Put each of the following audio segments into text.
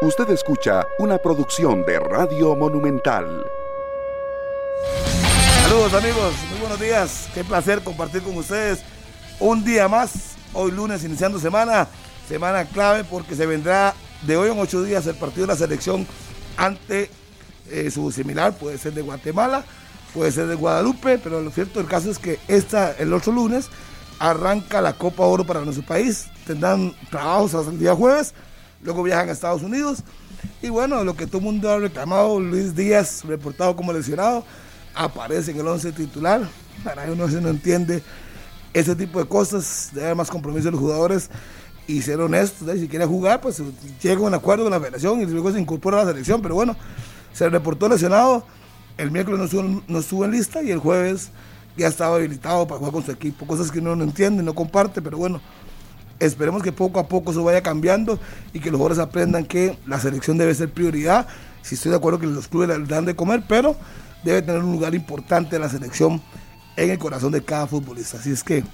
Usted escucha una producción de Radio Monumental. Saludos amigos, muy buenos días. Qué placer compartir con ustedes un día más. Hoy lunes iniciando semana, semana clave porque se vendrá de hoy en ocho días el partido de la selección ante eh, su similar, puede ser de Guatemala, puede ser de Guadalupe, pero lo cierto del caso es que esta, el otro lunes arranca la Copa Oro para nuestro país. Tendrán trabajos hasta el día jueves luego viajan a Estados Unidos. Y bueno, lo que todo el mundo ha reclamado, Luis Díaz, reportado como lesionado, aparece en el 11 titular. Para uno no entiende ese tipo de cosas, debe haber más compromiso de los jugadores y ser honestos. Si quiere jugar, pues llega un acuerdo con la federación y luego se incorpora a la selección. Pero bueno, se reportó lesionado, el miércoles no estuvo, no estuvo en lista y el jueves ya estaba habilitado para jugar con su equipo. Cosas que uno no entiende, no comparte, pero bueno, Esperemos que poco a poco eso vaya cambiando y que los jugadores aprendan que la selección debe ser prioridad. Si estoy de acuerdo que los clubes le dan de comer, pero debe tener un lugar importante la selección en el corazón de cada futbolista. Así es que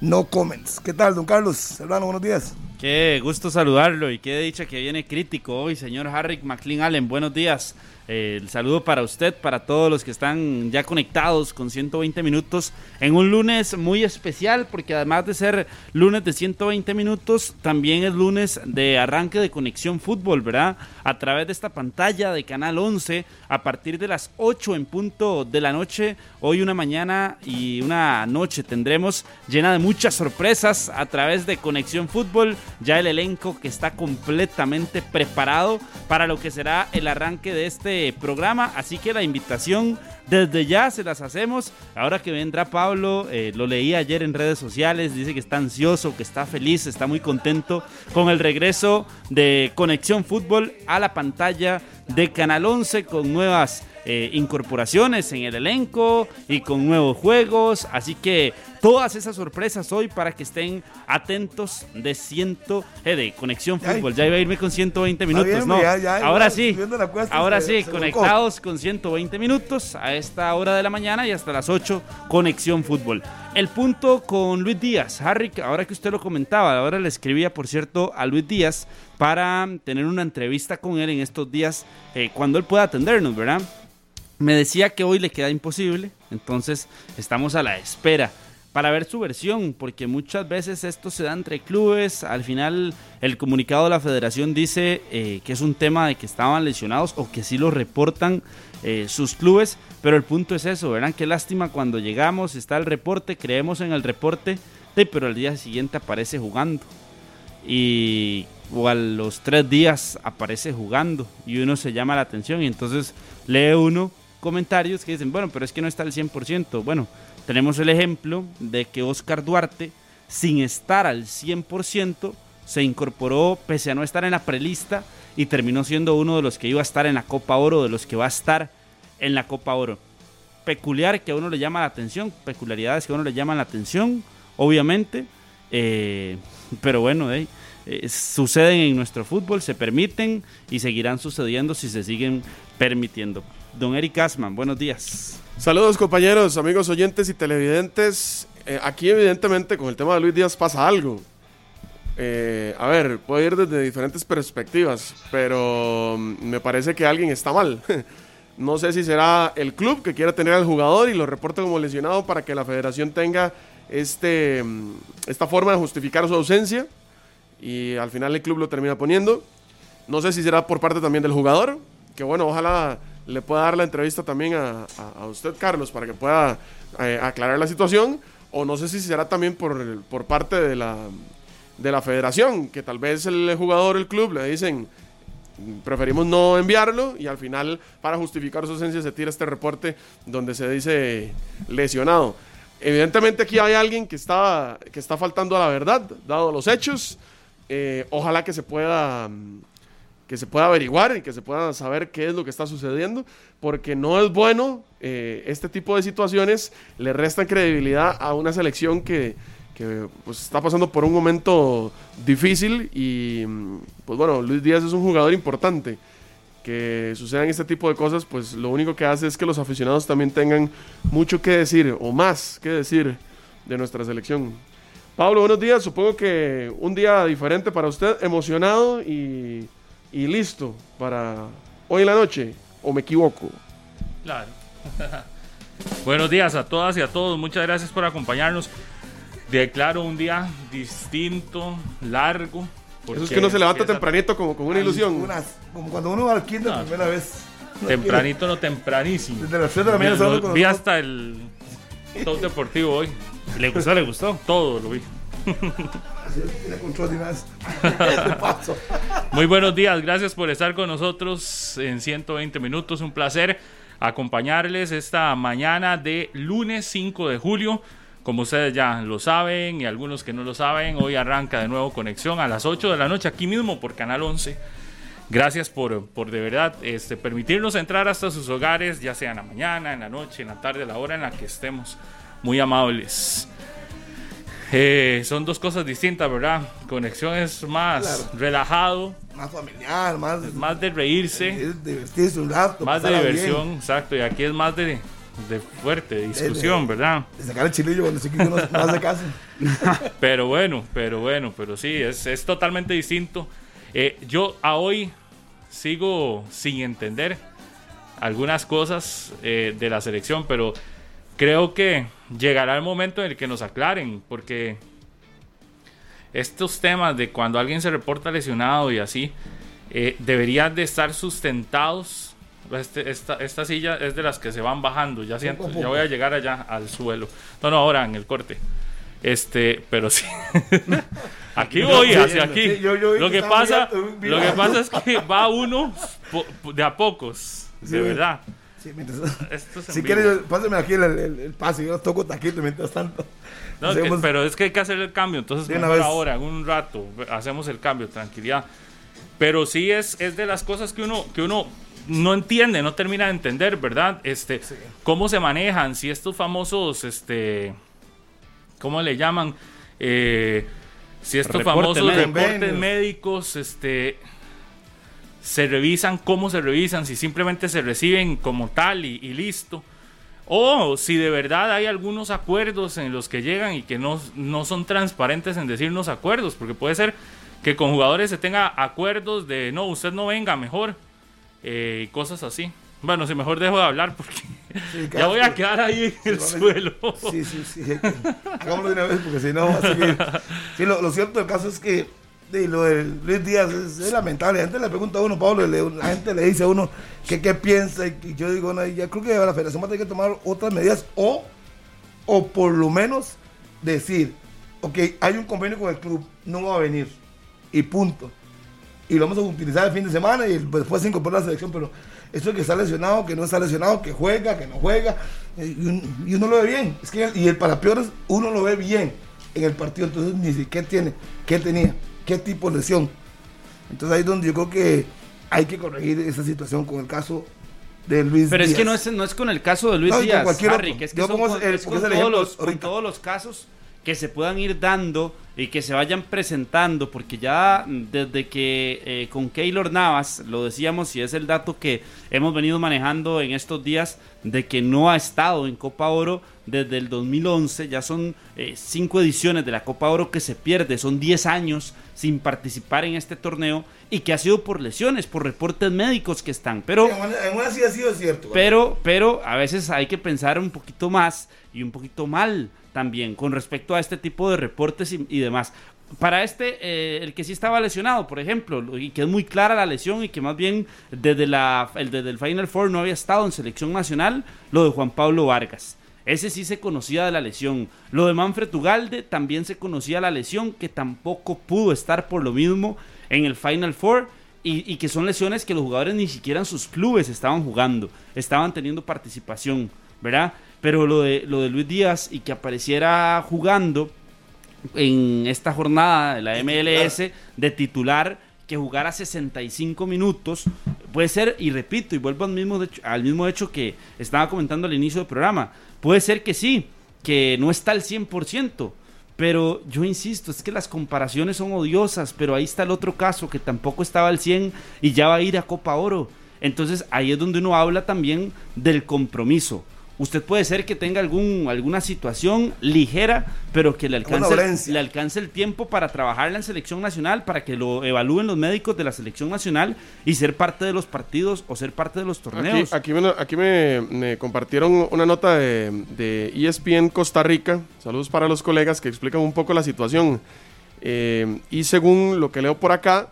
no comments. ¿Qué tal, don Carlos? Hermano, buenos días. Qué gusto saludarlo y qué dicha que viene crítico hoy, señor Harry McLean Allen. Buenos días. El saludo para usted, para todos los que están ya conectados con 120 minutos en un lunes muy especial, porque además de ser lunes de 120 minutos, también es lunes de arranque de conexión fútbol, ¿verdad? A través de esta pantalla de Canal 11, a partir de las 8 en punto de la noche, hoy una mañana y una noche tendremos llena de muchas sorpresas a través de conexión fútbol, ya el elenco que está completamente preparado para lo que será el arranque de este programa. Así que la invitación desde ya se las hacemos. Ahora que vendrá Pablo, eh, lo leí ayer en redes sociales, dice que está ansioso, que está feliz, está muy contento con el regreso de Conexión Fútbol a la pantalla de Canal 11 con nuevas eh, incorporaciones en el elenco y con nuevos juegos. Así que todas esas sorpresas hoy para que estén atentos de ciento eh, de conexión fútbol. Ya iba a irme con 120 minutos, ¿no? ahora sí, ahora sí, conectados con 120 minutos a esta hora de la mañana y hasta las 8 conexión fútbol. El punto con Luis Díaz, Harry, ahora que usted lo comentaba, ahora le escribía, por cierto, a Luis Díaz para tener una entrevista con él en estos días eh, cuando él pueda atendernos, ¿verdad? Me decía que hoy le queda imposible, entonces estamos a la espera para ver su versión, porque muchas veces esto se da entre clubes. Al final, el comunicado de la federación dice eh, que es un tema de que estaban lesionados o que sí lo reportan eh, sus clubes, pero el punto es eso, verán qué lástima cuando llegamos, está el reporte, creemos en el reporte, pero al día siguiente aparece jugando. Y o a los tres días aparece jugando y uno se llama la atención y entonces lee uno comentarios que dicen, bueno, pero es que no está al 100%. Bueno, tenemos el ejemplo de que Oscar Duarte, sin estar al 100%, se incorporó pese a no estar en la prelista y terminó siendo uno de los que iba a estar en la Copa Oro, de los que va a estar en la Copa Oro. Peculiar que a uno le llama la atención, peculiaridades que a uno le llaman la atención, obviamente, eh, pero bueno, eh, suceden en nuestro fútbol, se permiten y seguirán sucediendo si se siguen permitiendo. Don Eric Asman, buenos días. Saludos compañeros, amigos oyentes y televidentes. Eh, aquí evidentemente con el tema de Luis Díaz pasa algo. Eh, a ver, puede ir desde diferentes perspectivas, pero mm, me parece que alguien está mal. no sé si será el club que quiera tener al jugador y lo reporte como lesionado para que la federación tenga este, mm, esta forma de justificar su ausencia y al final el club lo termina poniendo. No sé si será por parte también del jugador, que bueno, ojalá le pueda dar la entrevista también a, usted, Carlos, para que pueda eh, aclarar la situación. O no sé si será también por, por parte de la, de la federación, que tal vez el jugador, el club, le dicen, preferimos no enviarlo y al final, para justificar su ausencia, se tira este reporte donde se dice lesionado. Evidentemente aquí hay alguien que está, que está faltando a la verdad, dado los hechos. Eh, ojalá que se pueda que se pueda averiguar y que se pueda saber qué es lo que está sucediendo, porque no es bueno eh, este tipo de situaciones, le restan credibilidad a una selección que, pues, está pasando por un momento difícil y pues bueno, Luis Díaz es un jugador importante. Que sucedan este tipo de cosas, pues lo único que hace es que los aficionados también tengan mucho que decir o más que decir de nuestra selección. Pablo, buenos días. Supongo que un día diferente para usted, emocionado y y listo para hoy en la noche, o me equivoco. Claro. Buenos días a todas y a todos. Muchas gracias por acompañarnos. Declaro un día distinto, largo. Eso es que uno se levanta tempranito como con una ilusión. como cuando uno va al kinder la primera vez. Tempranito, no tempranísimo. Desde las 3 de la mañana Vi hasta el todo deportivo hoy. ¿Le gustó? ¿Le gustó? Todo lo vi. Muy buenos días, gracias por estar con nosotros en 120 minutos. Un placer acompañarles esta mañana de lunes 5 de julio. Como ustedes ya lo saben y algunos que no lo saben, hoy arranca de nuevo conexión a las 8 de la noche aquí mismo por Canal 11. Gracias por, por de verdad este, permitirnos entrar hasta sus hogares, ya sea en la mañana, en la noche, en la tarde, la hora en la que estemos. Muy amables. Eh, son dos cosas distintas, ¿verdad? Conexión es más relajado. Más familiar, más... Más de reírse. De divertirse un rato. Más de diversión, exacto. Y aquí es más de, de fuerte, de discusión, ¿verdad? De sacar el chilillo cuando se no, no hace caso. pero bueno, pero bueno, pero sí, es, es totalmente distinto. Eh, yo a hoy sigo sin entender algunas cosas eh, de la selección, pero creo que llegará el momento en el que nos aclaren, porque estos temas de cuando alguien se reporta lesionado y así, eh, deberían de estar sustentados. Este, esta, esta, silla es de las que se van bajando, ya siento, ya voy a llegar allá al suelo. No, no, ahora en el corte. Este, pero sí. aquí voy, hacia aquí. lo que pasa, lo que pasa es que va uno de a pocos, de verdad si quieres, pásame aquí el, el, pase, yo toco taquito mientras tanto. pero es que hay que hacer el cambio, entonces mejor ahora, en un rato, hacemos el cambio, tranquilidad. Pero sí es, es de las cosas que uno, que uno no entiende, no termina de entender, ¿verdad? Este, cómo se manejan, si estos famosos, este, ¿cómo le llaman? Eh, si estos famosos reportes médicos, este, se revisan, cómo se revisan, si simplemente se reciben como tal y, listo. O si de verdad hay algunos acuerdos en los que llegan y que no, no son transparentes en decirnos acuerdos, porque puede ser que con jugadores se tenga acuerdos de no, usted no venga mejor eh, cosas así. Bueno, si mejor dejo de hablar porque ya voy a quedar ahí en el suelo. Sí, sí, sí. Hagámoslo de una vez porque si no va a seguir. Sí, lo, lo cierto del caso es que y lo de Luis Díaz es, lamentable. La gente le pregunta a uno, Pablo, la gente le dice a uno que qué piensa. Y yo digo, no, ya creo que la federación va a tener que tomar otras medidas o, o por lo menos decir, ok, hay un convenio con el club, no va a venir. Y punto. Y lo vamos a utilizar el fin de semana y después se incorpora la selección, pero eso que está lesionado, que no está lesionado, que juega, que no juega, y, uno lo ve bien. Es que, y el para peores, uno lo ve bien en el partido, entonces ni siquiera tiene, ¿qué tenía? Qué tipo de lesión. Entonces ahí es donde yo creo que hay que corregir esa situación con el caso de Luis Pero es que no es, no es con el caso de Luis Díaz, Harry, que es que son con, todos los, con todos los casos que se puedan ir dando y que se vayan presentando, porque ya desde que eh, con Keylor Navas, lo decíamos y es el dato que hemos venido manejando en estos días, de que no ha estado en Copa Oro desde el 2011, ya son eh, cinco ediciones de la Copa Oro que se pierde, son 10 años sin participar en este torneo y que ha sido por lesiones, por reportes médicos que están. Pero, en una sí ha sido cierto. Pero, pero a veces hay que pensar un poquito más y un poquito mal también con respecto a este tipo de reportes y, demás. Para este, eh, el que sí estaba lesionado, por ejemplo, y que es muy clara la lesión y que más bien desde, la, el, desde el Final Four no había estado en selección nacional, lo de Juan Pablo Vargas. Ese sí se conocía de la lesión. Lo de Manfred Ugalde también se conocía la lesión, que tampoco pudo estar por lo mismo en el Final Four. Y, y, que son lesiones que los jugadores ni siquiera en sus clubes estaban jugando, estaban teniendo participación, ¿verdad? Pero lo de, lo de Luis Díaz y que apareciera jugando en esta jornada de la MLS de titular, que jugara 65 minutos, puede ser, y repito, y vuelvo al mismo, al mismo hecho que estaba comentando al inicio del programa, puede ser que sí, que no está al 100%, pero yo insisto, es que las comparaciones son odiosas, pero ahí está el otro caso que tampoco estaba al 100 y ya va a ir a Copa Oro. Entonces ahí es donde uno habla también del compromiso Usted puede ser que tenga algún, alguna situación ligera, pero que le alcance, le alcance el tiempo para trabajar en la selección nacional, para que lo evalúen los médicos de la selección nacional y ser parte de los partidos o ser parte de los torneos. Aquí, aquí, me, compartieron una nota de, de, ESPN Costa Rica. Saludos para los colegas que explican un poco la situación. Eh, y según lo que leo por acá,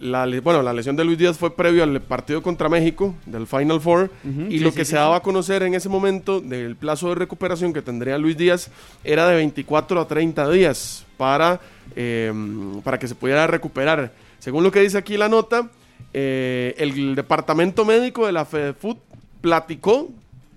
la, bueno, la lesión de Luis Díaz fue previo al partido contra México, del Final Four, y lo que se daba a conocer en ese momento del plazo de recuperación que tendría Luis Díaz era de 24 a 30 días para, em, para que se pudiera recuperar. Según lo que dice aquí la nota, eh, el departamento médico de la FEDEFUT platicó,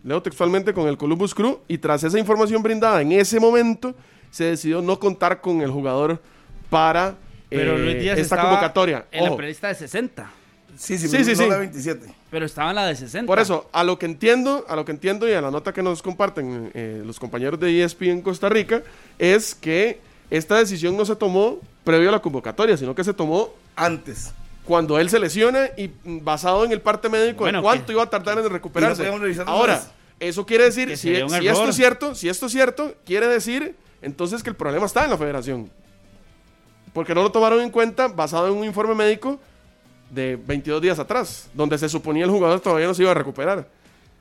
leo textualmente, con el Columbus Crew, y tras esa información brindada en ese momento, se decidió no contar con el jugador para pero Luis Díaz esta convocatoria. En la prelista de 60. Sí, sí, sí, sí, sí. la 27. Pero estaba en la de 60. Por eso, a lo que entiendo, a lo que entiendo y a la nota que nos comparten eh, los compañeros de ESP en Costa Rica, es que esta decisión no se tomó previo a la convocatoria, sino que se tomó antes. Cuando él se lesiona y basado en el parte médico de cuánto iba a tardar en recuperarse. Ahora, eso quiere decir, si, si esto es cierto, si esto es cierto, quiere decir entonces que el problema está en la federación porque no lo tomaron en cuenta basado en un informe médico de 22 días atrás, donde se suponía el jugador todavía no se iba a recuperar.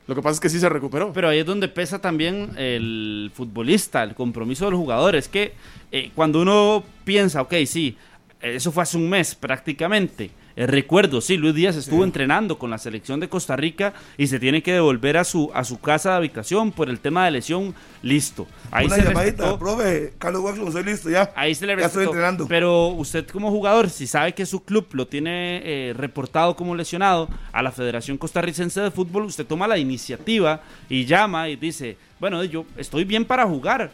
Lo que pasa es que sí se recuperó. Pero ahí es donde pesa también el futbolista, el compromiso del jugador. Es que eh, cuando uno piensa, ok, sí, eso fue hace un mes prácticamente, eh, recuerdo, sí, Luis Díaz estuvo entrenando con la selección de Costa Rica y se tiene que devolver a su, a su casa de habitación por el tema de lesión. Listo. Ahí Una se llamadita, profe, Carlos Watson, soy listo ya. Ahí se le ya estoy entrenando. Pero usted como jugador, si sabe que su club lo tiene eh, reportado como lesionado a la Federación Costarricense de Fútbol, usted toma la iniciativa y llama y dice, bueno, yo estoy bien para jugar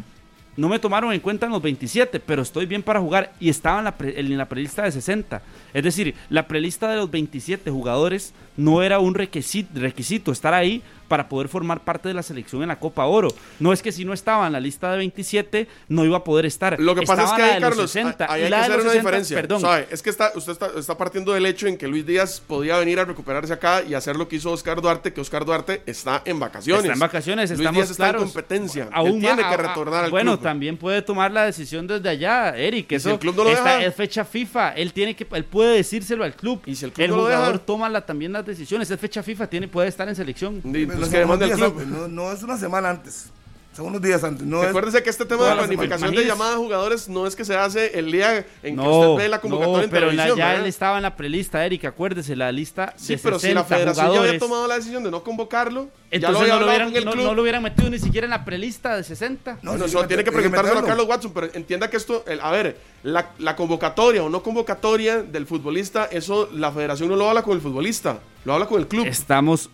no me tomaron en cuenta en los 27, pero estoy bien para jugar y estaba en la, en la prelista de 60. Es decir, la prelista de los 27 jugadores no era un requisito estar ahí para poder formar parte de la selección en la Copa Oro. No es que si no estaba en la lista de 27 no iba a poder estar. Lo que pasa es que hay, Carlos, 60, hay, que hacer una diferencia. Perdón. Es que está, usted está, partiendo del hecho en que Luis Díaz podía venir a recuperarse acá y hacer lo que hizo Oscar Duarte, que Oscar Duarte está en vacaciones. Está en vacaciones, Luis estamos Díaz está en competencia. Aún tiene que retornar al Bueno, también puede tomar la decisión desde allá, Eric. Eso, el club no lo es fecha FIFA. Él tiene que, él puede decírselo al club. Y si el, club jugador toma la, también las decisiones. Es fecha FIFA, tiene, puede estar en selección. No, no es una semana antes. Son unos días antes. No Recuérdese que este tema de la planificación de llamadas a jugadores no es que se hace el día en que usted ve la convocatoria en pero televisión. ya él estaba en la prelista, Eric, acuérdese, la lista sí, pero si la federación ya había tomado la decisión de no convocarlo, entonces no, lo hubieran, no, lo hubieran metido ni siquiera en la prelista de 60. No, no, tiene que preguntárselo a Carlos Watson, pero entienda que esto, a ver, la, la, convocatoria o no convocatoria del futbolista, eso la federación no lo habla con el futbolista, lo habla con el club. Estamos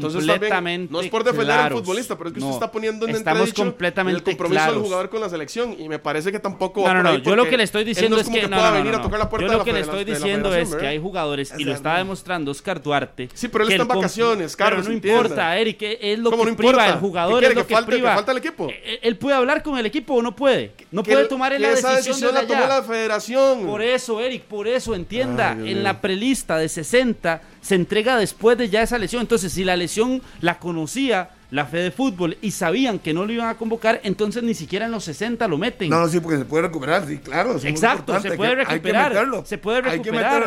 completamente no es por defender al futbolista, pero es que usted está poniendo en estamos completamente el compromiso del jugador con la selección y me parece que tampoco No, no, no, yo lo que le estoy diciendo es que, no, venir a tocar la puerta Yo lo que le estoy diciendo es que hay jugadores y lo está demostrando Oscar Duarte. Sí, pero él está en vacaciones, Carlos, no importa, Eric, es lo que priva el jugador, es lo que priva. falta el equipo? Eh, eh, él puede hablar con el equipo o no puede. No puede tomar la decisión la tomó la federación. Por eso, Eric, por eso entienda, en la prelista de 60 se entrega después de ya esa lesión. Entonces, si la lesión la conocía la fe de fútbol y sabían que no lo iban a convocar, entonces ni siquiera en los 60 lo meten. No, no, sí, porque se puede recuperar, sí, claro. Exacto, se puede recuperar. se puede recuperar.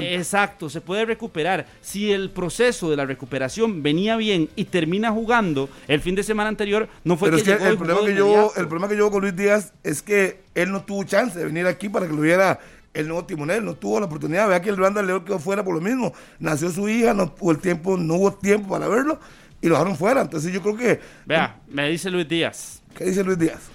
Exacto, se puede recuperar. Si el proceso de la recuperación venía bien y termina jugando el fin de semana anterior, no fue Pero que, es que el, problema que yo, el problema que yo con Luis Díaz es que él no tuvo chance de venir aquí para que lo viera el nuevo timonel, no tuvo la oportunidad. Vea que el Randa León quedó fuera por lo mismo. Nació su hija, no hubo el tiempo, no hubo tiempo para verlo y lo dejaron fuera. Entonces yo creo que. Vea, me dice Luis Díaz. ¿Qué dice Luis Díaz?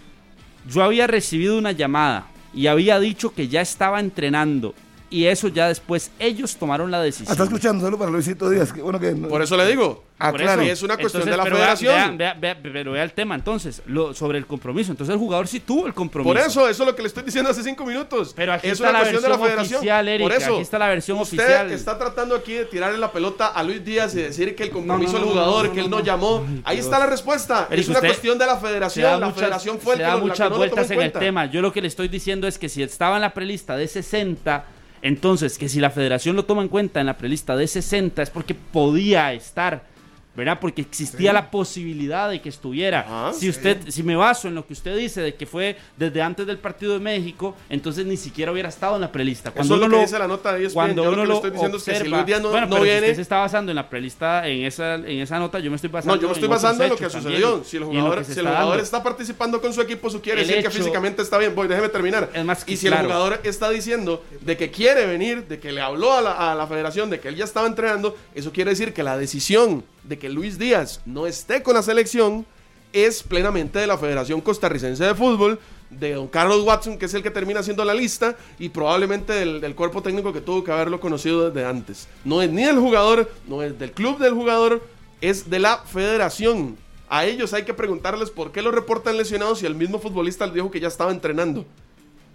Yo había recibido una llamada y había dicho que ya estaba entrenando y eso ya después ellos tomaron la decisión. Ah, está escuchando, solo para Luisito Díaz. bueno que Por eso le digo. Ah, claro. es una cuestión de la federación. pero vea el tema entonces, lo, sobre el compromiso. Entonces el jugador sí tuvo el compromiso. Por eso, eso es lo que le estoy diciendo hace cinco minutos. Pero aquí está la versión de la federación. oficial, Eric. Por eso, aquí está la versión usted oficial. está tratando aquí de tirarle la pelota a Luis Díaz y decir que el compromiso del jugador, que él no llamó. Ahí está la respuesta. es una cuestión de la federación. La federación fue el que, da muchas vueltas en el tema. Yo lo que le estoy diciendo es que si estaba en la prelista de 60 entonces, que si la federación lo toma en cuenta en la prelista de 60 es porque podía estar. ¿Verdad? Porque existía la posibilidad de que estuviera. Ah, si usted, si me baso en lo que usted dice de que fue desde antes del partido de México, entonces ni siquiera hubiera estado en la prelista. Cuando Eso es lo que dice la nota de ESPN. Cuando yo uno lo que lo estoy diciendo observa, es que si Luis Díaz no, bueno, no pero si viene... usted se está basando en la prelista, en esa, en esa nota, yo me estoy basando No, yo me estoy en basando en lo que sucedió. también, Si el jugador, que si el está jugador está participando con su equipo, eso quiere El decir que hecho- físicamente está bien. Voy, déjeme terminar. Es más que y si el claro. jugador está diciendo de que quiere venir, de que le habló a la, a la federación, de que él ya estaba entrenando, eso quiere decir que la decisión de que Luis Díaz no esté con la selección es plenamente de la Federación Costarricense de Fútbol, de don Carlos Watson, que es el que termina haciendo la lista, y probablemente del, cuerpo técnico que tuvo que haberlo conocido desde antes. No es ni del jugador, no es del club del jugador, es de la federación. A ellos hay que preguntarles por qué lo reportan lesionados si el mismo futbolista les dijo que ya estaba entrenando.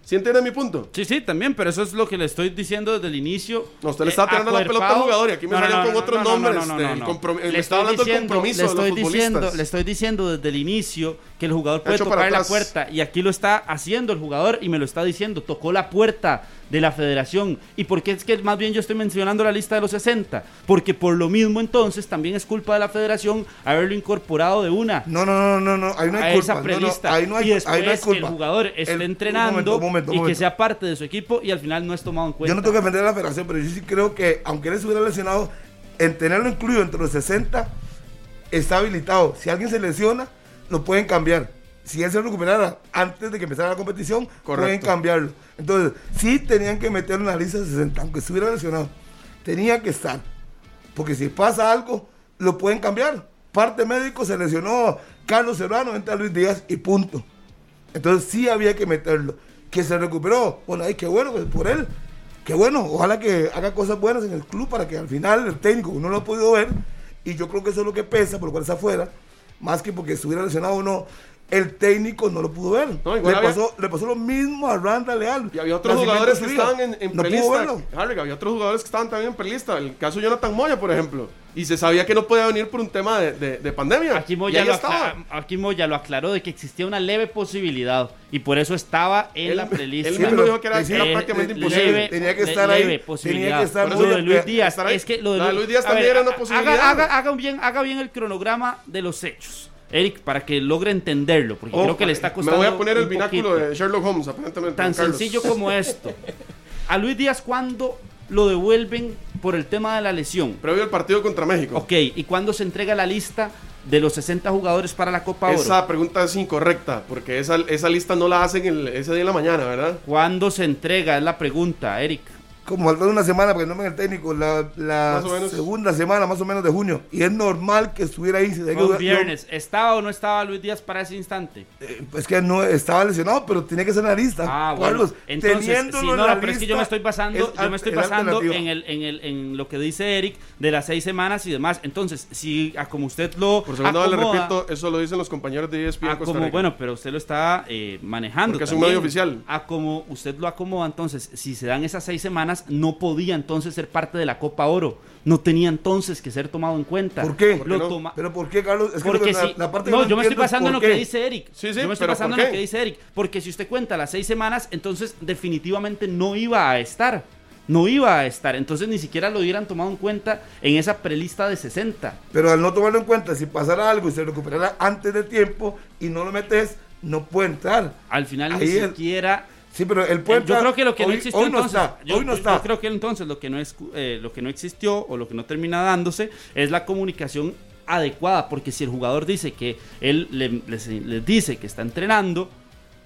¿Sí entienden mi punto? Sí, sí, también, pero eso es lo que le estoy diciendo desde el inicio. No, usted le Eh, está tirando la pelota al jugador y aquí me No, no, con no, otros no, no, nombres. del Le está hablando del compromiso le de estoy los diciendo, futbolistas. Le estoy diciendo desde el inicio que el jugador puede tocar la atrás. puerta y aquí lo está haciendo el jugador y me lo está diciendo, tocó la puerta de la federación. ¿Y por qué es que más bien yo estoy mencionando la lista de los 60? Porque por lo mismo entonces también es culpa de la federación haberlo incorporado de una. No, no, no, no, no, ahí no hay culpa. esa no, no, prelista ahí no hay, y después ahí no hay que culpa. el jugador esté El- un entrenando momento, un momento, un y que sea parte de su equipo y al final no es tomado en cuenta. Yo no tengo que defender a la federación, pero yo sí creo que, aunque él estuviera lesionado, en tenerlo incluido entre los 60, está habilitado. Si alguien se lesiona, lo pueden cambiar. Si él se recuperara antes de que empezara la competición, Correcto. pueden cambiarlo. Entonces, sí tenían que meterlo en la lista de 60, aunque estuviera lesionado. Tenía que estar. Porque si pasa algo, lo pueden cambiar. Parte médico se lesionó Carlos Serrano, entra Luis Díaz y punto. Entonces sí había que meterlo. Que se recuperó. Bueno, ay, qué bueno pues, por él. Qué bueno. Ojalá que haga cosas buenas en el club para que al final el técnico no lo ha podido ver. Y yo creo que eso es lo que pesa, por lo cual está afuera. Más que porque estuviera lesionado o no. El técnico no lo pudo ver. No, le, había- pasó, le pasó lo mismo a Randa Leal. Y había otros jugadores que estaban en, en no pudo prelista. verlo. Harry, había otros jugadores que estaban también en prelista. El caso de Jonathan Moya, por ejemplo. Y se sabía que no podía venir por un tema de, de- de pandemia. Aquí Y Moya, ahí lo estaba. acla- aquí Moya lo aclaró de que existía una leve posibilidad y por eso estaba en Él- la prelista. él mismo dijo que era, eh, prácticamente eh, imposible. leve. Tenía que estar leve ahí, tenía posibilidad. que estar muy- lo de Luis Díaz, estar ahí. es que lo de La de Luis, Luis Díaz también ver, era una haga- posibilidad. Haga, haga bien, haga bien el cronograma de los hechos. Eric, para que logre entenderlo, porque Oh, creo que le está Me costando. voy a poner el bináculo poquito. de Sherlock Holmes, aparentemente. Tan sencillo como esto. A Luis Díaz, ¿cuándo lo devuelven por el tema de la lesión? Previo al partido contra México. Ok, ¿y cuándo se entrega la lista de los 60 jugadores para la Copa Oro? Esa pregunta es incorrecta, porque esa, esa lista no la hacen el- ese día en la mañana, ¿verdad? ¿Cuándo se entrega? Es la pregunta, Eric. Como faltando una semana porque no me el técnico, la, segunda semana más o menos de junio. Y es normal que estuviera ahí. Un viernes. ¿Estaba o no estaba Luis Díaz para ese instante? Eh, pues que no estaba lesionado, pero tenía que ser en la lista. Ah, bueno. Carlos, Entonces, en no, la pero es que yo me estoy basando, es yo me estoy alternativa. en, el, en, el, en lo que dice Eric de las seis semanas y demás. Entonces, si a como usted lo Por segunda vez le acomoda- repito, eso lo dicen los compañeros de ESPN a Costa como, bueno, pero usted lo está eh, manejando. Porque es un medio oficial. A como usted lo acomoda, entonces, si se dan esas seis semanas, no podía entonces ser parte de la Copa Oro. No tenía entonces que ser tomado en cuenta. ¿Por qué? Lo toma- Pero ¿por qué, Carlos? Es que porque la, si, la parte no, yo me estoy basando en lo que dice Eric. Sí, sí, yo me estoy ¿por en lo que dice Eric. Porque si usted cuenta las seis semanas, entonces definitivamente no iba a estar. No iba a estar. Entonces ni siquiera lo hubieran tomado en cuenta en esa prelista de 60. Pero al no tomarlo en cuenta, si pasara algo y se recuperara antes de tiempo y no lo metes, no puede entrar. Al final Ahí ni siquiera. Sí, pero puede Eh, yo entrar. creo que lo que no Hoy- existió hoy no entonces, está, yo, hoy no yo- está. yo creo que entonces lo que no es eh, lo que no existió o lo que no termina dándose es la comunicación adecuada, porque si el jugador dice que él le- les, les dice que está entrenando,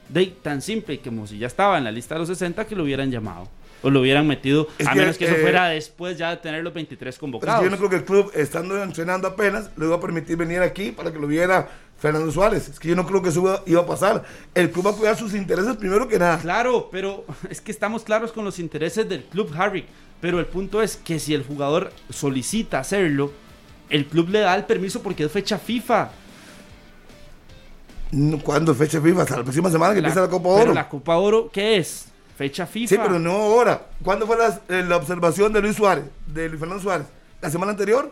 de tan simple como si ya estaba en la lista de los 60 que lo hubieran llamado o lo hubieran metido, Es a que, menos que eso eh, fuera después ya de tener los 23 Pero es que convocados. yo no creo que el club, estando entrenando apenas, le iba a permitir venir aquí para que lo viera Fernando Suárez. Es que yo no creo que eso iba, a pasar. El club va a cuidar sus intereses primero que nada. Claro, pero es que estamos claros con los intereses del club Harry. Pero el punto es que si el jugador solicita hacerlo, el club le da el permiso porque es fecha FIFA. ¿Cuándo es fecha FIFA? Hasta la próxima semana que empieza la Copa pero Oro. la Copa Oro, ¿qué es? Fecha FIFA. Sí, pero no ahora. ¿Cuándo fue la, eh, la observación de Luis Suárez, de Luis Fernando Suárez? ¿La semana anterior?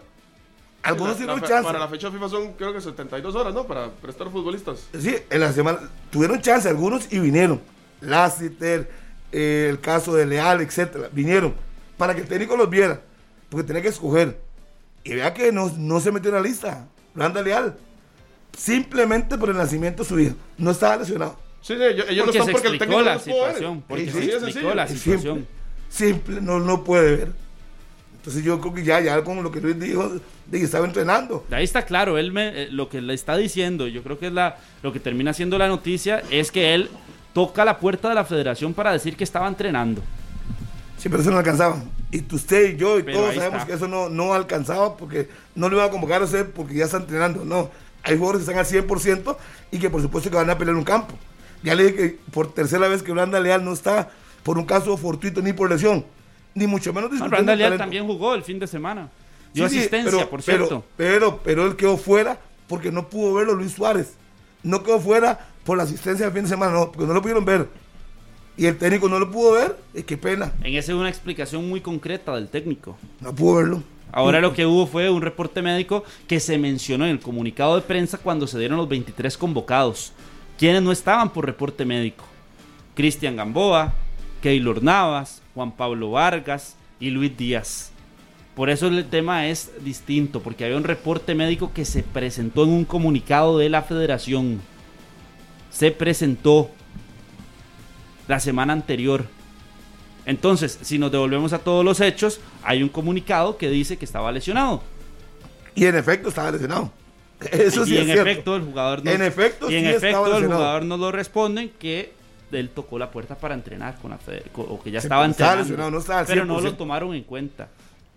Algunos La- tuvieron chance. Para la fecha FIFA son creo que 72 horas, ¿no? Para prestar futbolistas. Sí, en la semana tuvieron chance algunos y vinieron. Lassiter, eh, el caso de Leal, etcétera, vinieron para que el técnico los viera, porque tenía que escoger. Y vea que no, no se metió en la lista. Blanda Leal. Simplemente por el nacimiento de su hija. No estaba lesionado. Sí, sí, ellos, ellos no están porque el técnico la no situación. Porque Sí, se sí, explicó la situación. Simple, simple, no, no puede ver. Entonces yo creo que ya, ya con lo que Luis dijo, de que estaba entrenando. Ahí está claro, él me, eh, lo que le está diciendo, yo creo que es la, lo que termina siendo la noticia, es que él toca la puerta de la federación para decir que estaba entrenando. Sí, pero eso no alcanzaba. Y usted y yo y Pero todos sabemos está. que eso no, no alcanzaba porque no le iba a convocar a usted porque ya está entrenando. No, hay jugadores que están al 100% y que por supuesto que van a pelear un campo. Ya le dije que por tercera vez que Blanda Leal no está por un caso fortuito ni por lesión, ni mucho menos No, discutiendo talento. también jugó el fin de semana. Dio Sí, sí, asistencia, pero- por pero- cierto. Pero, pero, él quedó fuera porque no pudo verlo Luis Suárez. No quedó fuera por la asistencia del fin de semana, no, porque no lo pudieron ver. Y el técnico no lo pudo ver, y qué pena, En esa es una explicación muy concreta del técnico. no pudo verlo. Ahora lo que hubo fue un reporte médico que se mencionó en el comunicado de prensa cuando se dieron los 23 convocados. Quienes no estaban por reporte médico. Cristian Gamboa, Keylor Navas, Juan Pablo Vargas y Luis Díaz. Por eso el tema es distinto, porque había un reporte médico que se presentó en un comunicado de la federación. Se presentó la semana anterior. Entonces, si nos devolvemos a todos los hechos, hay un comunicado que dice que estaba lesionado. Y en efecto estaba lesionado. Eso sí y es en cierto. efecto el jugador En efecto, y en sí efecto el lesionado. jugador nos lo responden que él tocó la puerta para entrenar con la fede- co- o que ya estaba estaba entrenando no estaba pero no 100%. lo tomaron en cuenta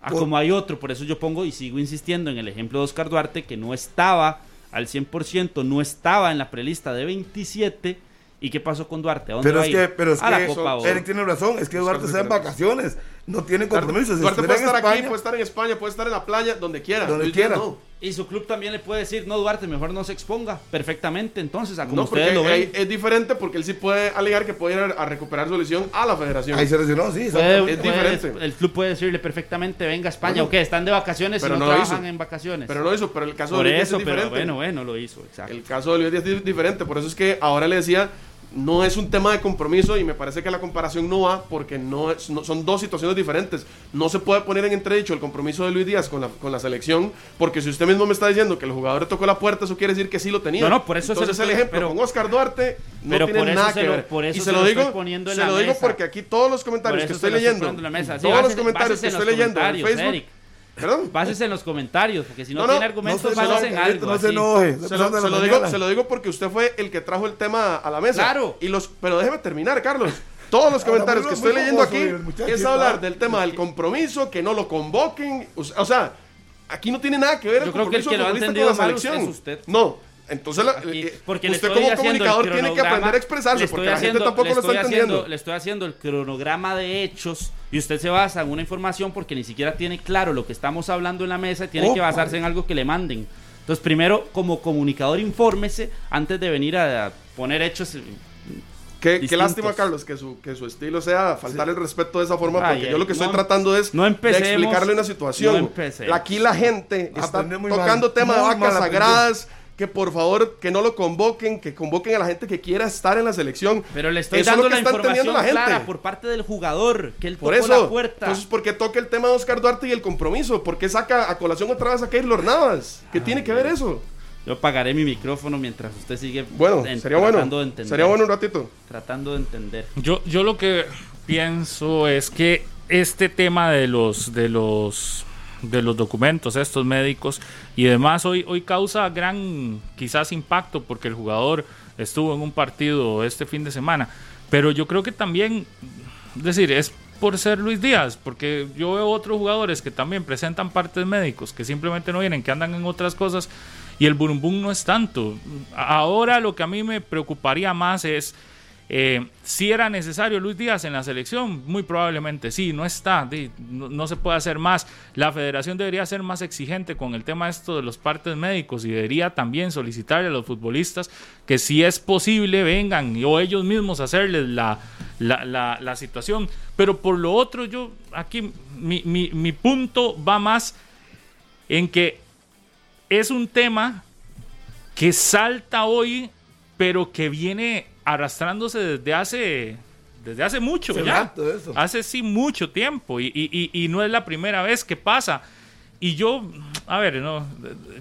Ah, Por- como hay otro por eso yo pongo y sigo insistiendo en el ejemplo de Oscar Duarte que no estaba al 100% no estaba en la prelista de 27 y qué pasó con Duarte ¿A dónde Pero va es a ir? que, pero es a la que Copa Oro. Eric tiene razón, es que Duarte está en vacaciones, no tiene compromisos. Duarte estuviera puede estar aquí, España- puede estar en España, puede estar en la playa, donde quiera. Donde Luis Díaz quiera. no. y su club también le puede decir no Duarte mejor no se exponga perfectamente entonces a como No, porque ustedes lo ven es diferente porque él sí puede alegar que puede ir a, a recuperar su lesión a la federación. Ahí se lesionó, sí, Puede- es puede- diferente. el club puede decirle perfectamente, venga a España, Bueno, o están de vacaciones y pero no, no lo trabajan hizo. en vacaciones. Pero lo hizo, pero el caso Por de Luis eso, es pero diferente. bueno, bueno, lo hizo, exacto. El caso de Luis Díaz es diferente, por eso es que ahora le decía, no es un tema de compromiso y me parece que la comparación no va porque no, es- no- son dos situaciones diferentes. No se puede poner en entredicho el compromiso de Luis Díaz con la, con la selección, porque si usted mismo me está diciendo que el jugador tocó la puerta, eso quiere decir que sí lo tenía. No, no, por eso se Entonces el ejemplo pero- con Oscar Duarte no pero tiene por eso nada se que lo- ver. por eso y se se lo digo, poniendo en se la lo digo porque aquí todos los comentarios que estoy leyendo, todos los comentarios que estoy leyendo en Facebook. ¿Perdón? Básense en los comentarios, porque si no, No, no, tiene no argumentos, se básense en algo. no se enoje. Se lo, se digo, se lo digo porque usted fue el que trajo el tema a la mesa. Claro. Y los, pero déjeme terminar, Carlos. Todos los comentarios que estoy leyendo aquí es hablar del tema del compromiso, que no lo convoquen. O sea, aquí no tiene nada que ver el Yo creo que el que lo ha entendido con la mal es usted. No. Entonces, la- Aquí, eh, porque usted como comunicador tiene que aprender a expresarse, porque la gente tampoco le lo está estoy haciendo- entendiendo. Le estoy haciendo el cronograma de hechos y usted se basa en una información porque ni siquiera tiene claro lo que estamos hablando en la mesa y tiene que Opa. basarse en algo que le manden. Entonces, primero, como comunicador, infórmese antes de venir a, a poner hechos. Qué, lástima, Carlos, que su, que su estilo sea faltar el respeto de esa forma, Ay, porque ay, yo lo que estoy tratando es no de empecemos, explicarle una situación. no. Aquí la gente está tocando temas de vacas aprendió. Que por favor que no lo convoquen, que convoquen a la gente que quiera estar en la selección. Pero le estoy Eso es dando lo que la información la gente. clara por parte del jugador, que él Por tocó eso, la puerta. entonces, ¿por qué toca el tema de Oscar Duarte y el compromiso? ¿Por qué saca a colación otra vez a Keylor Navas? ¿Qué tiene que ver eso? Yo apagaré mi micrófono mientras usted sigue Bueno, en- sería tratando bueno. de entender. Sería bueno un ratito. Tratando de entender. Yo, yo lo que pienso es que este tema de los de los de los documentos estos médicos y demás. Hoy hoy causa gran quizás impacto porque el jugador estuvo en un partido este fin de semana. Pero yo creo que también es decir es por ser Luis Díaz porque yo veo otros jugadores que también presentan partes médicos que simplemente no vienen que andan en otras cosas y el burumbum no es tanto. Ahora lo que a mí me preocuparía más es eh, si era necesario Luis Díaz en la selección, muy probablemente sí, no está, no, se puede hacer más. La federación debería ser más exigente con el tema esto de los partes médicos y debería también solicitarle a los futbolistas que si es posible vengan o ellos mismos hacerles la, la, situación. Pero por lo otro, yo aquí mi- mi punto va más en que es un tema que salta hoy, pero que viene arrastrándose desde hace, desde hace mucho Hace ya. rato eso. Hace sí mucho tiempo y, y- y- no es la primera vez que pasa. y yo, a ver, no,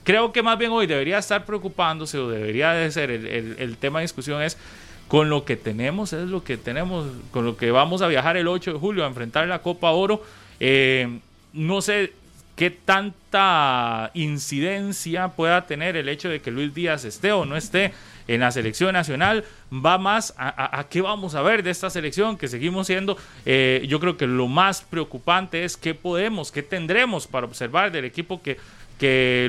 creo que más bien hoy debería estar preocupándose o debería de ser el, tema de discusión es con lo que tenemos, es lo que tenemos, con lo que vamos a viajar el 8 de julio a enfrentar la Copa Oro. Eh, no sé qué tanta incidencia pueda tener el hecho de que Luis Díaz esté o no esté en la selección nacional, va más a, qué vamos a ver de esta selección que seguimos siendo. Eh, yo creo que lo más preocupante es qué podemos, qué tendremos para observar del equipo que,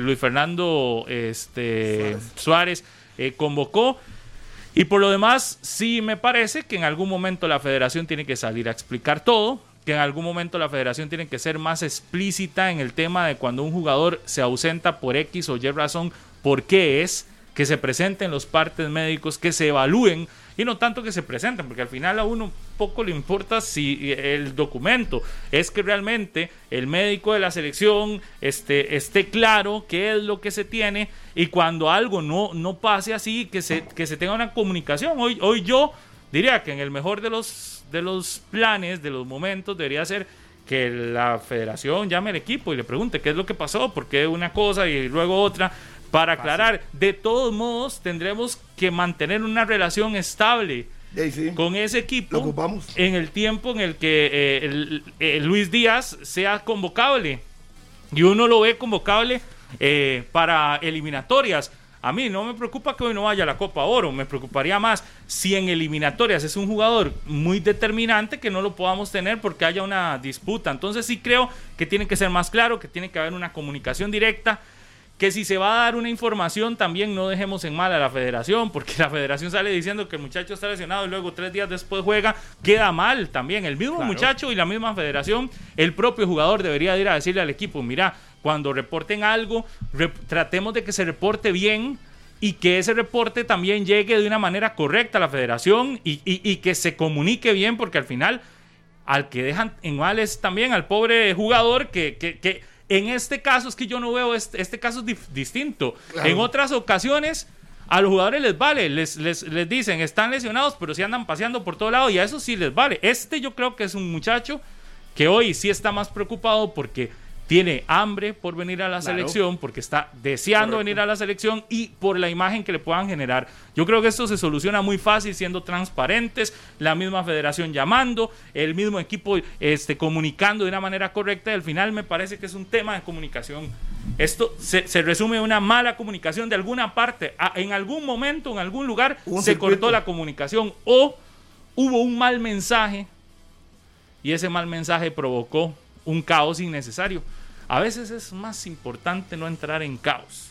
Luis Fernando este, Suárez, eh, convocó. Y por lo demás, sí me parece que en algún momento la federación tiene que salir a explicar todo que en algún momento la federación tiene que ser más explícita en el tema de cuando un jugador se ausenta por X o Y razón, por qué es, que se presenten los partes médicos, que se evalúen y no tanto que se presenten, porque al final a uno poco le importa si el documento es que realmente el médico de la selección esté, esté claro qué es lo que se tiene y cuando algo no, no pase así, que se, que se tenga una comunicación. Hoy, hoy yo diría que en el mejor de los de los planes, de los momentos, debería ser que la federación llame al equipo y le pregunte qué es lo que pasó, por qué una cosa y luego otra, para aclarar. De todos modos, tendremos que mantener una relación estable con ese equipo en el tiempo en el que eh, eh, Luis Díaz sea convocable. Y uno lo ve convocable eh, para eliminatorias a mí no me preocupa que hoy no vaya a la Copa Oro, me preocuparía más si en eliminatorias es un jugador muy determinante que no lo podamos tener porque haya una disputa. Entonces sí creo que tiene que ser más claro, que tiene que haber una comunicación directa que si se va a dar una información también no dejemos en mal a la federación, porque la federación sale diciendo que el muchacho está lesionado y luego tres días después juega, queda mal también. El mismo muchacho y la misma federación, el propio jugador debería ir a decirle al equipo, mira, cuando reporten algo, tratemos de que se reporte bien y que ese reporte también llegue de una manera correcta a la federación y, que se comunique bien, porque al final al que dejan en mal es también al pobre jugador que, en este caso es que yo no veo este, este caso distinto. En otras ocasiones a los jugadores les vale, les, les, les, dicen están lesionados, pero si andan paseando por todo lado y a eso sí les vale. Este yo creo que es un muchacho que hoy sí está más preocupado porque tiene hambre por venir a la selección, porque está deseando venir a la selección y por la imagen que le puedan generar. Yo creo que esto se soluciona muy fácil siendo transparentes, la misma federación llamando, el mismo equipo este, comunicando de una manera correcta y al final me parece que es un tema de comunicación. Esto se, resume en una mala comunicación de alguna parte. en algún momento, en algún lugar, se cortó la comunicación o hubo un mal mensaje y ese mal mensaje provocó un caos innecesario. A veces es más importante no entrar en caos.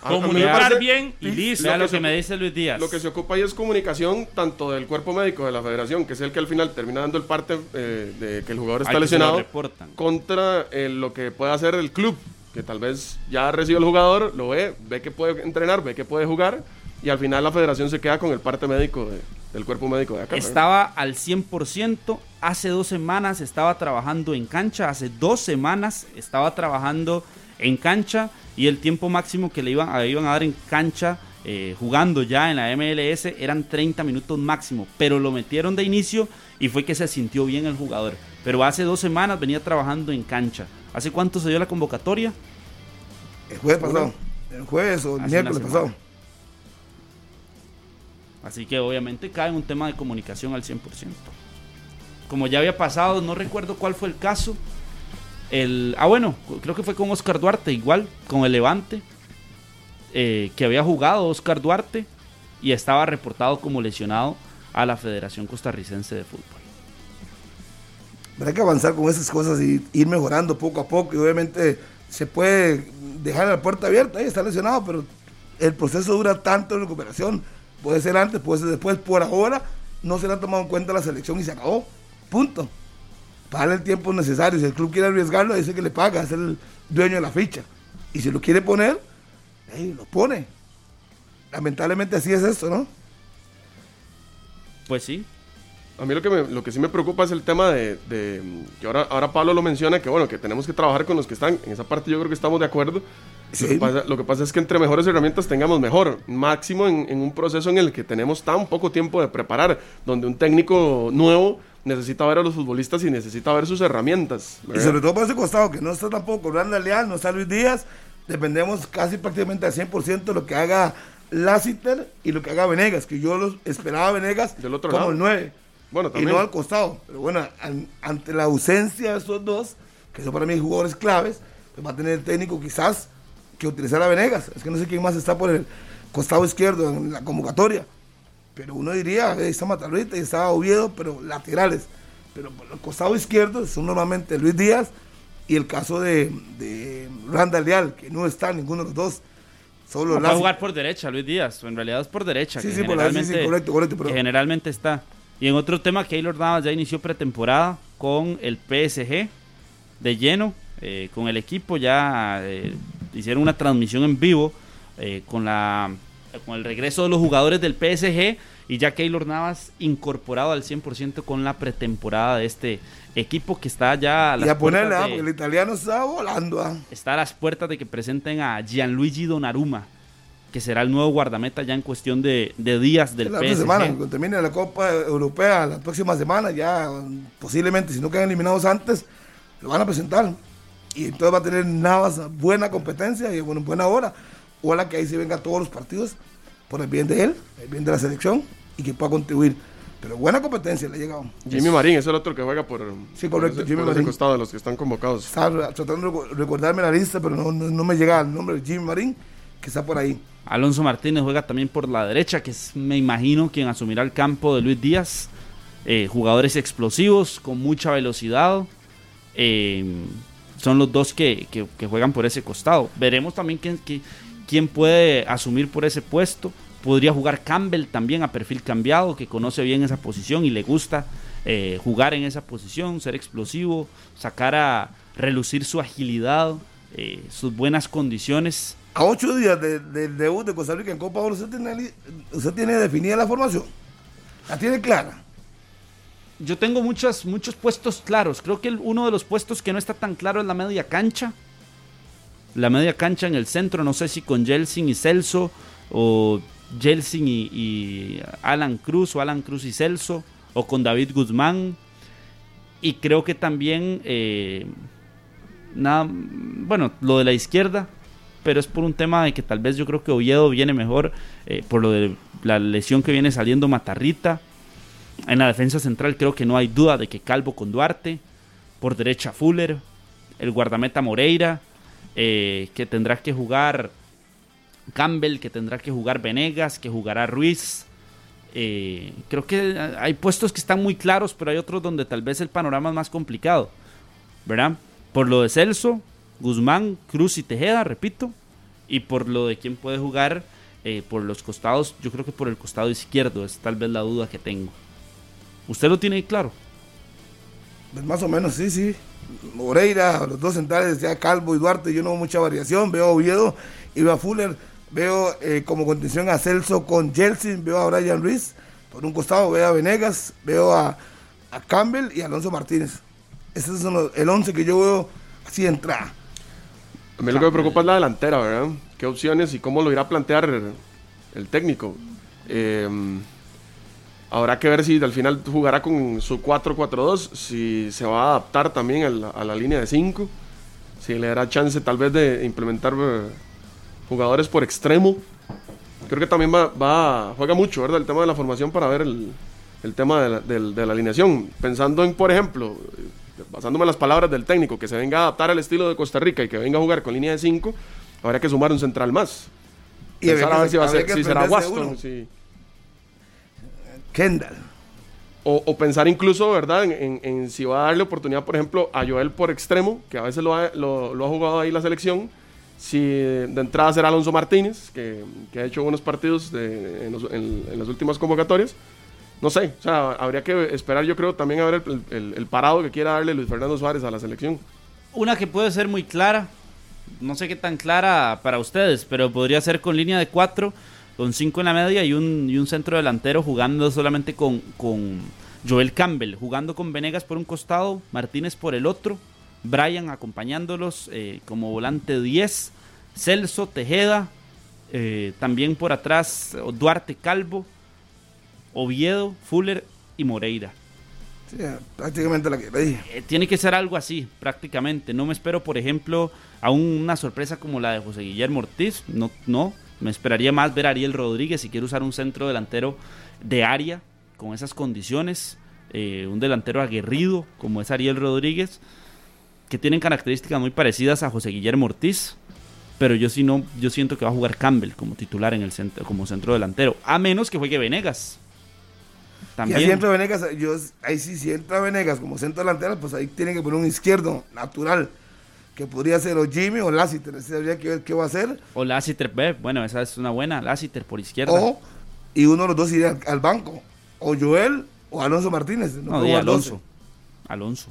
Comunicar bien y listo. lo que me dice Luis Díaz. Lo que se ocupa ahí es comunicación tanto del cuerpo médico de la federación, que es el que al final termina dando el parte eh, de que el jugador está lesionado, contra eh, lo que puede hacer el club, que tal vez ya recibe el jugador, lo ve, ve que puede entrenar, ve que puede jugar, y al final la federación se queda con el parte médico del cuerpo médico de acá. Estaba al 100%, hace dos semanas estaba trabajando en cancha, hace dos semanas estaba trabajando en cancha y el tiempo máximo que le iban, a, iban a dar en cancha eh, jugando ya en la MLS eran 30 minutos máximo, pero lo metieron de inicio y fue que se sintió bien el jugador. Pero hace dos semanas venía trabajando en cancha. ¿Hace cuánto se dio la convocatoria? El jueves pasado. El jueves o el miércoles pasado. Así que obviamente cae un tema de comunicación al 100%. Como ya había pasado, no recuerdo cuál fue el caso. El, ah, bueno, creo que fue con Oscar Duarte, igual, con el Levante, eh, que había jugado Oscar Duarte y estaba reportado como lesionado a la Federación Costarricense de Fútbol. Pero hay que avanzar con esas cosas y ir mejorando poco a poco. Y obviamente se puede dejar la puerta abierta, ahí está lesionado, pero el proceso dura tanto en recuperación Puede ser antes, puede ser después. Por ahora no se le ha tomado en cuenta la selección y se acabó. Punto. Para el tiempo necesario. Si el club quiere arriesgarlo, dice que le paga, es el dueño de la ficha. Y si lo quiere poner, lo pone. Lamentablemente así es esto, ¿no? Pues sí. A mí lo que, lo que sí me preocupa es el tema de, que ahora, ahora Pablo lo menciona, que bueno, que tenemos que trabajar con los que están, en esa parte yo creo que estamos de acuerdo, Lo, que pasa, es que entre mejores herramientas tengamos mejor, máximo en, en, un proceso en el que tenemos tan poco tiempo de preparar, donde un técnico nuevo necesita ver a los futbolistas y necesita ver sus herramientas. Y sobre todo por ese costado, que no está tampoco Randa Leal, no está Luis Díaz, dependemos casi prácticamente al 100% de lo que haga Lassiter y lo que haga Venegas, que yo los esperaba Venegas Del otro como lado. el 9. Bueno, y no al costado. Pero bueno, ante la ausencia de esos dos, que son para mí jugadores claves, pues va a tener el técnico quizás que utilizar a Venegas. Es que no sé quién más está por el costado izquierdo en la convocatoria. Pero uno diría, ahí está Matarrita y está Oviedo, pero laterales. Pero por el costado izquierdo son normalmente Luis Díaz y el caso de, de Randall Leal, que no está ninguno de los dos. Solo va a jugar por derecha, Luis Díaz. En realidad es por derecha. Sí, que sí, por la, sí, sí, correcto, correcto. Que generalmente está. Y en otro tema, Keylor Navas ya inició pretemporada con el PSG de lleno, eh, con el equipo. Ya eh, hicieron una transmisión en vivo eh, con, la, con el regreso de los jugadores del PSG y ya Keylor Navas incorporado al 100% con la pretemporada de este equipo que está ya a las y a ponerle, de, el italiano está volando. ¿ah? Está a las puertas de que presenten a Gianluigi Donnarumma, que será el nuevo guardameta ya en cuestión de, de días del la PSG. semana, cuando termine la Copa Europea la próxima semana, ya posiblemente, si no quedan eliminados antes, lo van a presentar. Y entonces va a tener Navas buena competencia y bueno, buena hora. Ojalá que ahí se venga todos los partidos por el bien de él, el bien de la selección y que pueda contribuir. Pero buena competencia le ha llegado. Jimmy Marín es el otro que juega por, sí, correcto, por ese, Jimmy por ese costado de los que están convocados. Estaba tratando de recordarme la lista, pero no, no, no me llega el nombre de Jimmy Marín, que está por ahí. Alonso Martínez juega también por la derecha, que es, me imagino, quien asumirá el campo de Luis Díaz. Eh, jugadores explosivos, con mucha velocidad. Eh, son los dos que, que, juegan por ese costado. Veremos también quién, quién, puede asumir por ese puesto. Podría jugar Campbell también a perfil cambiado, que conoce bien esa posición y le gusta eh, jugar en esa posición, ser explosivo, sacar a relucir su agilidad, eh, sus buenas condiciones. A ocho días del de, de debut de Costa Rica en Copa Oro, ¿usted tiene, ¿usted tiene definida la formación? ¿La tiene clara? Yo tengo muchos, puestos claros. Creo que uno de los puestos que no está tan claro es la media cancha. La media cancha en el centro, no sé si con Jelsin y Celso o Jelsin y, y, Alan Cruz o Alan Cruz y Celso o con David Guzmán y creo que también eh, nada bueno lo de la izquierda pero es por un tema de que tal vez yo creo que Oviedo viene mejor eh, por lo de la lesión que viene saliendo Matarrita en la defensa central creo que no hay duda de que Calvo con Duarte por derecha Fuller el guardameta Moreira eh, que tendrá que jugar Campbell, que tendrá que jugar Venegas, que jugará Ruiz. Eh, creo que hay puestos que están muy claros, pero hay otros donde tal vez el panorama es más complicado. ¿Verdad? Por lo de Celso, Guzmán, Cruz y Tejeda, repito. Y por lo de quién puede jugar eh, por los costados, yo creo que por el costado izquierdo es tal vez la duda que tengo. ¿Usted lo tiene claro? Pues más o menos, sí, sí. Moreira, los dos centrales, ya Calvo y Duarte, yo no veo mucha variación. Veo a Oviedo y veo a Fuller. Veo eh, como contención a Celso con Jelsin. Veo a Brian Ruiz. Por un costado veo a Venegas. Veo a, a Campbell y a Alonso Martínez. Ese es el 11 que yo veo así de entrada. A mí lo que me preocupa es la delantera, ¿verdad? ¿Qué opciones y cómo lo irá a plantear el, el técnico? Eh, Habrá que ver si al final jugará con su 4-4-2, si se va a adaptar también a la, a la línea de 5, si le dará chance tal vez de implementar uh, jugadores por extremo. Creo que también va, va, juega mucho, ¿verdad? El tema de la formación para ver el, el tema de la, de, de la, alineación. Pensando en, por ejemplo, basándome en las palabras del técnico, que se venga a adaptar al estilo de Costa Rica y que venga a jugar con línea de 5, habrá que sumar un central más. Y Pensar a ver si, va a ser, que si será Waston. si- Kendall. O, o pensar incluso, ¿verdad? En, en- en si va a darle oportunidad, por ejemplo, a Joel por extremo, que a veces lo ha, lo, lo ha jugado ahí la selección. Si de entrada será Alonso Martínez, que, que ha hecho buenos partidos de- en, los- en- en las últimas convocatorias. No sé, o sea, habría que esperar, yo creo, también a ver el, el- el parado que quiera darle Luis Fernando Suárez a la selección. Una que puede ser muy clara, no sé qué tan clara para ustedes, pero podría ser con línea de 4, con 5 en la media y un, y un centro delantero jugando solamente con, con Joel Campbell, jugando con Venegas por un costado, Martínez por el otro, Brian acompañándolos eh, como volante 10, Celso Tejeda, eh, también por atrás Duarte Calvo, Oviedo, Fuller y Moreira. Sí, prácticamente la que le eh, tiene que ser algo así, prácticamente. No me espero, por ejemplo, a una sorpresa como la de José Guillermo Ortiz. No, no. Me esperaría más ver a Ariel Rodríguez si quiere usar un centro delantero de área con esas condiciones. Eh, un delantero aguerrido como es Ariel Rodríguez, que tienen características muy parecidas a José Guillermo Ortiz. Pero yo sí no, yo siento que va a jugar Campbell como titular en el centro, como centro delantero, a menos que juegue Venegas también. Y Venegas, yo, ahí sí, si entra Venegas como centro delantero, pues ahí tiene que poner un izquierdo natural, que podría ser o Jimmy o Lassiter, habría que ver qué va a hacer. O Lassiter, bueno, esa es una buena, Lassiter por izquierda. O, y uno de los dos iría al, banco, o Joel o Alonso Martínez. No, no Alonso. Alonso.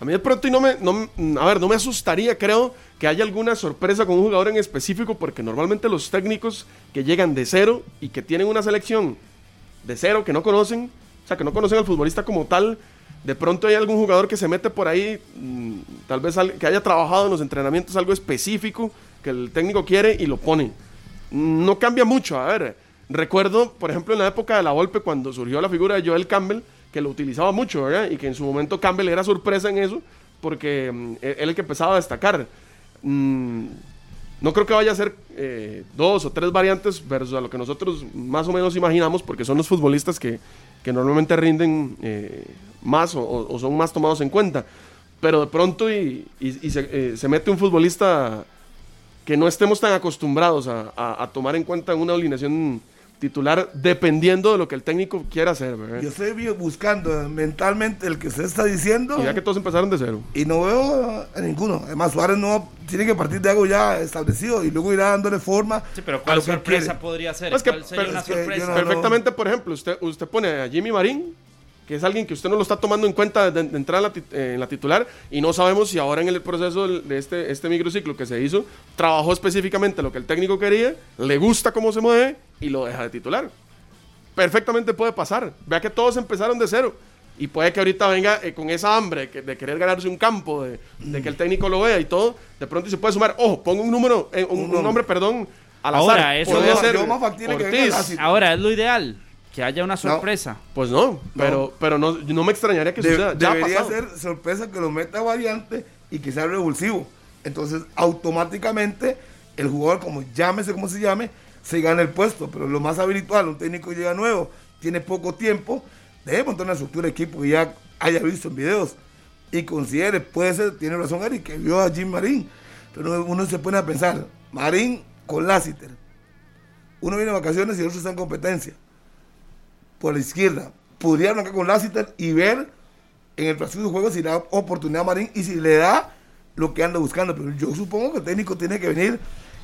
A mí de pronto y no me, a ver, no me asustaría, creo, que haya alguna sorpresa con un jugador en específico, porque normalmente los técnicos que llegan de cero y que tienen una selección de cero que no conocen, o sea, que no conocen al futbolista como tal, de pronto hay algún jugador que se mete por ahí, mm, tal vez que haya trabajado en los entrenamientos algo específico que el técnico quiere y lo pone. No cambia mucho, a ver, recuerdo, por ejemplo, en la época de la golpe cuando surgió la figura de Joel Campbell, que lo utilizaba mucho, ¿verdad? Y que en su momento Campbell era sorpresa en eso, porque mm, él el que empezaba a destacar. Mm, no creo que vaya a ser eh, dos o tres variantes versus a lo que nosotros más o menos imaginamos, porque son los futbolistas que, normalmente rinden eh, más o, son más tomados en cuenta. Pero de pronto y, eh, se, mete un futbolista que no estemos tan acostumbrados a, tomar en cuenta en una alineación titular dependiendo de lo que el técnico quiera hacer. Yo estoy buscando mentalmente el que se está diciendo. Y ya que todos empezaron de cero. Y no veo a ninguno. Además, Suárez no tiene que partir de algo ya establecido y luego irá dándole forma. Sí, pero ¿cuál sorpresa podría ser? Pues ¿Cuál sería una sorpresa? perfectamente, por ejemplo, usted, usted pone a Jimmy Marín que es alguien que usted no lo está tomando en cuenta de, entrar en la, titular y no sabemos si ahora en el proceso de este, este microciclo que se hizo, trabajó específicamente lo que el técnico quería, le gusta cómo se mueve y lo deja de titular. Perfectamente puede pasar. Vea que todos empezaron de cero. Y puede que ahorita venga eh, con esa hambre de querer ganarse un campo, de, que el técnico lo vea y todo. De pronto se puede sumar. Ojo, pongo un número, eh, un, nombre, perdón, al ahora, Eso ahora es lo ideal que haya una sorpresa. pues no, pero, pero no, no me extrañaría que suceda. debería ser sorpresa que lo meta variante y que sea revulsivo. Entonces, automáticamente, el jugador, como llámese como se llame, se gana el puesto. Pero lo más habitual, un técnico llega nuevo, tiene poco tiempo, debe montar una estructura de equipo que ya haya visto en videos y considere, puede ser, tiene razón Eric, que vio a Jim Marín. Pero uno se pone a pensar, Marín con Lassiter. Uno viene de vacaciones y el otro está en competencia por la izquierda. Podría arrancar con Lassiter y ver en el próximo juego si le da oportunidad a Marín y si le da lo que anda buscando. Pero yo supongo que el técnico tiene que venir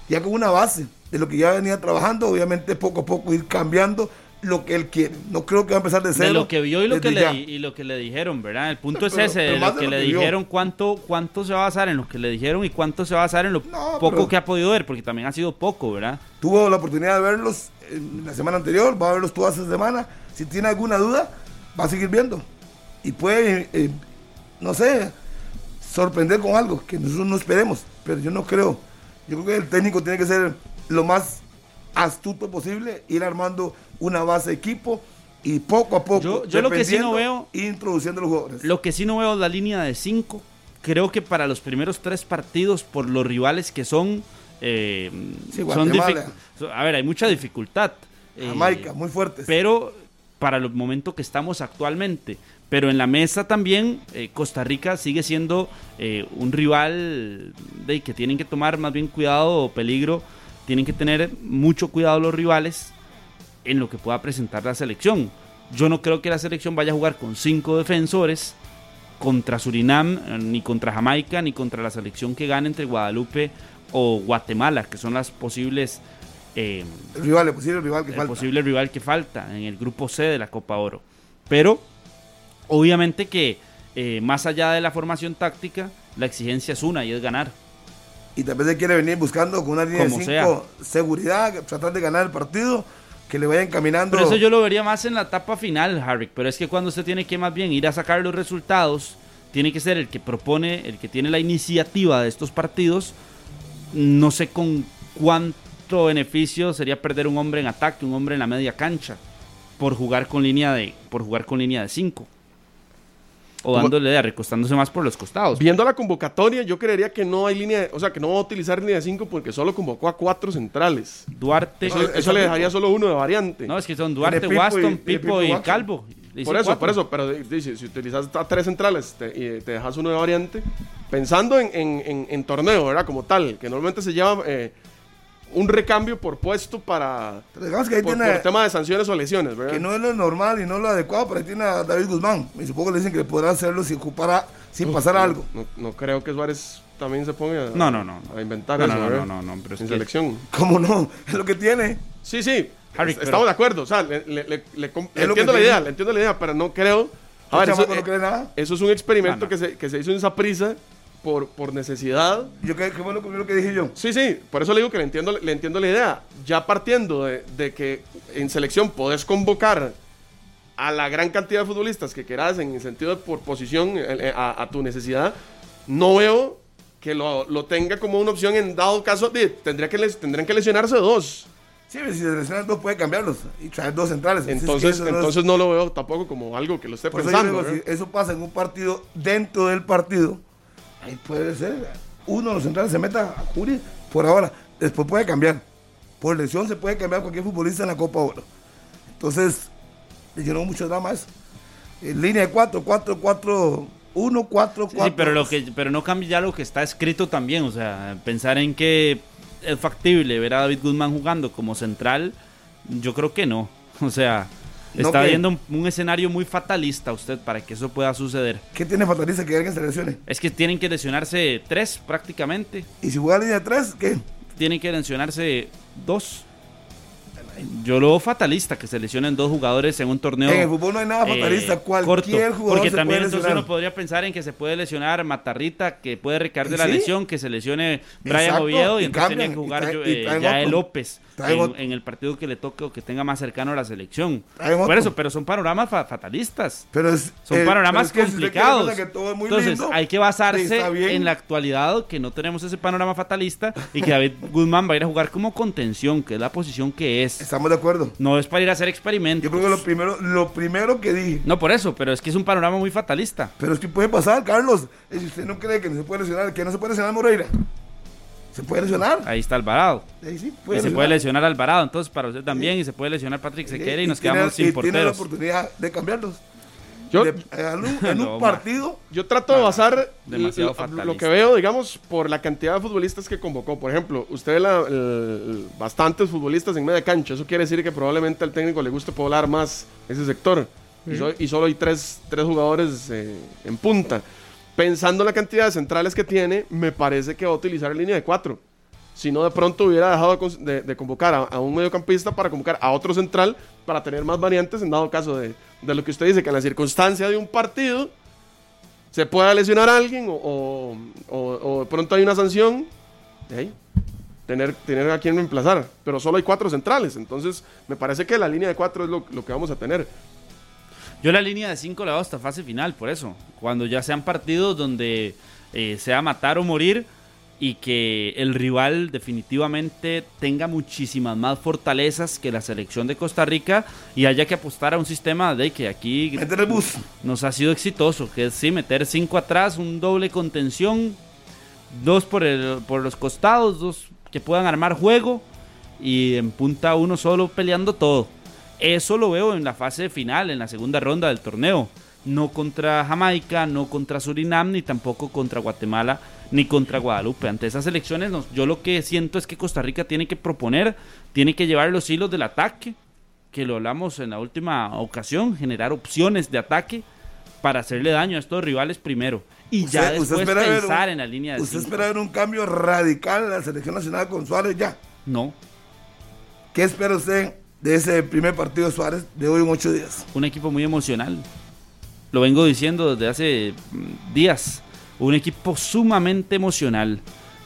ya con una base de lo que ya venía trabajando, obviamente poco a poco ir cambiando lo que él quiere. No creo que va a empezar de cero. De lo que vio y lo que, le, y lo que le dijeron, ¿verdad? El punto es ese, de lo que, le dijeron, cuánto, cuánto se va a basar en lo que le dijeron y cuánto se va a basar en lo poco que ha podido ver, porque también ha sido poco, ¿verdad? Tuvo la oportunidad de verlos la semana anterior, va a verlos toda esta semana. Si tiene alguna duda, va a seguir viendo. Y puede, eh, no sé, sorprender con algo que nosotros no esperemos. Pero yo no creo. Yo creo que el técnico tiene que ser lo más astuto posible, ir armando una base de equipo y poco a poco. Yo, lo que sí no veo. Introduciendo los jugadores. Lo que sí no veo es la línea de 5. Creo que para los primeros tres partidos, por los rivales que son. Eh, son a ver, hay mucha dificultad. Jamaica, muy fuerte. Pero para el momento que estamos actualmente. Pero en la mesa también eh, Costa Rica sigue siendo eh, un rival de que tienen que tomar más bien cuidado o peligro. Tienen que tener mucho cuidado los rivales en lo que pueda presentar la selección. Yo no creo que la selección vaya a jugar con cinco defensores contra Surinam, eh, ni contra Jamaica, ni contra la selección que gane entre Guadalupe o Guatemala, que son las posibles eh, el rival, el posible rival que el falta. posible rival que falta en el grupo C de la Copa Oro. Pero, obviamente que eh, más allá de la formación táctica, la exigencia es una y es ganar. Y tal vez quiere venir buscando con una línea de cinco seguridad, tratar de ganar el partido, que le vaya encaminando. Pero eso yo lo vería más en la etapa final, Harry. Pero es que cuando usted tiene que más bien ir a sacar los resultados, tiene que ser el que propone, el que tiene la iniciativa de estos partidos no sé con ¿cuánto beneficio sería perder un hombre en ataque, un hombre en la media cancha, por jugar con línea de, por jugar con línea de 5? O dándole de recostándose más por los costados. Viendo la convocatoria, yo creería que no hay línea, o sea, que no va a utilizar línea de 5 porque solo convocó a cuatro centrales. Duarte. Eso, le dejaría solo uno de variante. No, es que son Duarte, Waston, Pipo, y, Calvo. Por eso, por eso, pero dice, si utilizas a tres centrales y te dejas uno de variante, pensando en, en, en, torneo, ¿verdad? Como tal, que normalmente se lleva eh, un recambio por puesto para. Digamos que ahí por, tiene, por tema de sanciones o lesiones, ¿verdad? Que no es lo normal y no lo adecuado, pero ahí tiene a David Guzmán. Y supongo que le dicen que podrá hacerlo si ocupara, sin pasar algo. No, no, creo que Suárez también se ponga a, no, no, no. a inventar no, eso, no, no, no, no, pero es en que- selección. ¿Cómo no? Es lo que tiene. Sí, sí. Harry, estamos pero- de acuerdo. O sea, le, le- le- le Es entiendo la idea, le entiendo la idea, pero no creo. A ver, El eso, no eh, cree nada. eso es un experimento No, no. Que, se, que se hizo en esa prisa por, por necesidad. Yo, ¿qué, qué fue lo que dije yo? Sí, sí, por eso le digo que le entiendo, le entiendo la idea. Ya partiendo de, de que en selección podés convocar a la gran cantidad de futbolistas que quieras en el sentido de por posición eh, eh, a, a tu necesidad, no veo que lo, lo tenga como una opción en dado caso de tendría que les, tendrían que lesionarse dos. Sí, si se lesionan dos puede cambiarlos y traer dos centrales. Entonces, eso entonces no lo veo tampoco como algo que lo esté Por eso pensando. digo, ¿verdad? si eso pasa en un partido dentro del partido, ahí puede ser. Uno de los centrales se meta a Juri por ahora. Después puede cambiar. Por lesión se puede cambiar cualquier futbolista en la Copa Oro. Entonces, le llenó mucho drama eso. En línea de 4, 4, 4, 1, 4, 4. Sí, pero, lo que, pero no cambia ya lo que está escrito también. O sea, pensar en que es factible ver a David Guzmán jugando como central, yo creo que no. O sea, está viendo un, un escenario muy fatalista usted para que eso pueda suceder. ¿Qué tiene fatalista que alguien se lesione? Es que tienen que lesionarse tres prácticamente. Y si juega línea de 3, ¿qué? Tienen que lesionarse dos. Yo lo veo fatalista que se lesionen dos jugadores en un torneo. en el fútbol no hay nada fatalista. eh, Cualquier corto, jugador porque se también puede entonces lesionar. uno podría pensar en que se puede lesionar Matarrita, que puede recaer de la Sí. lesión, que se lesione Brian Exacto, Oviedo y, y entonces tenía que jugar yo- eh, Yael otro. López en, el partido que le toque o que tenga más cercano a la selección. Por eso, pero son panoramas fa- fatalistas. Pero es, Son eh, panoramas pero es que complicados. que Entonces, lindo, hay que basarse en la actualidad, que no tenemos ese panorama fatalista y que David Guzmán va a ir a jugar como contención, que es la posición que es. Estamos de acuerdo. No es para ir a hacer experimentos. Yo creo que lo primero, lo primero que dije, No por eso, pero es que es un panorama muy fatalista. pero es que puede pasar, Carlos. Si usted no cree que no se puede lesionar, que no se puede lesionar Moreira, se puede lesionar. Ahí está Alvarado. Ahí sí, y se puede lesionar. Alvarado, entonces para usted también, y se puede lesionar Patrick Sequeira y nos tiene- quedamos sin y Tiene la porteros. oportunidad de cambiarlos. Yo, De- en un, en un No, partido, Yo trato de basar demasiado lo- lo que veo, digamos, por la cantidad de futbolistas que convocó. Por ejemplo, usted ve la- el- bastantes futbolistas en media cancha. Eso quiere decir que probablemente al técnico le guste poblar más ese sector. Y, so- y solo hay tres, tres jugadores eh, en punta. Pensando en la cantidad de centrales que tiene, me parece que va a utilizar línea de cuatro. Si no, de pronto hubiera dejado de, de convocar a, a un mediocampista para convocar a otro central para tener más variantes en dado caso de, de lo que usted dice, que en la circunstancia de un partido se pueda lesionar a alguien o, o- o- o de pronto hay una sanción, ahí, tener, tener a quien reemplazar. Pero solo hay cuatro centrales, entonces me parece que la línea de cuatro es lo, lo que vamos a tener. Yo la línea de 5 la veo hasta fase final, por eso. Cuando ya sean partidos donde eh, sea matar o morir y que el rival definitivamente tenga muchísimas más fortalezas que la selección de Costa Rica y haya que apostar a un sistema de que aquí meter el bus. nos ha sido exitoso, que es sí, meter cinco atrás, un doble contención, dos por, el, por los costados, dos que puedan armar juego y en punta uno solo peleando todo. Eso lo veo en la fase final, en la segunda ronda del torneo. No contra Jamaica, no contra Surinam, ni tampoco contra Guatemala, ni contra Guadalupe. Ante esas elecciones, yo lo que siento es que Costa Rica tiene que proponer, tiene que llevar los hilos del ataque, que lo hablamos en la última ocasión, generar opciones de ataque para hacerle daño a estos rivales primero. Y ya Usted- después pensar en la línea de Usted cinco. espera ver un cambio radical en la selección nacional con Suárez ya. No, ¿Qué espera usted de ese primer partido de Suárez de hoy en ocho días? un equipo muy emocional. Lo vengo diciendo desde hace mm, días. Un equipo sumamente emocional.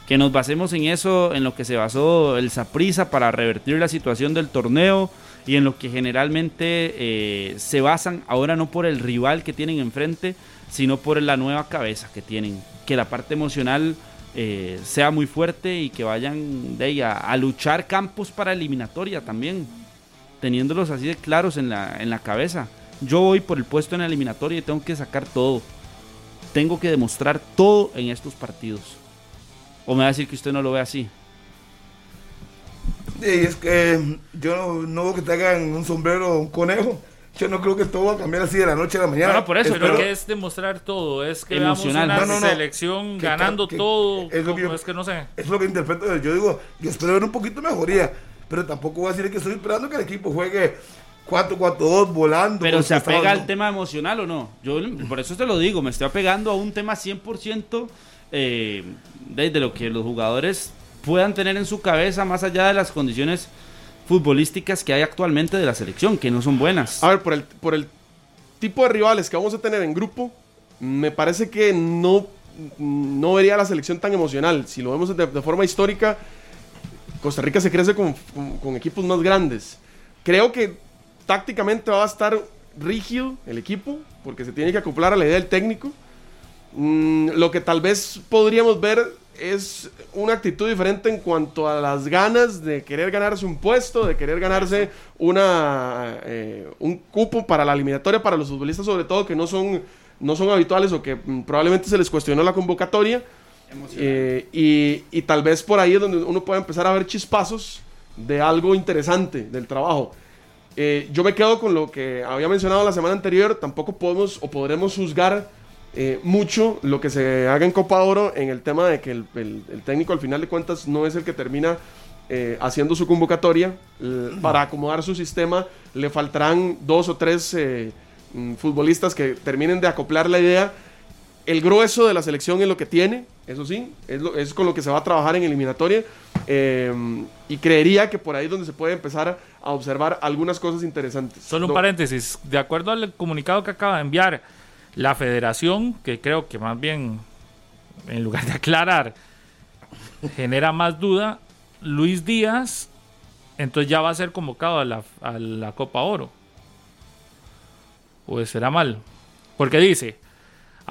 Que nos basemos en eso, en lo que se basó el Saprisa para revertir la situación del torneo y en lo que generalmente eh, se basan ahora no por el rival que tienen enfrente, sino por la nueva cabeza que tienen. Que la parte emocional eh, sea muy fuerte y que vayan de ahí a, luchar campos para eliminatoria también, teniéndolos así de claros en la, en la cabeza. Yo voy por el puesto en la eliminatoria y tengo que sacar todo. Tengo que demostrar todo en estos partidos. ¿O me va a decir que usted no lo ve así? Y es que yo no, veo que te hagan un sombrero un conejo. Yo no creo que todo va a cambiar así de la noche a la mañana. No, por eso, creo que es demostrar todo. Es que Emocional. veamos una selección ganando todo. Es lo que es que no sé. Es lo que interpreto. Yo digo, yo espero ver un poquito mejoría. Pero tampoco voy a decir que estoy esperando que el equipo juegue 4-4-2 volando. Pero se apega al tema emocional o no. Yo por eso te lo digo, me estoy apegando a un tema 100% eh, de, lo que los jugadores puedan tener en su cabeza más allá de las condiciones futbolísticas que hay actualmente de la selección, que no son buenas. A ver, por el, por el tipo de rivales que vamos a tener en grupo, me parece que no, no vería la selección tan emocional. Si lo vemos de, forma histórica, Costa Rica se crece con, con equipos más grandes. Creo que tácticamente va a estar rígido el equipo, porque se tiene que acoplar a la idea del técnico. Mm, lo que tal vez podríamos ver es una actitud diferente en cuanto a las ganas de querer ganarse un puesto, de querer ganarse una, eh, un cupo para la eliminatoria para los futbolistas, sobre todo que no son, no son habituales o que mm, probablemente se les cuestionó la convocatoria. Eh, y, y, tal vez por ahí es donde uno puede empezar a ver chispazos de algo interesante del trabajo. Eh, yo me quedo con lo que había mencionado la semana anterior. Tampoco podemos o podremos juzgar eh, mucho lo que se haga en Copa Oro en el tema de que el, técnico al final de cuentas no es el que termina eh, haciendo su convocatoria. para acomodar su sistema le faltarán dos o tres mm, futbolistas que terminen de acoplar la idea. El grueso de la selección es lo que tiene, eso sí, es, es con lo que se va a trabajar en eliminatoria. y creería que por ahí es donde se puede empezar a observar algunas cosas interesantes. Solo un paréntesis, de acuerdo al comunicado que acaba de enviar la federación, que creo que más bien, en lugar de aclarar, genera más duda, Luis Díaz, entonces ya va a ser convocado a la, a la Copa Oro. Pues será mal. Porque dice,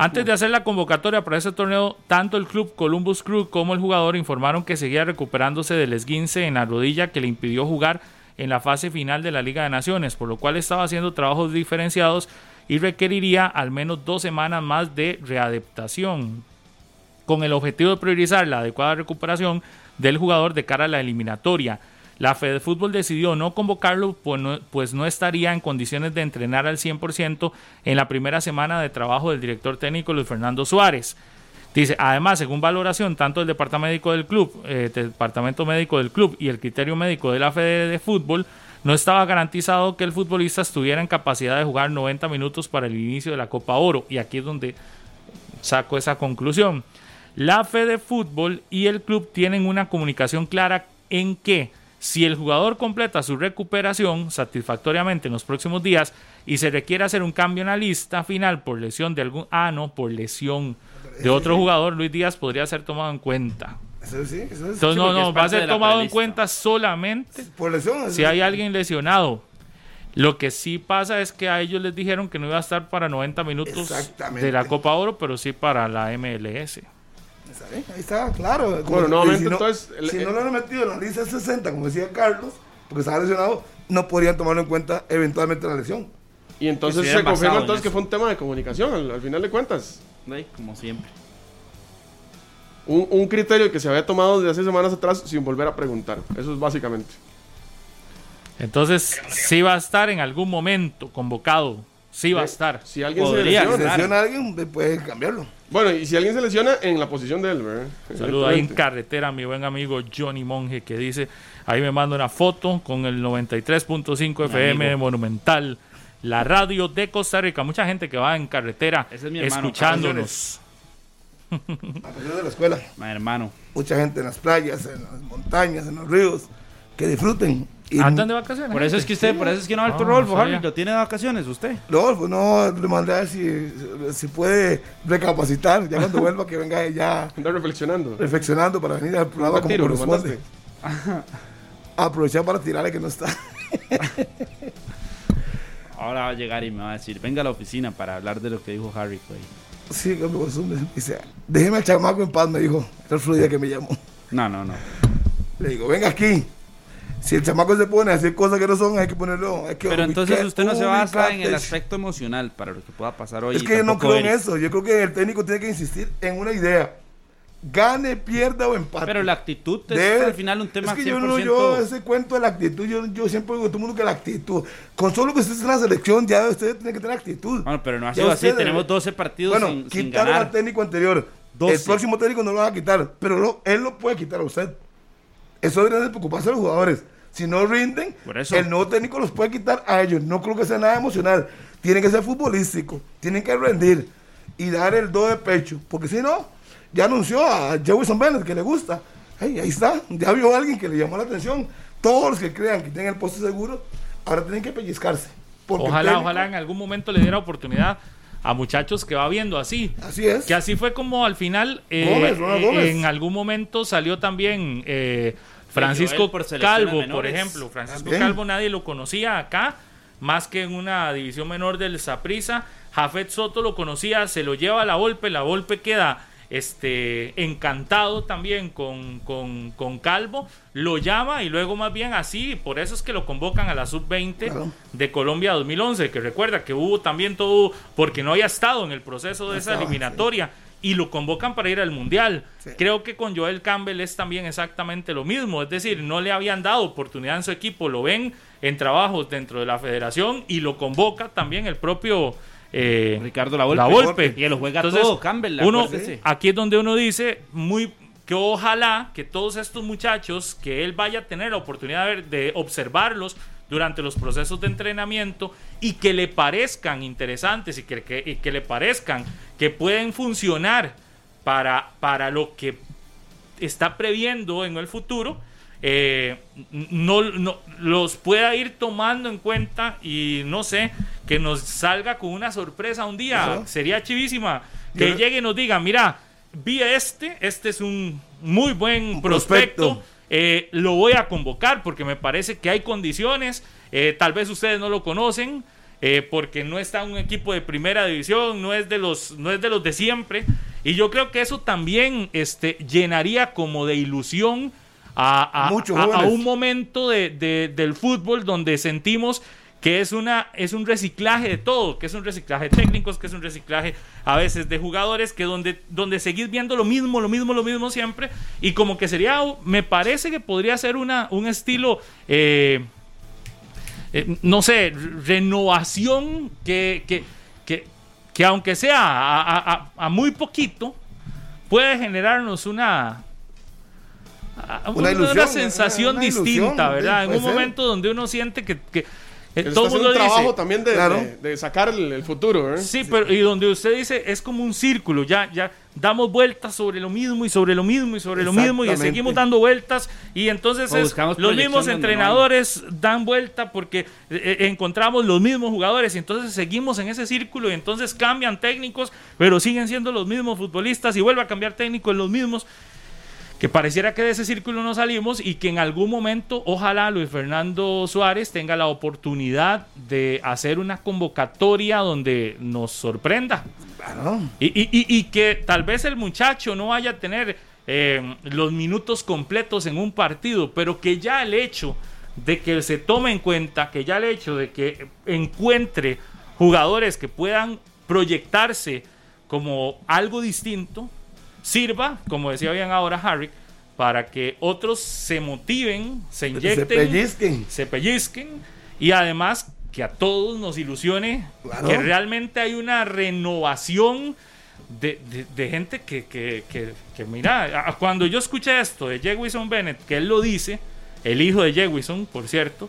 antes de hacer la convocatoria para ese torneo, tanto el club Columbus Crew como el jugador informaron que seguía recuperándose del esguince en la rodilla que le impidió jugar en la fase final de la Liga de Naciones, por lo cual estaba haciendo trabajos diferenciados y requeriría al menos dos semanas más de readaptación, con el objetivo de priorizar la adecuada recuperación del jugador de cara a la eliminatoria. La Fed Fútbol decidió no convocarlo, pues no, pues no estaría en condiciones de entrenar al 100% en la primera semana de trabajo del director técnico Luis Fernando Suárez. Dice, además, según valoración, tanto el departamento médico del club, eh, departamento médico del club y el criterio médico de la Fede de Fútbol, no estaba garantizado que el futbolista estuviera en capacidad de jugar 90 minutos para el inicio de la Copa Oro. Y aquí es donde saco esa conclusión. La Fede Fútbol y el club tienen una comunicación clara en que si el jugador completa su recuperación satisfactoriamente en los próximos días y se requiere hacer un cambio en la lista final por lesión de algún... Ah, no, por lesión de otro jugador, Luis Díaz podría ser tomado en cuenta. Eso sí, eso Entonces, no, no, va a ser tomado en cuenta solamente si hay alguien lesionado. Lo que sí pasa es que a ellos les dijeron que no iba a estar para 90 minutos de la Copa Oro, pero sí para la MLS. Ahí está, claro. Bueno, nuevamente, si no, entonces. si no lo han metido en la lista 60, como decía Carlos, porque estaba lesionado, no podrían tomarlo en cuenta eventualmente la lesión. Y entonces se confirma entonces que fue un tema de comunicación, al final de cuentas como siempre. Un, criterio que se había tomado desde hace semanas atrás sin volver a preguntar. Eso es básicamente. Entonces, sí va a estar en algún momento convocado. Sí va a estar. Si alguien se lesiona, a alguien, puede cambiarlo. Bueno, y si alguien se lesiona, en la posición de él, ¿verdad? Saludo ahí en carretera mi buen amigo Johnny Monge que dice, ahí me manda una foto con el 93.5 FM de Monumental la radio de Costa Rica. Mucha gente que va en carretera escuchándonos. de la escuela. Mi hermano. Mucha gente en las playas, en las montañas, en los ríos. Que disfruten. ¿Andan de vacaciones? Por eso es que usted, por eso es que no va al Rodolfo, ¿Lo tiene de vacaciones usted? Rodolfo, no, le mandé a ver si, si puede recapacitar. Ya cuando vuelva, que venga ya. Anda reflexionando. Reflexionando para venir al programa como corresponde. Aprovechar para tirarle que no está. ahora va a llegar y me va a decir, venga a la oficina para hablar de lo que dijo Harry Clay. Sí, dice, déjeme al chamaco en paz, me dijo. El día que me llamó. No, no, no. Le digo, venga aquí. Si el chamaco se pone a hacer cosas que no son, hay que ponerlo. Pero entonces usted no se basa en el aspecto emocional para lo que pueda pasar hoy. Es que yo no creo en eso. Yo creo que el técnico tiene que insistir en una idea. Gane, pierda o empate. Pero la actitud es al final un tema Es que yo no, yo ese cuento de la actitud, yo, yo siempre digo a todo el mundo que la actitud. Con solo que usted esté en la selección, ya usted tiene que tener actitud. Bueno, pero no ha sido así. Tenemos 12 partidos bueno, sin, quitaron al técnico anterior. El próximo técnico no lo va a quitar, pero él lo puede quitar a usted. Eso debería de preocuparse a los jugadores. Si no rinden, el nuevo técnico los puede quitar a ellos. No creo que sea nada emocional. Tiene que ser futbolístico. Tienen que rendir y dar el do de pecho. Porque si no, ya anunció a Jefferson Bennett que le gusta. ahí está. Ya vio a alguien que le llamó la atención. Todos los que crean que tienen el puesto seguro, ahora tienen que pellizcarse. Ojalá, ojalá en algún momento le diera oportunidad a muchachos que va viendo así. Así es. Que así fue como al final, eh, eh, en algún momento salió también eh, Francisco Calvo, por ejemplo. Francisco Calvo nadie lo conocía acá, más que en una división menor del Saprisa. Jafet Soto lo conocía, se lo lleva a la Volpe, la Volpe queda este, encantado también con, con, Calvo, lo llama y luego más bien así, por eso es que lo convocan a la sub-20 de Colombia 2011, que recuerda que hubo también todo, porque no había estado en el proceso de esa eliminatoria y lo convocan para ir al Mundial. Creo que con Joel Campbell es también exactamente lo mismo, es decir, no le habían dado oportunidad en su equipo, lo ven en trabajos dentro de la federación y lo convoca también el propio eh, Ricardo La Volpe. Y lo juega todo Campbell. Uno, aquí es donde uno dice muy que ojalá que todos estos muchachos, que él vaya a tener la oportunidad de, de observarlos, durante los procesos de entrenamiento y que le parezcan interesantes y que, que le parezcan que pueden funcionar para, para lo que está previendo en el futuro, eh, no, no, los pueda ir tomando en cuenta y no sé, que nos salga con una sorpresa un día. Sería chivísima que llegue y nos diga, mira, vi este, este es un muy buen prospecto eh, lo voy a convocar porque me parece que hay condiciones. Eh, tal vez ustedes no lo conocen eh, porque no está un equipo de primera división, no es de los, no es de los de siempre. Y yo creo que eso también este, llenaría como de ilusión a, a, un momento de, del fútbol donde sentimos que es, una, es un reciclaje de todo, que es un reciclaje de técnicos, que es un reciclaje a veces de jugadores, que donde, donde seguís viendo lo mismo, lo mismo, lo mismo siempre, y como que sería, me parece que podría ser una, un estilo, eh, eh, no sé, renovación que, que, que, que aunque sea a, a, muy poquito, puede generarnos una, una, una, sensación distinta, ¿verdad? En un momento donde uno siente que, que, eh, todo el mundo un trabajo también de, sacar el, futuro. ¿eh? Sí, pero y donde usted dice es como un círculo, ya, ya damos vueltas sobre lo mismo y sobre lo mismo y sobre lo mismo y seguimos dando vueltas y entonces los mismos entrenadores dan vuelta porque eh, encontramos los mismos jugadores y entonces seguimos en ese círculo y entonces cambian técnicos, pero siguen siendo los mismos futbolistas y vuelve a cambiar técnicos los mismos que pareciera que de ese círculo no salimos y que en algún momento ojalá Luis Fernando Suárez tenga la oportunidad de hacer una convocatoria donde nos sorprenda. Y, que tal vez el muchacho no vaya a tener eh, los minutos completos en un partido, pero que ya el hecho de que se tome en cuenta, que ya el hecho de que encuentre jugadores que puedan proyectarse como algo distinto, sirva, como decía bien ahora Harry, para que otros se motiven, se inyecten, se pellizquen, se pellizquen y además que a todos nos ilusione que realmente hay una renovación de, gente que, que, que, mira, cuando yo escuché esto de Jewison Bennett, que él lo dice, el hijo de Jewison, por cierto,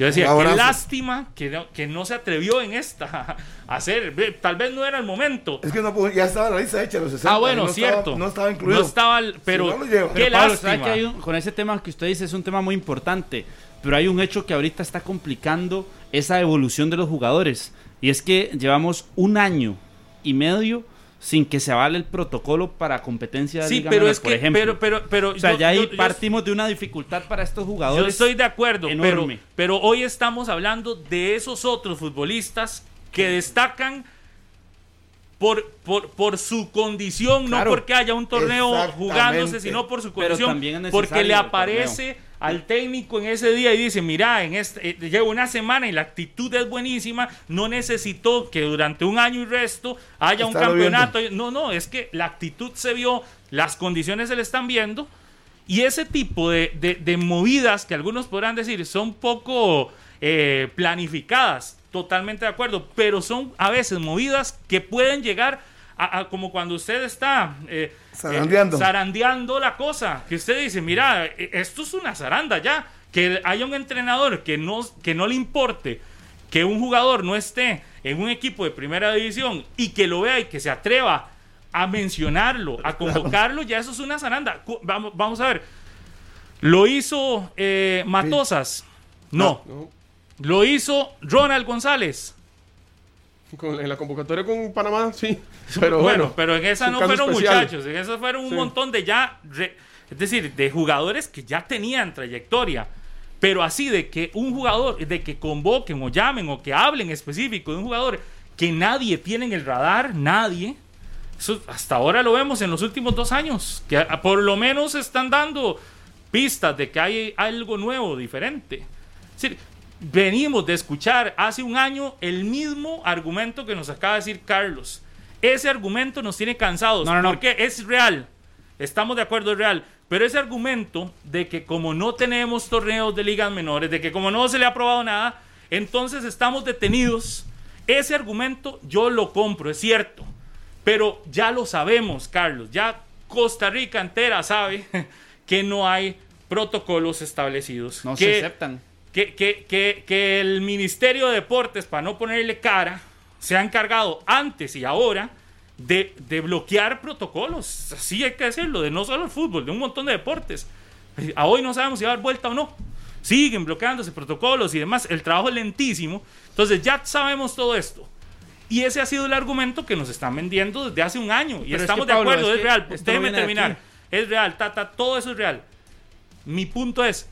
yo decía, qué lástima que no, que no se atrevió en esta a hacer. Tal vez no era el momento. Es que no, ya estaba la lista hecha los 60. Ah, bueno, cierto. no estaba incluido. No estaba, pero, qué lástima. con ese tema que usted dice es un tema muy importante, pero hay un hecho que ahorita está complicando esa evolución de los jugadores. Y es que llevamos un año y medio sin que se avale el protocolo para competencia de sí, pero es por que, ejemplo. Pero, pero, o sea, ya ahí partimos de una dificultad para estos jugadores. Yo estoy de acuerdo, pero, pero hoy estamos hablando de esos otros futbolistas que destacan por, por, por su condición, no porque haya un torneo jugándose, sino por su condición. porque le aparece al técnico en ese día y dice, mira, en este, eh, llevo una semana y la actitud es buenísima, no necesito que durante un año y resto haya un campeonato. No, no, es que la actitud se vio, las condiciones se le están viendo y ese tipo de, movidas que algunos podrán decir son poco eh, planificadas, totalmente de acuerdo, pero son a veces movidas que pueden llegar a, como cuando usted está eh, zarandeando. Eh, zarandeando la cosa, que usted dice, mira, e, esto es una zaranda ya, que haya un entrenador que no, que no le importe que un jugador no esté en un equipo de primera división y que lo vea y que se atreva a mencionarlo, a convocarlo, ya eso es una zaranda. Vamos, vamos a ver. ¿Lo hizo eh, Matosas? No. ¿Lo hizo Ronald González? En la convocatoria con Panamá, sí. Pero bueno, pero en esa no fueron muchachos, en esa fueron un montón de ya, es decir, de jugadores que ya tenían trayectoria. Pero así de que un jugador, de que convoquen o llamen o que hablen específico de un jugador que nadie tiene en el radar, nadie, hasta ahora lo vemos en los últimos dos años, que por lo menos están dando pistas de que hay algo nuevo, diferente. Venimos de escuchar hace un año el mismo argumento que nos acaba de decir Carlos. Ese argumento nos tiene cansados. No, no, Porque es real. Estamos de acuerdo, es real. Pero ese argumento de que como no tenemos torneos de ligas menores, de que como no se le ha aprobado nada, entonces estamos detenidos. Ese argumento yo lo compro, es cierto. Pero ya lo sabemos, Carlos, ya Costa Rica entera sabe que no hay protocolos establecidos. No se aceptan. Que, que, el Ministerio de Deportes, para no ponerle cara, se ha encargado antes y ahora de, de, bloquear protocolos. Así hay que decirlo, de no solo el fútbol, de un montón de deportes. A hoy no sabemos si va a dar vuelta o no. Siguen bloqueándose protocolos y demás. El trabajo es lentísimo. Entonces ya sabemos todo esto. Y ese ha sido el argumento que nos están vendiendo desde hace un año. Y estamos de acuerdo, es, real. Déjeme terminar. Es real, tata, todo eso es real. Mi punto es,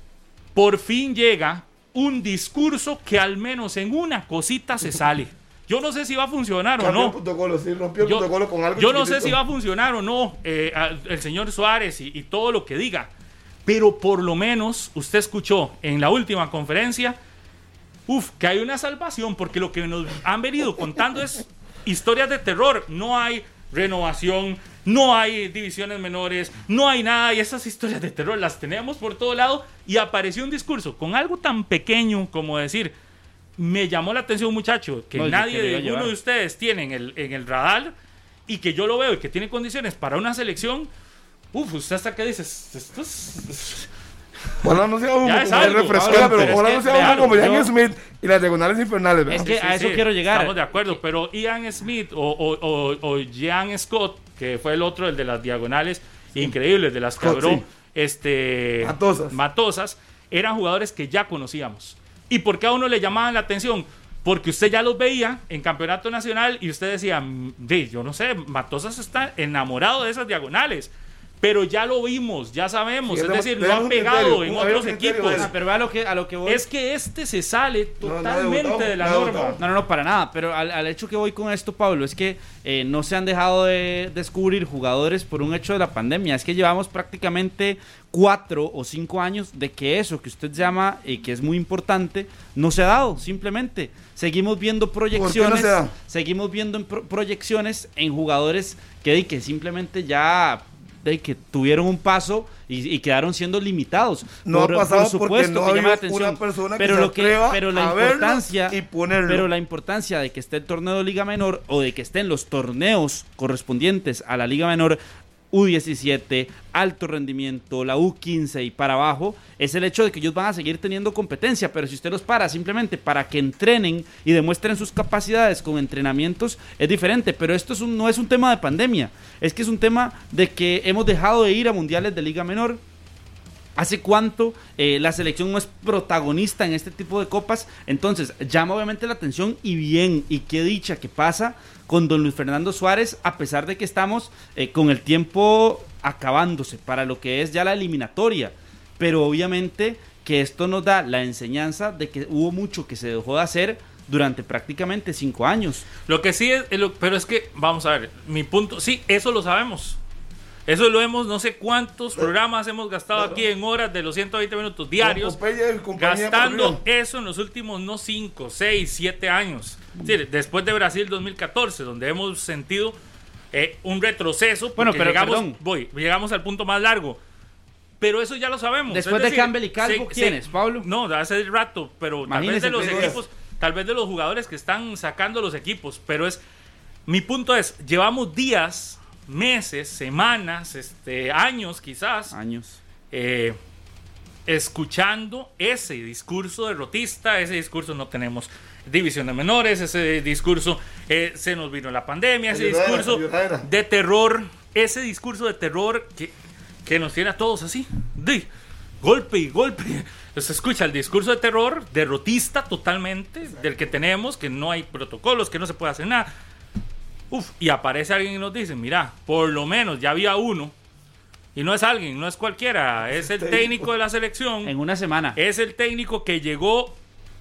por fin llega un discurso que al menos en una cosita se sale. Yo no sé si va a funcionar o no. yo, no sé si va a funcionar o no eh, el señor Suárez y, y todo lo que diga. Pero por lo menos usted escuchó en la última conferencia Uf, que hay una salvación, porque lo que nos han venido contando es historias de terror. No hay renovación, no hay divisiones menores, no hay nada. Y esas historias de terror las tenemos por todo lado. Y apareció un discurso con algo tan pequeño como decir, me llamó la atención, muchacho, que nadie de ninguno de ustedes tiene en el, en el radar y que yo lo veo y que tiene condiciones para una selección. Uf, usted hasta que dices, esto es, Ojalá no sea un refrescada, pero ojalá no sea uno como Ian Smith y las diagonales infernales. Es que a eso quiero llegar. Estamos de acuerdo, pero Ian Smith o, o, o, Jean Scott, que fue el otro, el de las diagonales increíbles, de las que este, Matosas. Matosas, eran jugadores que ya conocíamos. ¿Y por qué a uno le llamaban la atención? Porque usted ya los veía en campeonato nacional y usted decía, mm, yo no sé, Matosas está enamorado de esas diagonales pero ya lo vimos, ya sabemos, es decir, no han pegado en otros equipos. pero a lo que a lo que voy. Es que este se sale totalmente de la norma. No, no, no, para nada, pero al, hecho que voy con esto, Pablo, es que eh, no se han dejado de descubrir jugadores por un hecho de la pandemia, es que llevamos prácticamente cuatro o cinco años de que eso que usted llama y que es muy importante no se ha dado, simplemente. Seguimos viendo proyecciones, seguimos viendo proyecciones en jugadores que, que simplemente ya de que tuvieron un paso y, quedaron siendo limitados. No ha pasado porque no hay una persona que pero se lo que, pero la importancia y ponerlo. Pero la importancia de que esté el torneo de Liga Menor o de que estén los torneos correspondientes a la Liga Menor U17, alto rendimiento, la U15 y para abajo, es el hecho de que ellos van a seguir teniendo competencia, pero si usted los para simplemente para que entrenen y demuestren sus capacidades con entrenamientos, es diferente, pero esto es un, no es un tema de pandemia, es que es un tema de que hemos dejado de ir a mundiales de liga menor, ¿Hace cuánto eh, la selección no es protagonista en este tipo de copas? Entonces, llama obviamente la atención y bien, y qué dicha que pasa con don Luis Fernando Suárez, a pesar de que estamos eh, con el tiempo acabándose para lo que es ya la eliminatoria. Pero obviamente que esto nos da la enseñanza de que hubo mucho que se dejó de hacer durante prácticamente cinco años. Lo que sí es, pero es que, vamos a ver, mi punto, sí, eso lo sabemos. Eso lo hemos, no sé cuántos programas hemos gastado aquí en horas de los 120 minutos diarios, gastando eso en los últimos, no 5, 6, 7 años. después de Brasil 2014, donde hemos sentido eh, un retroceso. Bueno, pero llegamos, voy, llegamos al punto más largo. Pero eso ya lo sabemos. Después de Campbell y Calvo, ¿quiénes, Pablo? No, hace rato, pero tal vez de los equipos, tal vez de los jugadores que están sacando los equipos. Pero es, mi punto es, llevamos días meses, semanas, este, años quizás. Años. Eh, escuchando ese discurso derrotista, ese discurso no tenemos división de menores, ese discurso eh, se nos vino la pandemia, ese discurso de terror, ese discurso de terror que, que nos tiene a todos así, de golpe y golpe. Se escucha el discurso de terror derrotista totalmente del que tenemos, que no hay protocolos, que no se puede hacer nada Uf, y aparece alguien y nos dice, mira, por lo menos ya había uno. Y no es alguien, no es cualquiera, es el técnico de la selección. En una semana. Es el técnico que llegó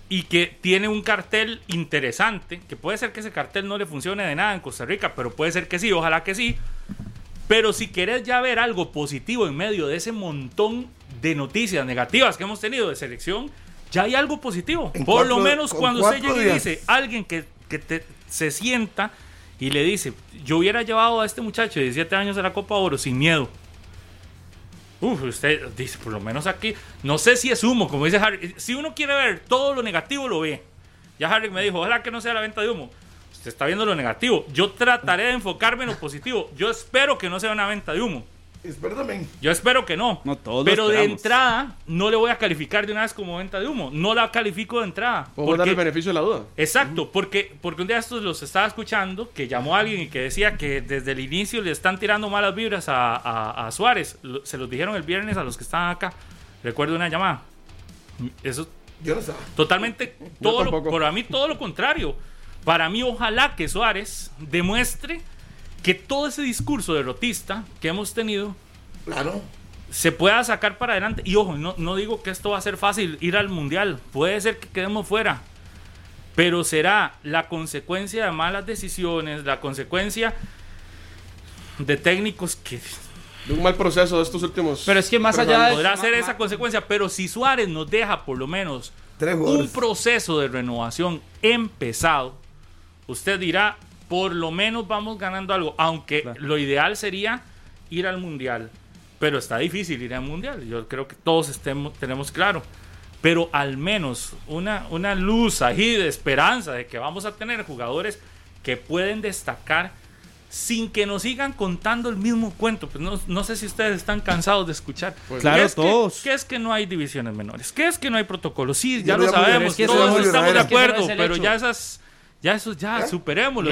y que tiene un cartel interesante, que puede ser que ese cartel no le funcione de nada en Costa Rica, pero puede ser que sí, ojalá que sí. Pero si querés ya ver algo positivo en medio de ese montón de noticias negativas que hemos tenido de selección, ya hay algo positivo. Por lo menos cuando usted llega y dice, alguien que, que se sienta y le dice, yo hubiera llevado a este muchacho de 17 años a la Copa Oro sin miedo. Uf, usted dice, por lo menos aquí, no sé si es humo, como dice Harry. Si uno quiere ver todo lo negativo, lo ve. Ya Harry me dijo, ojalá que no sea la venta de humo. Usted está viendo lo negativo. Yo trataré de enfocarme en lo positivo. Yo espero que no sea una venta de humo. Yo espero que no. no pero de entrada, no le voy a calificar de una vez como venta de humo. No la califico de entrada. Podemos darle el beneficio de la duda. Exacto, porque, porque un día estos los estaba escuchando, que llamó a alguien y que decía que desde el inicio le están tirando malas vibras a, Suárez. Se los dijeron el viernes a los que estaban acá. Recuerdo una llamada. Eso. Yo no sé. Totalmente. Todo lo, por mí, todo lo contrario. Para mí, ojalá que Suárez demuestre que todo ese discurso derrotista que hemos tenido claro. se pueda sacar para adelante. Y ojo, no, no digo que esto va a ser fácil ir al mundial, puede ser que quedemos fuera, pero será la consecuencia de malas decisiones, la consecuencia de técnicos que de un mal proceso de estos últimos. Pero es que más allá de. Podrá ser esa consecuencia, pero si Suárez nos deja por lo menos un proceso de renovación empezado, usted dirá, por lo menos vamos ganando algo, aunque lo ideal sería ir al mundial, pero está difícil ir al mundial, yo creo que todos estemos, tenemos claro, pero al menos una, una luz ahí de esperanza de que vamos a tener jugadores que pueden destacar sin que nos sigan contando el mismo cuento. Pues no, no sé si ustedes están cansados de escuchar. Pues claro, todos. Que, ¿Qué es que no hay divisiones menores? ¿Qué es que no hay protocolos? Sí, ya lo sabemos, todos estamos de acuerdo, pero ya esas ya eso, ya, superémoslo.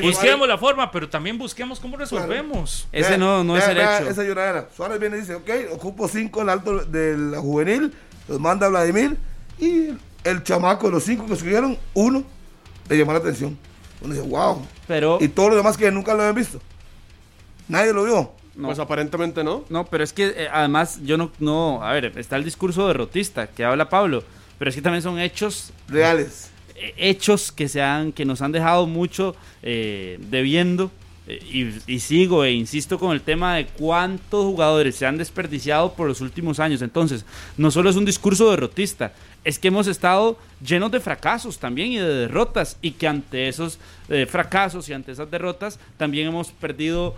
busquemos la forma, pero también busquemos cómo resolvemos. Ese no, no es el hecho. Esa lloradera. Suárez viene y dice, ok, ocupo cinco en el alto de la juvenil, los manda a Vladimir, y el chamaco, los cinco que subieron, uno le llamó la atención. Uno dice, wow. Pero, y todos los demás que nunca lo habían visto. Nadie lo vio. Pues aparentemente no. No, pero es que eh, además yo no, no, a ver, está el discurso derrotista que habla Pablo, pero es que también son hechos reales hechos que, se han, que nos han dejado mucho eh, debiendo. Eh, y, sigo e insisto con el tema de cuántos jugadores se han desperdiciado por los últimos años. Entonces, no solo es un discurso derrotista, es que hemos estado llenos de fracasos también y de derrotas y que ante esos eh, fracasos y ante esas derrotas también hemos perdido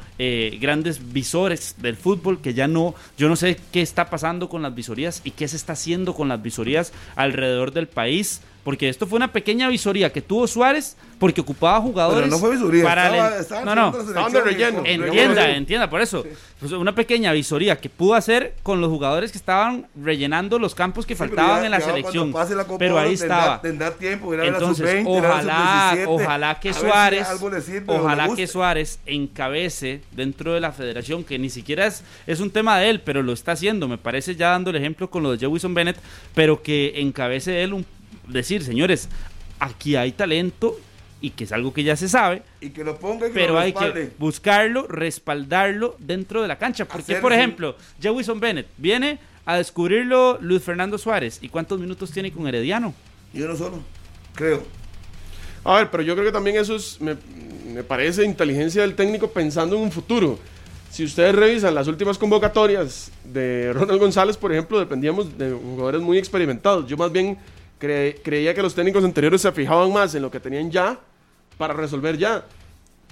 grandes visores del fútbol que ya no, yo no sé qué está pasando con las visorías y qué se está haciendo con las visorías alrededor del país porque esto fue una pequeña visoría que tuvo Suárez porque ocupaba jugadores. Pero no fue visoría, para estaba, no, no, de relleno. Entienda, entienda, por eso. Pues una pequeña visoría que pudo hacer con los jugadores que estaban rellenando los campos que faltaban en la selección. pero ahí estaba. tiempo, Entonces, ojalá, ojalá que Suárez, ojalá que Suárez encabece dentro de la federación, que ni siquiera es, es un tema de él, pero lo está haciendo. Me parece ya dando el ejemplo con lo de Jewison Bennett, pero que encabece él un decir, señores, aquí hay talento y que es algo que ya se sabe. Y que lo ponga Pero hay que buscarlo, respaldarlo dentro de la cancha. Porque, por ejemplo, Jewison Bennett viene a descubrirlo Luis Fernando Suárez. ¿Y cuántos minutos tiene con Herediano? Y uno solo, creo. A ver, pero yo creo que también eso es, me, me parece inteligencia del técnico pensando en un futuro. Si ustedes revisan las últimas convocatorias de Ronald González, por ejemplo, dependíamos de jugadores muy experimentados. Yo más bien creía que los técnicos anteriores se fijaban más en lo que tenían ya para resolver ya.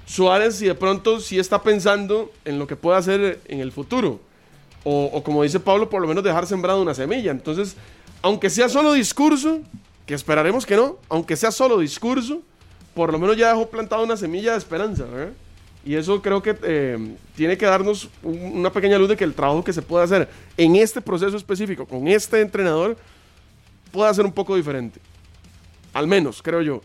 Suárez, si de pronto sí está pensando en lo que puede hacer en el futuro. O, como dice Pablo, por lo menos dejar sembrado una semilla. Entonces, aunque sea solo discurso, que esperaremos que no, aunque sea solo discurso, por lo menos ya dejó plantada una semilla de esperanza. Y eso creo que eh, tiene que darnos una pequeña luz de que el trabajo que se puede hacer en este proceso específico, con este entrenador, pueda ser un poco diferente. Al menos, creo yo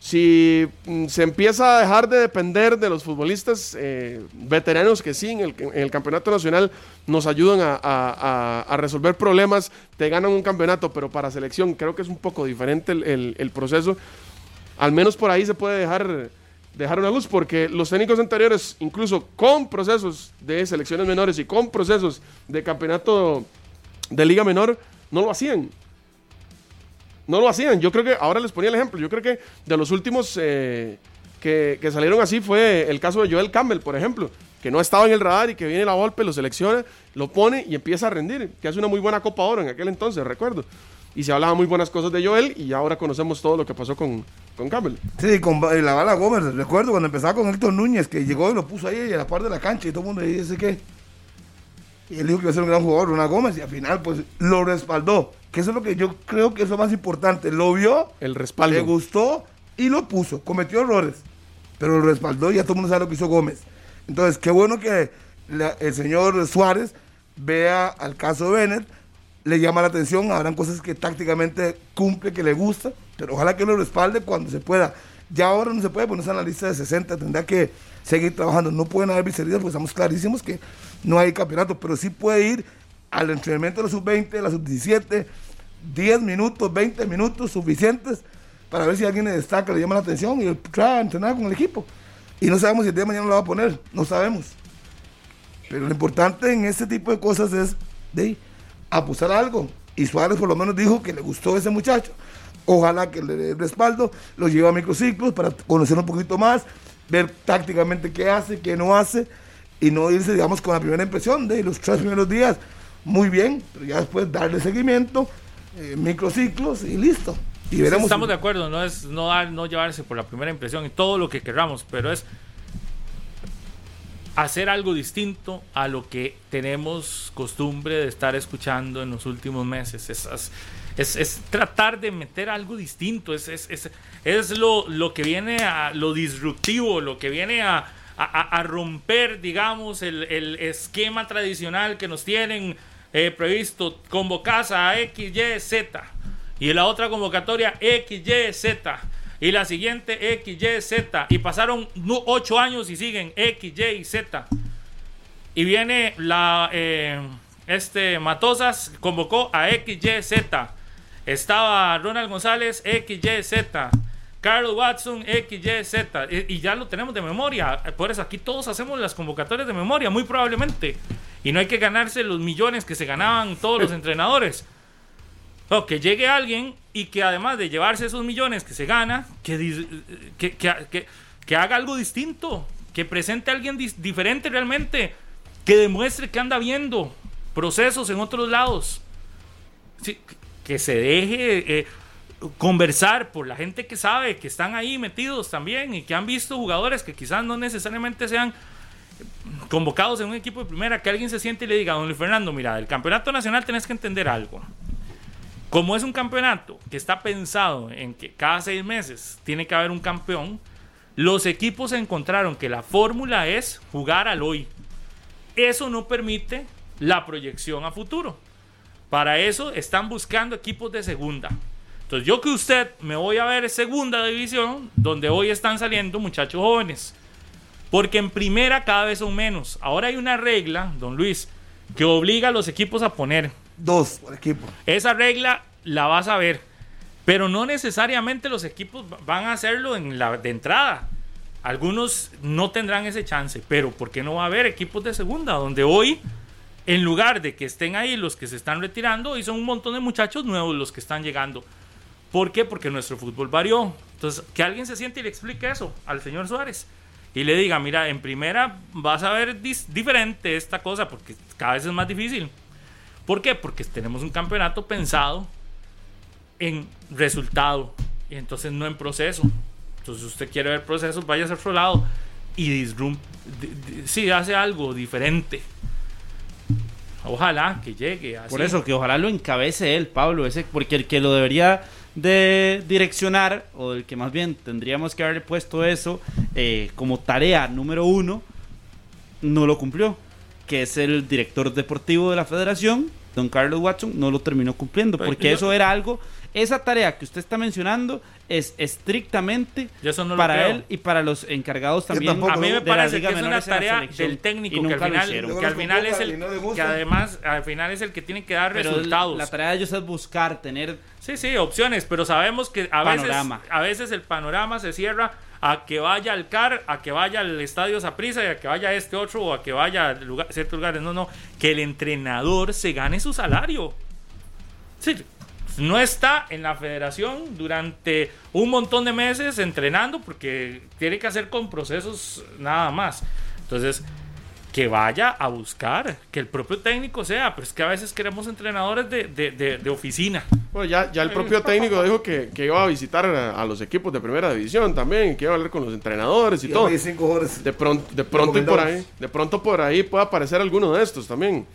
si mm, se empieza a dejar de depender de los futbolistas eh, veteranos que sí en el, campeonato nacional nos ayudan a, resolver problemas, te ganan un campeonato, pero para selección creo que es un poco diferente el, proceso. Al menos por ahí se puede dejar, dejar una luz, porque los técnicos anteriores, incluso con procesos de selecciones menores y con procesos de campeonato de liga menor, no lo hacían no lo hacían. Yo creo que, ahora les ponía el ejemplo, yo creo que de los últimos eh, que, salieron así fue el caso de Joel Campbell, por ejemplo, que no estaba en el radar y que viene la golpe, lo selecciona, lo pone y empieza a rendir, que hace una muy buena Copa Oro en aquel entonces, recuerdo. Y se hablaba muy buenas cosas de Joel y ahora conocemos todo lo que pasó con, con Campbell. Sí, con eh, la bala Gómez, recuerdo cuando empezaba con Héctor Núñez, que llegó y lo puso ahí a la parte de la cancha y todo el mundo dice que... Y él dijo que iba a ser un gran jugador, una Gómez, y al final pues lo respaldó que eso es lo que yo creo que es lo más importante. Lo vio, el respaldo. le gustó y lo puso. Cometió errores, pero lo respaldó y ya todo el mundo sabe lo que hizo Gómez. Entonces, qué bueno que el señor Suárez vea al caso Bennett, le llama la atención, habrán cosas que tácticamente cumple, que le gusta, pero ojalá que lo respalde cuando se pueda. Ya ahora no se puede ponerse en la lista de 60, tendrá que seguir trabajando. No pueden haber viseridas porque estamos clarísimos que no hay campeonato, pero sí puede ir al entrenamiento de la sub-20, de la sub-17, 10 minutos, 20 minutos suficientes para ver si alguien le destaca, le llama la atención y trae a entrenar con el equipo. Y no sabemos si el día de mañana lo va a poner, no sabemos. Pero lo importante en este tipo de cosas es de apostar algo. Y Suárez por lo menos dijo que le gustó ese muchacho. Ojalá que le dé respaldo, lo lleve a microciclos para conocer un poquito más, ver tácticamente qué hace, qué no hace, y no irse, digamos, con la primera impresión de los tres primeros días muy bien, pero ya después darle seguimiento, eh, microciclos y listo. Y veremos. Estamos de acuerdo, no es no dar, no llevarse por la primera impresión y todo lo que queramos, pero es hacer algo distinto a lo que tenemos costumbre de estar escuchando en los últimos meses. Es, es, es tratar de meter algo distinto, es, es lo, lo, que viene a lo disruptivo, lo que viene a, a, romper, digamos, el, el, esquema tradicional que nos tienen eh, previsto convocar a X, Y, Z. Y la otra convocatoria X, Y, Z. Y la siguiente X, Y, Z. Y pasaron ocho años y siguen X, Y y Z. Y viene la eh, este Matosas convocó a X, Y, Z. Estaba Ronald González X, Y, Z. Carlos Watson, X, Y. Y ya lo tenemos de memoria. Por eso aquí todos hacemos las convocatorias de memoria, muy probablemente. Y no hay que ganarse los millones que se ganaban todos los entrenadores. O que llegue alguien y que además de llevarse esos millones que se gana, que, que, haga algo distinto, que presente a alguien diferente realmente, que demuestre que anda viendo procesos en otros lados. Que se deje eh, conversar por la gente que sabe, que están ahí metidos también y que han visto jugadores que quizás no necesariamente sean convocados en un equipo de primera, que alguien se siente y le diga, don Luis Fernando, mira, el campeonato nacional tenés que entender algo. Como es un campeonato que está pensado en que cada seis meses tiene que haber un campeón, los equipos encontraron que la fórmula es jugar al hoy. Eso no permite la proyección a futuro. Para eso están buscando equipos de segunda. Entonces yo que usted me voy a ver segunda división, donde hoy están saliendo muchachos jóvenes. Porque en primera cada vez son menos. Ahora hay una regla, don Luis, que obliga a los equipos a poner. Dos por equipo. Esa regla la vas a ver. Pero no necesariamente los equipos van a hacerlo en la de entrada. Algunos no tendrán ese chance. Pero ¿por qué no va a haber equipos de segunda? Donde hoy, en lugar de que estén ahí los que se están retirando, hoy son un montón de muchachos nuevos los que están llegando. ¿Por qué? Porque nuestro fútbol varió. Entonces, que alguien se siente y le explique eso al señor Suárez. Y le diga, mira, en primera vas a ver diferente esta cosa porque cada vez es más difícil. ¿Por qué? Porque tenemos un campeonato pensado en resultado y entonces no en proceso. Entonces usted quiere ver procesos, vaya a otro lado y disrumpe, sí, hace algo diferente. Ojalá que llegue. Por eso, que ojalá lo encabece él, Pablo, ese, porque el que lo debería de direccionar, o el que más bien tendríamos que haberle puesto eso eh, como tarea número uno, no lo cumplió, que es el director deportivo de la federación, don Carlos Watson, no lo terminó cumpliendo, pues, porque eso era algo esa tarea que usted está mencionando es estrictamente para él y para los encargados también. A mí me parece que es una tarea del técnico que al final, que al final es el que además al final es el que tiene que dar resultados. La tarea de ellos es buscar, tener Sí, sí, opciones, pero sabemos que a veces a veces el panorama se cierra a que vaya al CAR, a que vaya al Estadio Zaprisa y a que vaya a este otro o a que vaya a lugar, ciertos lugares. No, no, que el entrenador se gane su salario. Sí, no está en la federación durante un montón de meses entrenando porque tiene que hacer con procesos nada más. Entonces, que vaya a buscar, que el propio técnico sea, pero es que a veces queremos entrenadores de, de, de, oficina. Bueno, ya, ya el propio técnico dijo que, que iba a visitar a, los equipos de primera división también, que iba a hablar con los entrenadores y, todo. De pronto, de pronto y por ahí, de pronto por ahí puede aparecer alguno de estos también.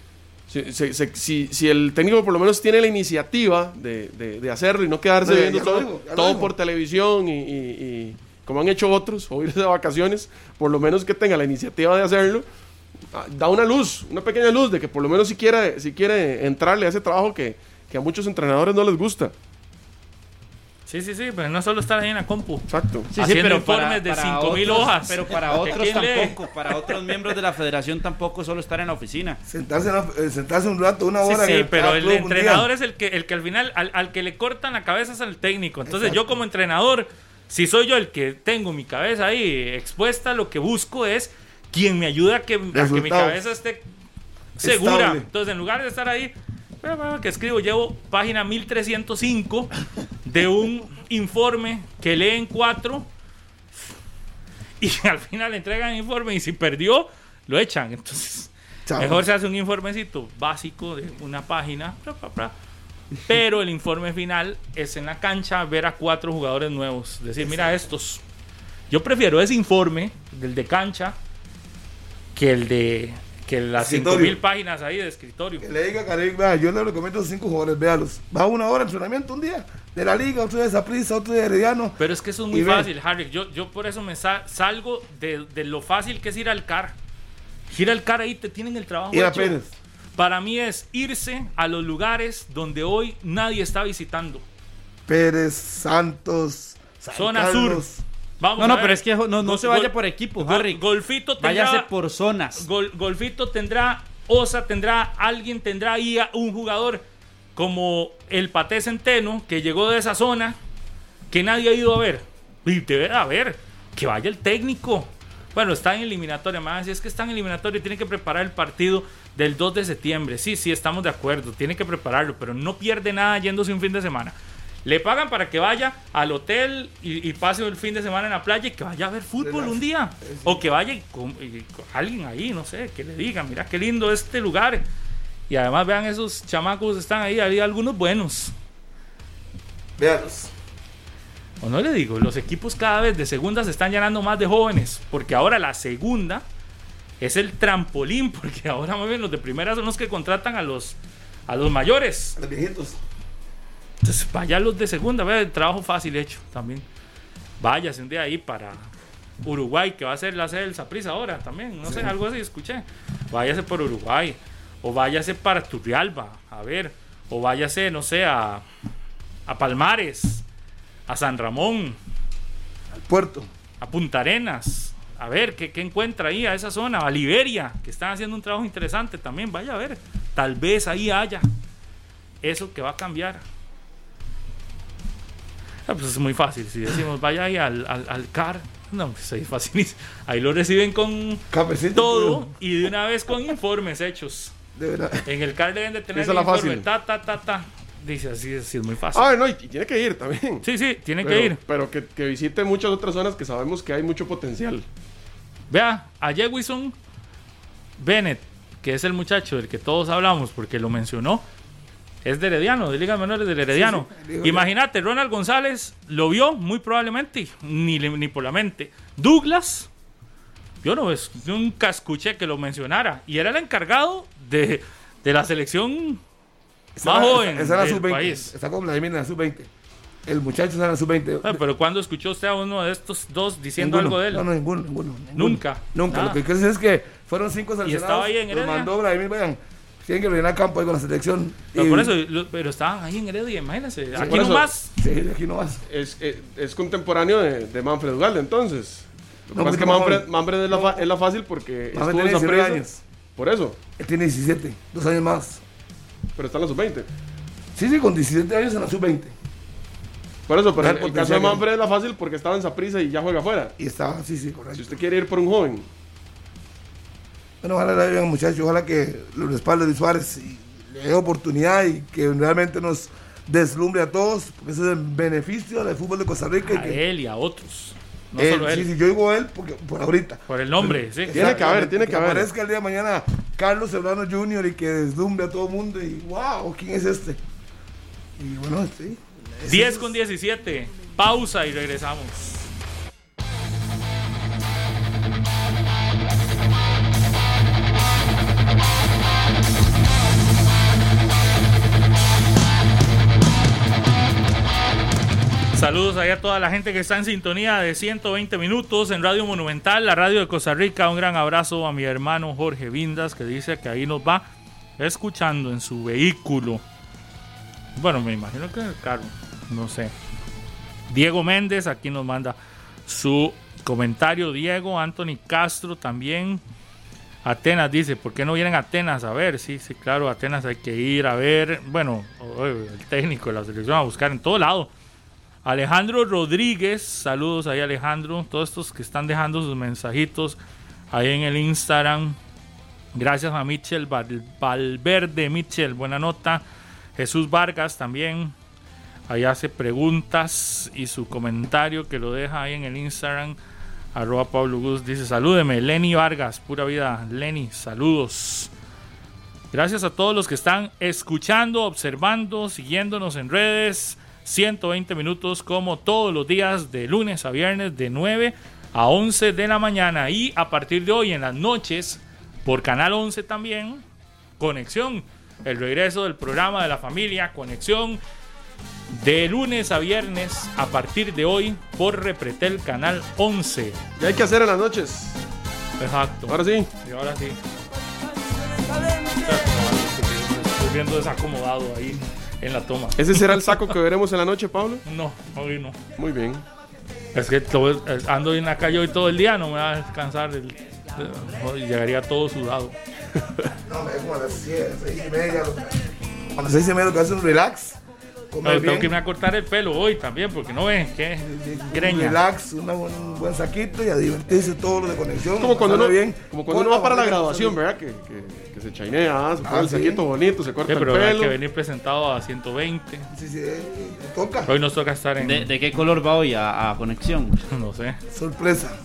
Si, si, el técnico por lo menos tiene la iniciativa de, de, hacerlo y no quedarse viendo todo, por televisión y, como han hecho otros, o irse de vacaciones, por lo menos que tenga la iniciativa de hacerlo, ah, da una luz, una pequeña luz de que por lo menos si quiere, si quiere entrarle a ese trabajo que, que a muchos entrenadores no les gusta. Sí, sí, sí, pero no solo estar ahí en la compu. Exacto. Sí, sí, pero informes de 5000 hojas. Pero para otros tampoco, para otros miembros de la federación tampoco solo estar en la oficina. Sentarse, eh, sentarse un rato, una hora. Sí, sí pero el entrenador es el que, el que al final, al, que le cortan la cabeza es el técnico. Entonces yo como entrenador, si soy yo el que tengo mi cabeza ahí expuesta, lo que busco es quien me ayude a que, a que mi cabeza esté segura. Entonces en lugar de estar ahí que escribo, llevo página 1305 de un informe que leen cuatro y al final le entregan el informe y si perdió, lo echan. Entonces, mejor se hace un informecito básico de una página, pero el informe final es en la cancha ver a cuatro jugadores nuevos. Decir, mira estos. Yo prefiero ese informe del de cancha que el de que las 5000 páginas ahí de escritorio. Que le diga a Karim, yo le recomiendo a cinco jugadores, véalos. Va una hora de entrenamiento un día, de la liga, otro de Zaprisa, otro de Herediano. Pero es que eso es muy fácil, Harry. Yo, yo por eso me salgo de, de, lo fácil que es ir al CAR. Ir al CAR ahí te tienen el trabajo. Ir a Pérez. Para mí es irse a los lugares donde hoy nadie está visitando. Pérez, Santos, Zona Sur no, no, pero es que no, se vaya por equipo, Harry. Golfito tendrá. Váyase por zonas. golfito tendrá. Osa tendrá. Alguien tendrá ahí un jugador como el Paté Centeno, que llegó de esa zona, que nadie ha ido a ver. Y debe a ver. Que vaya el técnico. Bueno, está en eliminatoria, más si es que está en eliminatoria y tiene que preparar el partido del 2 de septiembre. Sí, sí, estamos de acuerdo, tiene que prepararlo, pero no pierde nada yéndose un fin de semana. Le pagan para que vaya al hotel y, pase el fin de semana en la playa y que vaya a ver fútbol un día. O que vaya con, alguien ahí, no sé, que le diga, mira qué lindo este lugar. Y además vean esos chamacos están ahí, hay algunos buenos. Veanlos. O no le digo, los equipos cada vez de segunda se están llenando más de jóvenes, porque ahora la segunda es el trampolín, porque ahora más bien los de primera son los que contratan a los, a los mayores. A los viejitos. Entonces, vaya los de segunda, vea, trabajo fácil hecho también. Váyase un día ahí para Uruguay, que va a ser la sede del Saprissa ahora también. No sé, algo así escuché. Váyase por Uruguay. O váyase para Turrialba, a ver. O váyase, no sé, a, a Palmares, a San Ramón. Al puerto. A Punta Arenas. A ver, ¿qué, ¿qué, encuentra ahí a esa zona? A Liberia, que están haciendo un trabajo interesante también. Vaya a ver. Tal vez ahí haya eso que va a cambiar. Ah, pues es muy fácil. Si decimos vaya ahí al, al, CAR, no, pues ahí fácil. Ahí lo reciben con todo y de una vez con informes hechos. De verdad. En el CAR deben de tener el informe, ta, ta, ta, ta. dice así, así es muy fácil. Ah, no, y, tiene que ir también. Sí, sí, tiene Pero- que ir. Pero que, que visite muchas otras zonas que sabemos que hay mucho potencial. Vea, a Jewison Bennett, que es el muchacho del que todos hablamos porque lo mencionó, es de Herediano, de Ligas Menores del Herediano. Sí, Imagínate, Ronald González lo vio muy probablemente, ni, ni por la mente. Douglas, yo no es- nunca escuché que lo mencionara, y era el encargado de, de la selección Esa más joven esa era del sub-20. país. Está con Vladimir en la sub-20. El muchacho está en la sub-20. Ah, pero ¿cuándo escuchó usted a uno de estos dos diciendo Ninguno. algo de él? No, no, ninguno, ninguno. ninguno. Nunca. Nunca. Nada. Lo que quiero decir es que fueron cinco estaba ahí en los Heredia? mandó Vladimir, vean. Tienen que rellenar campo ahí con la selección. Pero Y- por eso, lo- pero estaban ahí en Heredia, imagínense. Aquí por eso- nomás. Sí, de aquí no vas. Es, es, es contemporáneo de, de Manfred Ugalde, entonces. Lo que No, pasa es que porque Manfred, Manfred- es, la es la fácil porque Manfred estuvo en tiene 19 Saprissa. años. Por eso, Él tiene 17, dos años más. pero está en la sub-20. Sí, sí, con 17 años en la sub-20. Por eso, pero el, el caso de Manfred es la fácil porque estaba en Saprissa y ya juega afuera. Y estaba, sí, sí, correcto. Si usted quiere ir por un joven, Bueno, ojalá le vean muchachos, ojalá que lo respalde Luis Suárez y le dé oportunidad y que realmente nos deslumbre a todos, porque ese es el beneficio del fútbol de Costa Rica. y A que él y a otros. No él- solo él. Sí, sí, yo digo él porque, por ahorita. Por el nombre, sí. Tiene que haber, tiene que haber. aparezca el día de mañana Carlos Serrano Jr. y que deslumbre a todo el mundo y wow, ¿quién es este? Y bueno, sí. ese 10 es- con 17. Pausa y regresamos. Saludos a toda la gente que está en sintonía de 120 minutos en Radio Monumental, la radio de Costa Rica. Un gran abrazo a mi hermano Jorge Vindas que dice que ahí nos va escuchando en su vehículo. Bueno, me imagino que en el no sé. Diego Méndez aquí nos manda su comentario. Diego, Anthony Castro también. Atenas dice, ¿por qué no vienen a Atenas a ver? Sí, sí, claro, Atenas hay que ir a ver. Bueno, el técnico de la selección a buscar en todo lado. Alejandro Rodríguez, saludos ahí Alejandro, todos estos que están dejando sus mensajitos ahí en el Instagram. Gracias a Michel Val- Valverde, Michel, buena nota. Jesús Vargas también, ahí hace preguntas y su comentario que lo deja ahí en el Instagram. Arroba Pablo Gus dice, salúdeme, Lenny Vargas, pura vida. Lenny, saludos. Gracias a todos los que están escuchando, observando, siguiéndonos en redes. 120 minutos como todos los días de lunes a viernes de 9 a 11 de la mañana y a partir de hoy en las noches por Canal 11 también Conexión, el regreso del programa de la familia Conexión de lunes a viernes a partir de hoy por Repretel Canal 11. ¿qué hay que hacer en las noches? Exacto. Ahora sí. Y ahora sí. Estoy viendo desacomodado ahí en la toma. ¿Ese será el saco que veremos en la noche, Pablo? No, hoy no. Muy bien. Es que todo- ando en la calle hoy todo el día, no me va a descansar. el- el- llegaría todo sudado. No, es como a las 7, 6 y media. A las 6 y media lo que hace un relax. Comer tengo bien, que irme a cortar el pelo hoy también, porque no ven que un greña. relax, una buen- un buen saquito y a divertirse todo lo de conexión. Como cuando, uno, bien. como cuando Con uno va para la graduación, ¿verdad? Que, que, que se chainea, ah, se pone Ah, el sí. saquito bonito, se Sí, corta el pero hay pelo. que venir presentado a 120. Sí, sí, eh, toca. Hoy nos toca estar en. ¿De, de qué color va hoy a, a conexión? No sé. Sorpresa.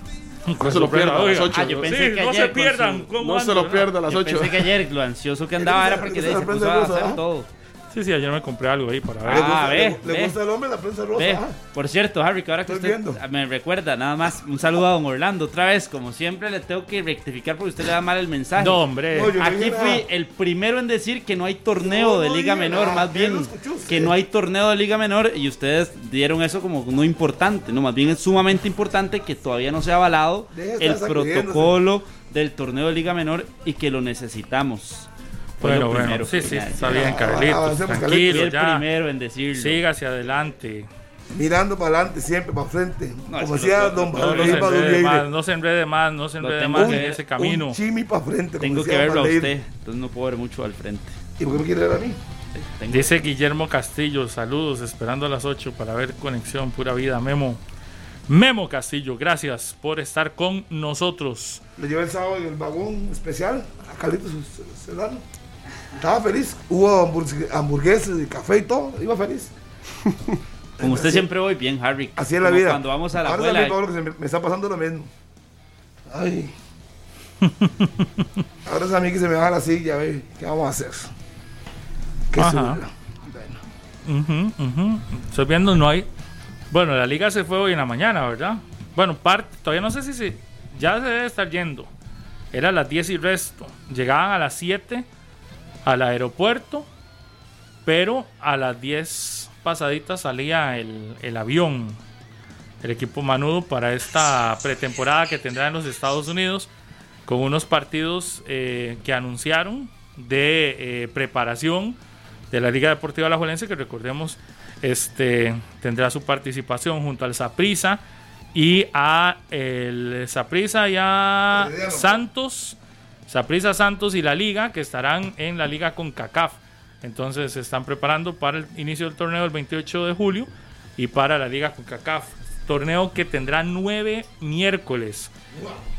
No se lo pierda a las Oiga, 8. ah, yo pensé Sí, que no ayer se pierdan. su- ¿cómo No se lo verdad? pierda a las Yo 8. pensé que ayer lo ansioso que andaba era porque se puso a hacer ¿ah? todo. Sí, sí, ayer me compré algo ahí para ver. ¿Le Ah, gusta, ve, le, le gusta el hombre la prensa rosa? Ve, ah. por cierto, Harry, que ahora que Estoy usted viendo. me recuerda, nada más un saludo a don Orlando otra vez. Como siempre, le tengo que rectificar porque usted le da mal el mensaje. No, hombre. No, Aquí fui nada. el primero en decir que no hay torneo No, de Liga Menor, nada. más ¿Quién lo bien escuchó que no hay torneo de Liga Menor y ustedes dieron eso como no importante, no, más bien es sumamente importante que todavía no se ha avalado el protocolo del torneo de Liga Menor y que lo necesitamos. Fue Bueno, lo bueno. primero Sí, sí, está bien, Ah, Carlitos. Tranquilo, el ya. primero en decirlo. Siga hacia adelante. Mirando para adelante, siempre para frente. No, Como decía don lo- No, no se Valdeir enrede Badulleire. más, no se enrede más, no se enrede más que en ese camino. Un chimi para frente. Tengo que verlo a usted, entonces no puedo ver mucho al frente. ¿Y por qué me quiere ver a mí? Tengo- Dice Guillermo Castillo, saludos, esperando a las 8 para ver conexión, pura vida, Memo. Memo Castillo, gracias por estar con nosotros. Le llevé el sábado en el vagón especial a Carlitos Serrano. Estaba feliz. Hubo hamburguesas y café y todo. Iba feliz. Como usted siempre voy bien, Harry. Así es la vida. Cuando vamos a la Ahora abuela. Pablo, que se me, me está pasando lo mismo. Ay. Ahora es a mí que se me baja la silla, ve. ¿Qué vamos a hacer? Qué Ajá. Bueno. Estoy viendo, no hay. Bueno, la liga se fue hoy en la mañana, ¿verdad? Bueno, parte, todavía no sé si se. Ya se debe estar yendo. Era a las 10 y resto. Llegaban a las 7 al aeropuerto, pero a las 10 pasaditas salía el, el avión, el equipo Manudo, para esta pretemporada que tendrá en los Estados Unidos, con unos partidos eh, que anunciaron de eh, preparación de la Liga Deportiva Alajuelense, que recordemos este, tendrá su participación junto al Saprissa y a el Saprissa y a Herediano. Santos, Saprissa Santos y la Liga, que estarán en la Liga con CACAF. Entonces se están preparando para el inicio del torneo el 28 de julio y para la Liga con CACAF. Torneo que tendrá nueve miércoles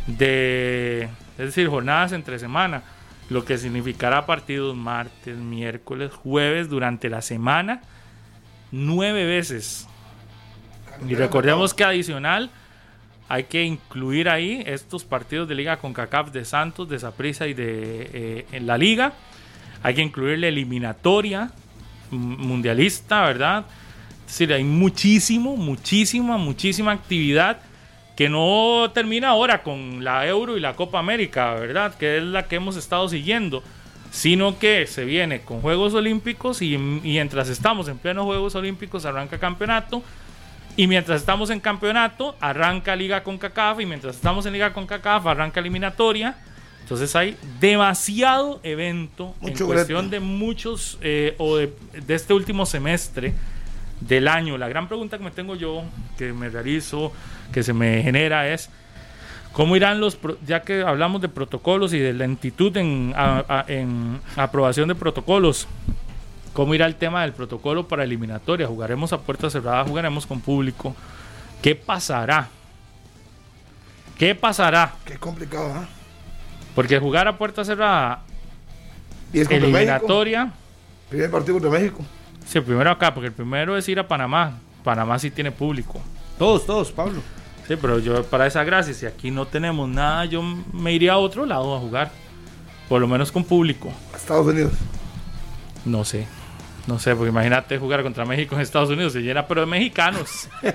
de, es decir, jornadas entre semana, lo que significará partidos martes, miércoles, jueves durante la semana, nueve veces. Y recordemos que adicional hay que incluir ahí estos partidos de liga con CACAF de Santos, de Saprissa y de eh, la liga. Hay que incluir la eliminatoria m- mundialista, ¿verdad? Es decir, hay muchísimo, muchísima, muchísima actividad que no termina ahora con la Euro y la Copa América, ¿verdad? Que es la que hemos estado siguiendo, sino que se viene con Juegos Olímpicos y, y mientras estamos en plenos Juegos Olímpicos arranca campeonato y mientras estamos en campeonato arranca Liga con CACAF y mientras estamos en Liga con CACAF arranca eliminatoria. Entonces hay demasiado evento Mucho en cuestión de muchos eh, o de, de este último semestre del año. La gran pregunta que me tengo yo, que me realizo, que se me genera es cómo irán los, ya que hablamos de protocolos y de lentitud en, a- a- en aprobación de protocolos, cómo irá el tema del protocolo para eliminatoria. Jugaremos a puerta cerrada, jugaremos con público. ¿Qué pasará? ¿Qué pasará? Qué complicado, ¿ah? Porque jugar a puerta cerrada, Y es contra México. eliminatoria, Primer partido contra México. sí, el primero acá, porque el primero es ir a Panamá. Panamá sí tiene público. Todos, todos, Pablo. Sí, pero yo para esa gracia, si aquí no tenemos nada, yo me iría a otro lado a jugar. Por lo menos con público. a Estados Unidos. No sé. No sé, porque imagínate jugar contra México en Estados Unidos, se llena, pero de mexicanos.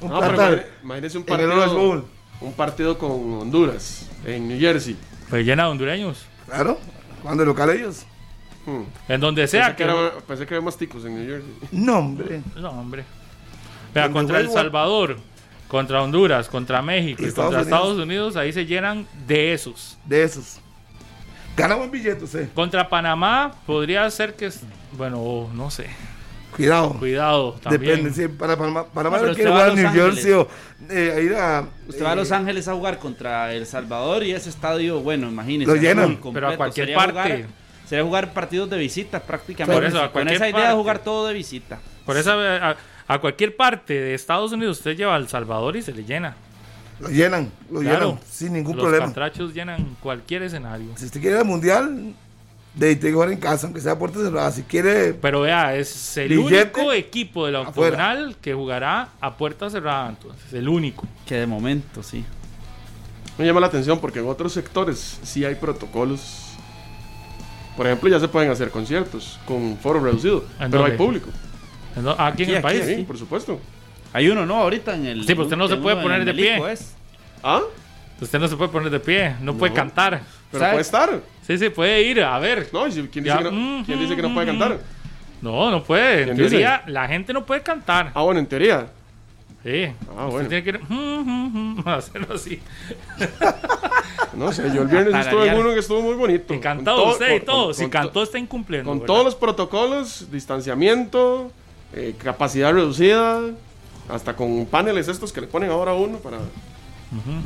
No, pero imagínese un partido, un partido con Honduras en New Jersey. Pues llena de hondureños. Claro. Cuando de local ellos. Hmm. En donde sea Pensé que, que. era- pensé que había más ticos en New Jersey. No, hombre. No, hombre. Vea, Donde contra El Salvador, contra Honduras, contra México Y y Estados contra Unidos. Estados Unidos, ahí se llenan de esos. De esos. Gana buen billete, usted. Contra Panamá podría ser que. Bueno, no sé. Cuidado. Cuidado también. Depende, sí, para Panamá, Panamá No, quiere jugar a New. Jersey o eh, a ir a. Usted va a eh, Los Ángeles a jugar contra El Salvador y ese estadio, bueno, imagínese. Lo llenan. Pero a cualquier Sería parte. Jugar, sería jugar partidos de visita prácticamente. Por eso, a Con esa idea de jugar todo de visita. Por eso a, a cualquier parte de Estados Unidos usted lleva a El Salvador y se le llena. Lo llenan, lo Claro. llenan sin ningún Los problema. catrachos llenan cualquier escenario. Si usted quiere al mundial, de ahí tiene que jugar en casa, aunque sea a puertas cerradas. Si quiere, Pero vea, es el Billete único equipo de la afuera. octogonal que jugará a puerta cerrada, entonces, el único. Que de momento, sí. Me llama la atención porque en otros sectores sí hay protocolos. Por ejemplo, ya se pueden hacer conciertos con foro reducido, ¿En pero dónde? hay público. Entonces, Aquí en Aquí, el aquí, país. Sí. por supuesto. Hay uno, ¿no? Ahorita en el. Sí, pero usted no se puede poner de pie. Es. Ah, Usted no se puede poner de pie, no, puede cantar. pero ¿Sabe? puede estar. Sí, sí, puede ir a ver. No, ¿y si- ¿quién, Ya, dice que no, mm, quién dice que no puede mm. cantar? No, no puede. En teoría, la gente no puede cantar. Ah, bueno, en teoría. Sí. Ah, Usted bueno. tiene que ir, mm, mm, mm, hacerlo así. No sé, yo el viernes estuve en uno que estuvo muy bonito. Y Con cantó todo- usted y todo. con- si con cantó, está incumpliendo. Con ¿verdad? todos los protocolos, distanciamiento, eh, capacidad reducida, hasta con paneles estos que le ponen ahora a uno para...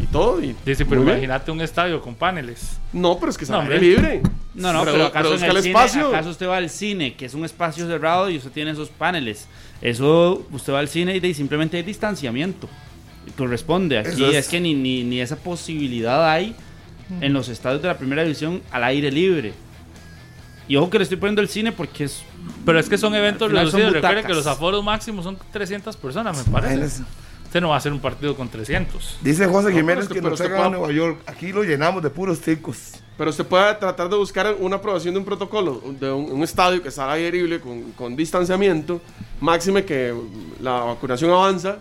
Y todo. Y Dice, pero imagínate un estadio con paneles. No, pero es que No, aire hombre. libre. No, no, Pero- pero, acaso pero en el, el cine, espacio. acaso usted va al cine, que es un espacio cerrado y usted tiene esos paneles. Eso, usted va al cine y simplemente hay distanciamiento. Y corresponde. Aquí es... es- que ni, ni, ni esa posibilidad hay en los estadios de la primera división al aire libre. Y ojo que le estoy poniendo el cine porque es. Pero es que son eventos reducidos. Recuerden que los aforos máximos son 300 personas, me parece. Usted no va a hacer un partido con 300. Dice José Jiménez que, nos a Nueva York. Aquí lo llenamos de puros ticos. Pero usted puede tratar de buscar una aprobación de un protocolo, de un, estadio que salga aire con, con distanciamiento, máxime que la vacunación avanza.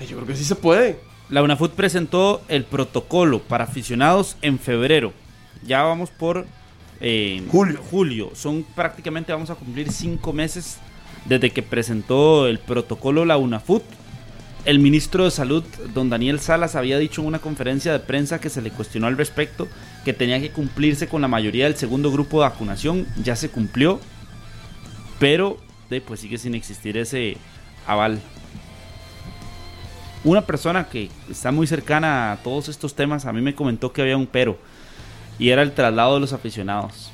Yo creo que sí se puede. La UNAFUT presentó el protocolo para aficionados en febrero. Ya vamos por eh, julio. julio. Son prácticamente, vamos a cumplir cinco meses desde que presentó el protocolo la UNAFUT el ministro de Salud, don Daniel Salas, había dicho en una conferencia de prensa que se le cuestionó al respecto que tenía que cumplirse con la mayoría del segundo grupo de vacunación. Ya se cumplió, pero pues sigue sin existir ese aval. Una persona que está muy cercana a todos estos temas a mí me comentó que había un pero y era el traslado de los aficionados.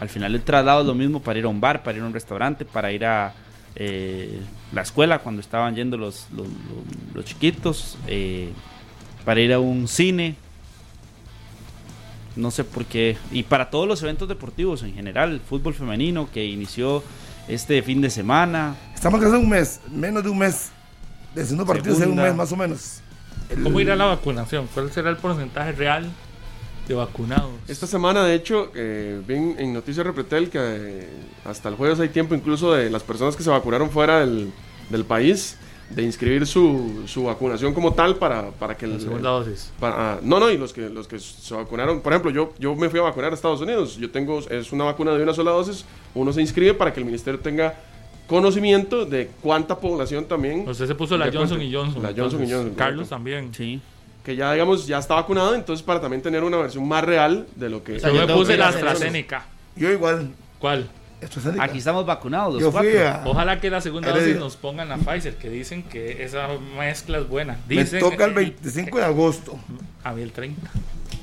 Al final el traslado es lo mismo para ir a un bar, para ir a un restaurante, para ir a eh, la escuela cuando estaban yendo los, los, chiquitos, eh, para ir a un cine. No sé por qué. Y para todos los eventos deportivos en general, el fútbol femenino que inició este fin de semana. Estamos casi un mes, menos de un mes, de partidos en un mes más o menos. ¿Cómo irá la vacunación? ¿Cuál será el porcentaje real de vacunados. Esta semana, de hecho, eh, vi en Noticias Repretel que eh, hasta el jueves hay tiempo incluso de las personas que se vacunaron fuera del, del país de inscribir su, su, vacunación como tal para, para que... La segunda dosis. Para, ah, no, no, y los que, los que se vacunaron, por ejemplo, yo, yo me fui a vacunar a Estados Unidos, yo tengo, es una vacuna de una sola dosis, uno se inscribe para que el ministerio tenga conocimiento de cuánta población también... Usted se puso la Johnson y Johnson. La Johnson y Johnson. Carlos también. Sí que ya digamos ya está vacunado, entonces para también tener una versión más real de lo que... yo me puse la AstraZeneca. Yo igual. ¿Cuál? Aquí estamos vacunados los Ojalá que la segunda dosis nos pongan a Pfizer, que dicen que esa mezcla es buena. Dicen, me toca el 25 de agosto. A mí el 30.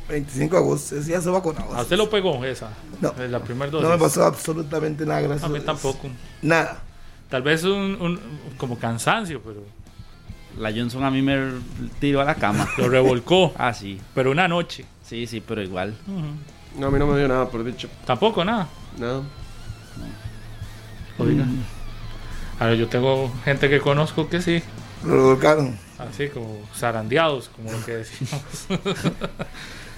25 de agosto, ya se vacunado. ¿A usted lo pegó esa? No. La primera dosis. No me pasó absolutamente nada, gracias. A mí tampoco. Nada. Tal vez un, un como cansancio, pero la Johnson a mí me tiró a la cama. Lo revolcó. ah, sí. Pero una noche. Sí, sí, pero igual. No, a mí no me dio nada, por dicho. Tampoco, nada. Nada. No. Oiga. A ver, yo tengo gente que conozco que sí. Lo revolcaron. Así como zarandeados, como lo que decimos.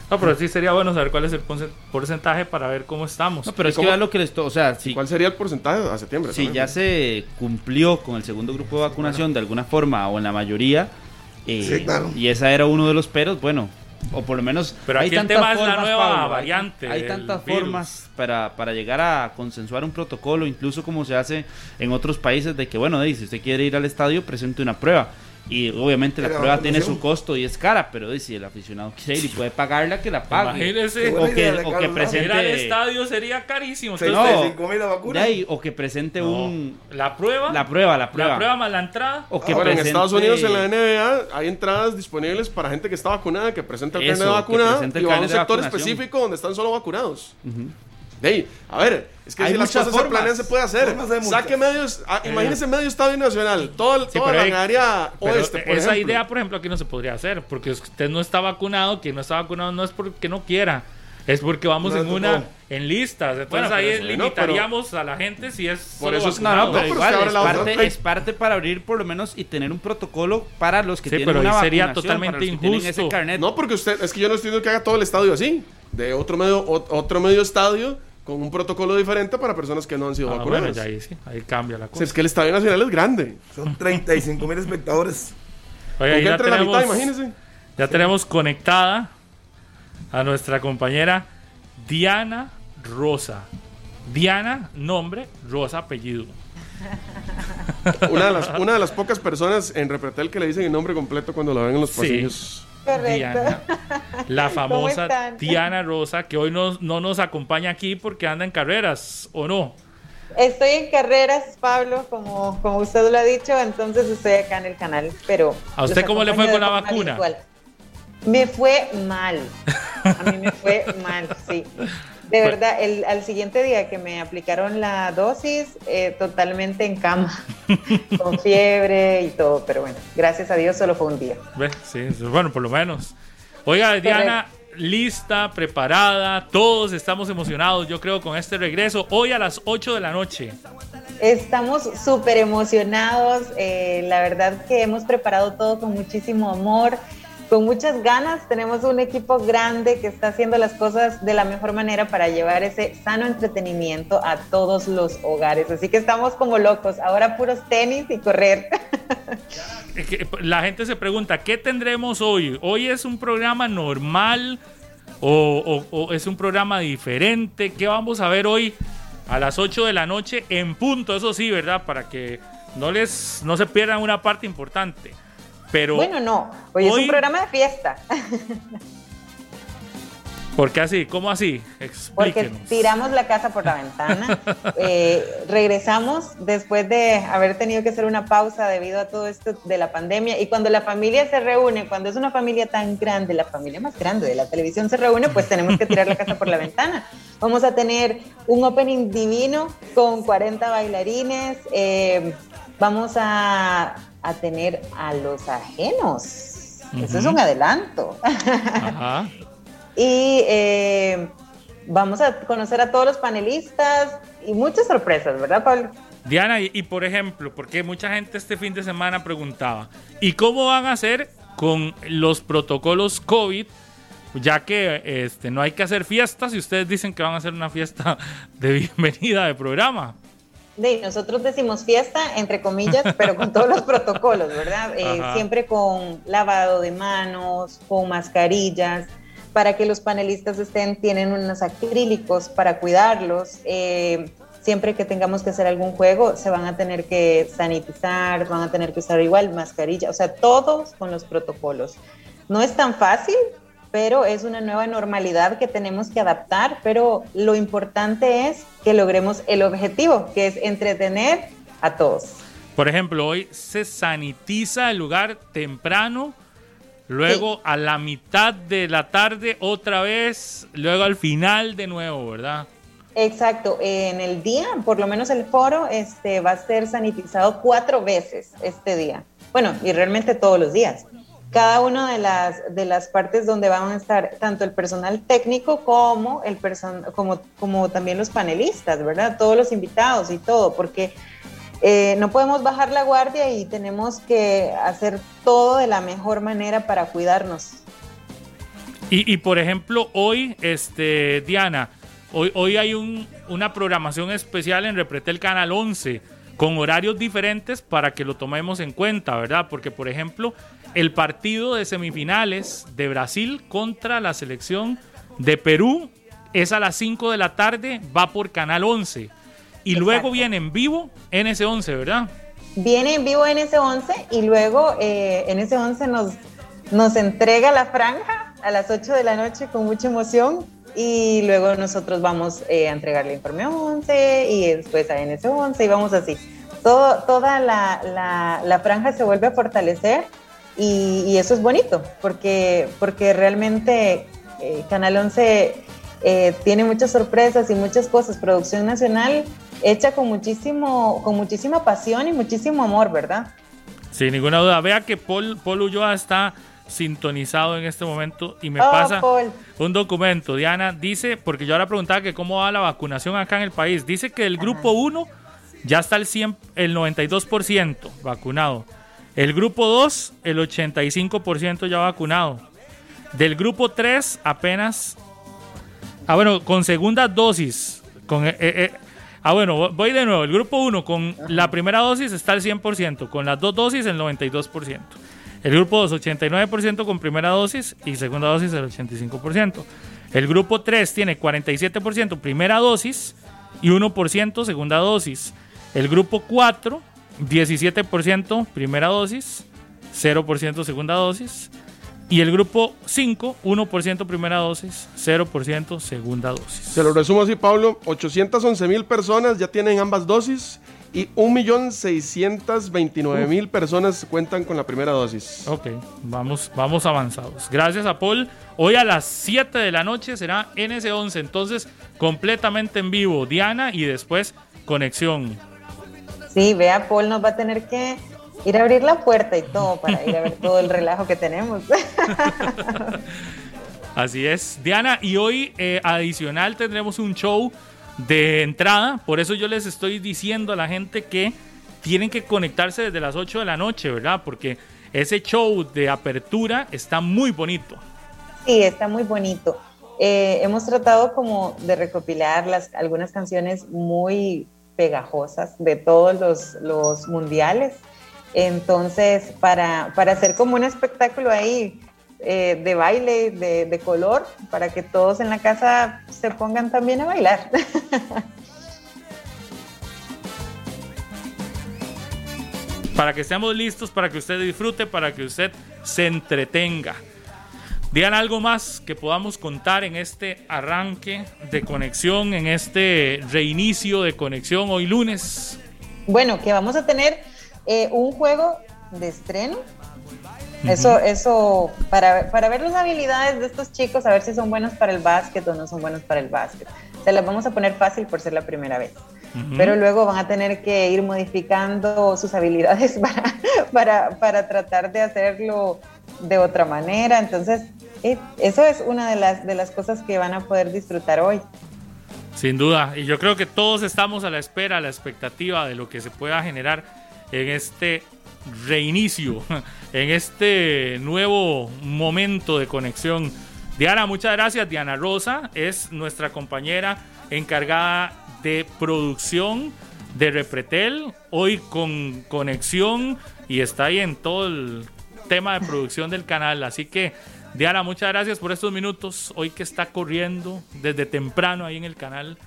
No, pero sí sería bueno saber cuál es el porcentaje para ver cómo estamos. No, pero es que lo que les... O sea, si, ¿Cuál sería el porcentaje a septiembre? Si ya se cumplió con el segundo grupo de vacunación de alguna forma o en la mayoría, eh, y esa era uno de los peros, bueno, o por lo menos pero hay tantas formas la nueva variante hay, tantas formas para, para llegar a consensuar un protocolo incluso como se hace en otros países de que bueno si usted quiere ir al estadio presente una prueba y obviamente la prueba tiene su costo y es cara, pero si el aficionado quiere ir y puede pagarla, que la pague. Imagínese. O que, o que presente. Ir al estadio sería carísimo. no, o que presente un. La prueba. La prueba, la prueba. La prueba más la entrada. O que en Estados Unidos, en la NBA, hay entradas disponibles para gente que está vacunada, que presenta el carnet de vacunada y va a un sector específico donde están solo vacunados. Hey, a ver, es que si las cosas se planean se puede hacer. Saque medios, ah, eh. imagínese medio estadio nacional, todo, toda la área oeste. Por esa idea, por ejemplo, aquí no se podría hacer, porque usted no está vacunado, quien no está vacunado no es porque no quiera, es porque vamos en una en listas. Entonces ahí limitaríamos a la gente si es por eso es, no, pero igual es parte, es parte, para abrir por lo menos y tener un protocolo para los que tienen pero una sería totalmente injusto. No, porque usted es que yo no estoy diciendo que haga todo el estadio así, de otro medio otro medio estadio con un protocolo diferente para personas que no han sido ah, vacunadas. Bueno, ahí sí, ahí cambia la cosa. es que el Estadio Nacional es grande. Son 35 mil espectadores. Oye, ya tenemos, la mitad, imagínense. Ya tenemos conectada a nuestra compañera Diana Rosa. Diana, nombre, Rosa, apellido. Una de las, una de las pocas personas en Repretel que le dicen el nombre completo cuando lo ven en los pasillos. Diana, la famosa Diana Rosa, que hoy no, no nos acompaña aquí porque anda en carreras, ¿o no? Estoy en carreras, Pablo, como, como usted lo ha dicho, entonces estoy acá en el canal, pero... ¿A usted cómo le fue con la vacuna? Me fue mal. A mí me fue mal, sí. De pues verdad, el, al siguiente día que me aplicaron la dosis, eh, totalmente en cama, con fiebre y todo, pero bueno, gracias a Dios solo fue un día. Sí, bueno, por lo menos. Oiga, Diana, lista, preparada, todos estamos emocionados, yo creo, con este regreso, hoy a las 8 de la noche. Estamos súper emocionados, eh, la verdad que hemos preparado todo con muchísimo amor con muchas ganas. Tenemos un equipo grande que está haciendo las cosas de la mejor manera para llevar ese sano entretenimiento a todos los hogares. Así que estamos como locos. Ahora puros tenis y correr. La gente se pregunta, ¿qué tendremos hoy? ¿Hoy es un programa normal o, es un programa diferente? ¿Qué vamos a ver hoy a las 8 de la noche en punto? Eso sí, ¿verdad? Para que no, les, no se pierdan una parte importante. Pero bueno, no, hoy, es un programa de fiesta. ¿Por qué así? ¿Cómo así? Porque tiramos la casa por la ventana, eh, regresamos después de haber tenido que hacer una pausa debido a todo esto de la pandemia y cuando la familia se reúne, cuando es una familia tan grande, la familia más grande de la televisión se reúne, pues tenemos que tirar la casa por la ventana. Vamos a tener un opening divino con 40 bailarines, eh, vamos a a tener a los ajenos. Eso es un adelanto. y eh, vamos a conocer a todos los panelistas y muchas sorpresas, ¿verdad, Pablo? Diana, y, por ejemplo, porque mucha gente este fin de semana preguntaba, ¿y cómo van a hacer con los protocolos COVID? Ya que este, no hay que hacer fiestas y ustedes dicen que van a hacer una fiesta de bienvenida de programa nosotros decimos fiesta, entre comillas, pero con todos los protocolos, ¿verdad? Eh, siempre con lavado de manos, con mascarillas, para que los panelistas estén, tienen unos acrílicos para cuidarlos. Eh, siempre que tengamos que hacer algún juego, se van a tener que sanitizar, van a tener que usar igual mascarilla, o sea, todos con los protocolos. No es tan fácil, pero es una nueva normalidad que tenemos que adaptar, pero lo importante es que logremos el objetivo, que es entretener a todos. Por ejemplo, hoy se sanitiza el lugar temprano, luego a la mitad de la tarde otra vez, luego al final de nuevo, ¿verdad? Exacto, en el día, por lo menos el foro este, va a ser sanitizado cuatro veces este día. Bueno, y realmente todos los días cada una de las, de las partes donde van a estar tanto el personal técnico como, el como, como también los panelistas, ¿verdad? Todos los invitados y todo, porque eh, no podemos bajar la guardia y tenemos que hacer todo de la mejor manera para cuidarnos. Y, por ejemplo, hoy, este, Diana, hoy, hoy hay un, una programación especial en Repretel Canal 11 con horarios diferentes para que lo tomemos en cuenta, ¿verdad? Porque, por ejemplo, el partido de semifinales de Brasil contra la selección de Perú es a las 5 de la tarde, va por Canal 11. Y luego viene en vivo NS11, ¿verdad? Viene en vivo NS11 y luego eh, NS11 nos, nos entrega la franja a las 8 de la noche con mucha emoción y luego nosotros vamos eh, a entregarle informe 11 y después a NS11 y vamos así. Todo, toda la, la, la franja se vuelve a fortalecer y, eso es bonito, porque, porque realmente eh, Canal 11 eh, tiene muchas sorpresas y muchas cosas. Producción nacional hecha con, muchísimo, con muchísima pasión y muchísimo amor, ¿verdad? Sin ninguna duda. Vea que Paul, Paul Ulloa está sintonizado en este momento y me oh, pasa un documento. Diana dice, porque yo ahora preguntaba que cómo va la vacunación acá en el país, dice que el grupo 1 ya está el, 100, el 92% vacunado. El grupo 2, el 85% ya vacunado. Del grupo 3, apenas. Ah, bueno, con segunda dosis. Con, eh, eh, eh, ah, bueno, voy de nuevo. El grupo 1, con la primera dosis está al 100%. Con las dos dosis, el 92%. El grupo 2, 89% con primera dosis y segunda dosis, el 85%. El grupo 3 tiene 47% primera dosis y 1% segunda dosis. El grupo 4 17% primera dosis, 0% segunda dosis. Y el grupo 5, 1% primera dosis, 0% segunda dosis. Se lo resumo así, Pablo. 811 mil personas ya tienen ambas dosis y 1.629.000 personas cuentan con la primera dosis. Ok, vamos, vamos avanzados. Gracias a Paul. Hoy a las 7 de la noche será NS11, entonces completamente en vivo. Diana y después conexión Sí, vea, Paul nos va a tener que ir a abrir la puerta y todo para ir a ver todo el relajo que tenemos. Así es. Diana, y hoy eh, adicional tendremos un show de entrada. Por eso yo les estoy diciendo a la gente que tienen que conectarse desde las 8 de la noche, ¿verdad? Porque ese show de apertura está muy bonito. Sí, está muy bonito. Eh, hemos tratado como de recopilar las, algunas canciones muy pegajosas de todos los, los mundiales. Entonces, para, para, hacer como un espectáculo ahí eh, de baile, de, de, color, para que todos en la casa se pongan también a bailar. para que estemos listos, para que usted disfrute, para que usted se entretenga. Digan algo más que podamos contar en este arranque de conexión, en este reinicio de conexión hoy lunes. Bueno, que vamos a tener eh, un juego de estreno. Eso, eso, para, para ver las habilidades de estos chicos, a ver si son buenos para el básquet o no son buenos para el básquet. Se las vamos a poner fácil por ser la primera vez pero luego van a tener que ir modificando sus habilidades para, para, tratar de hacerlo de otra manera. Entonces, eso es una de las, de las cosas que van a poder disfrutar hoy. Sin duda, y yo creo que todos estamos a la espera, a la expectativa de lo que se pueda generar en este reinicio, en este nuevo momento de conexión. Diana, muchas gracias. Diana Rosa es nuestra compañera encargada de producción de Repretel, hoy con conexión y está ahí en todo el tema de producción del canal. Así que, Diana, muchas gracias por estos minutos, hoy que está corriendo desde temprano ahí en el canal.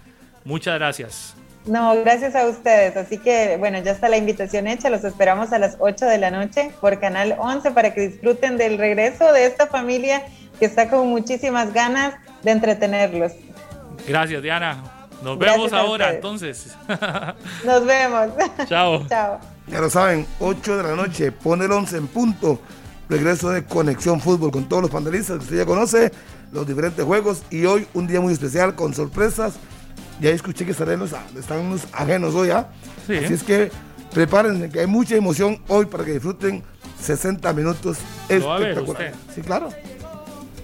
Muchas gracias. No, gracias a ustedes. Así que, bueno, ya está la invitación hecha. Los esperamos a las 8 de la noche por Canal 11 para que disfruten del regreso de esta familia que está con muchísimas ganas de entretenerlos. Gracias, Diana. Nos vemos ahora, entonces. Nos vemos. Chao. Chao. Ya lo saben, 8 de la noche, pone el 11 en punto. Regreso de Conexión Fútbol con todos los panelistas que usted ya conoce, los diferentes juegos y hoy un día muy especial con sorpresas. Ya escuché que están unos, están unos ajenos hoy, ¿ah? Sí. Así es que prepárense, que hay mucha emoción hoy para que disfruten 60 minutos espectaculares. Sí, claro.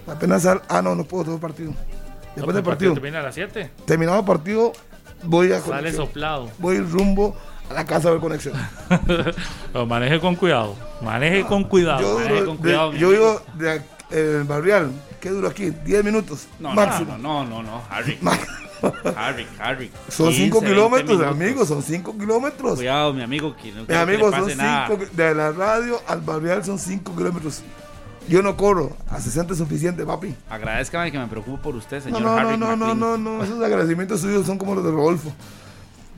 Apenas al. Ah, no, no puedo, todo partido. Después del partido. Termina a las 7. Terminado el partido, voy a. Sale soplado. Voy rumbo a la casa de conexión. maneje con cuidado. Maneje con cuidado. Yo, maneje con cuidado, yo vivo de eh, Barrial. ¿Qué duro aquí? 10 minutos. No, máximo. No, no, no, no, Harry. Harry, Harry. Son 5 kilómetros, amigos, son 5 kilómetros. Cuidado, mi amigo. Que no mi amigo, son 5 de la radio al Barrial son 5 kilómetros. Yo no corro, a 60 es suficiente, papi. Agradezcame que me preocupo por usted, señor. No, no, Harry no, no, no, no, esos agradecimientos suyos son como los de Rodolfo.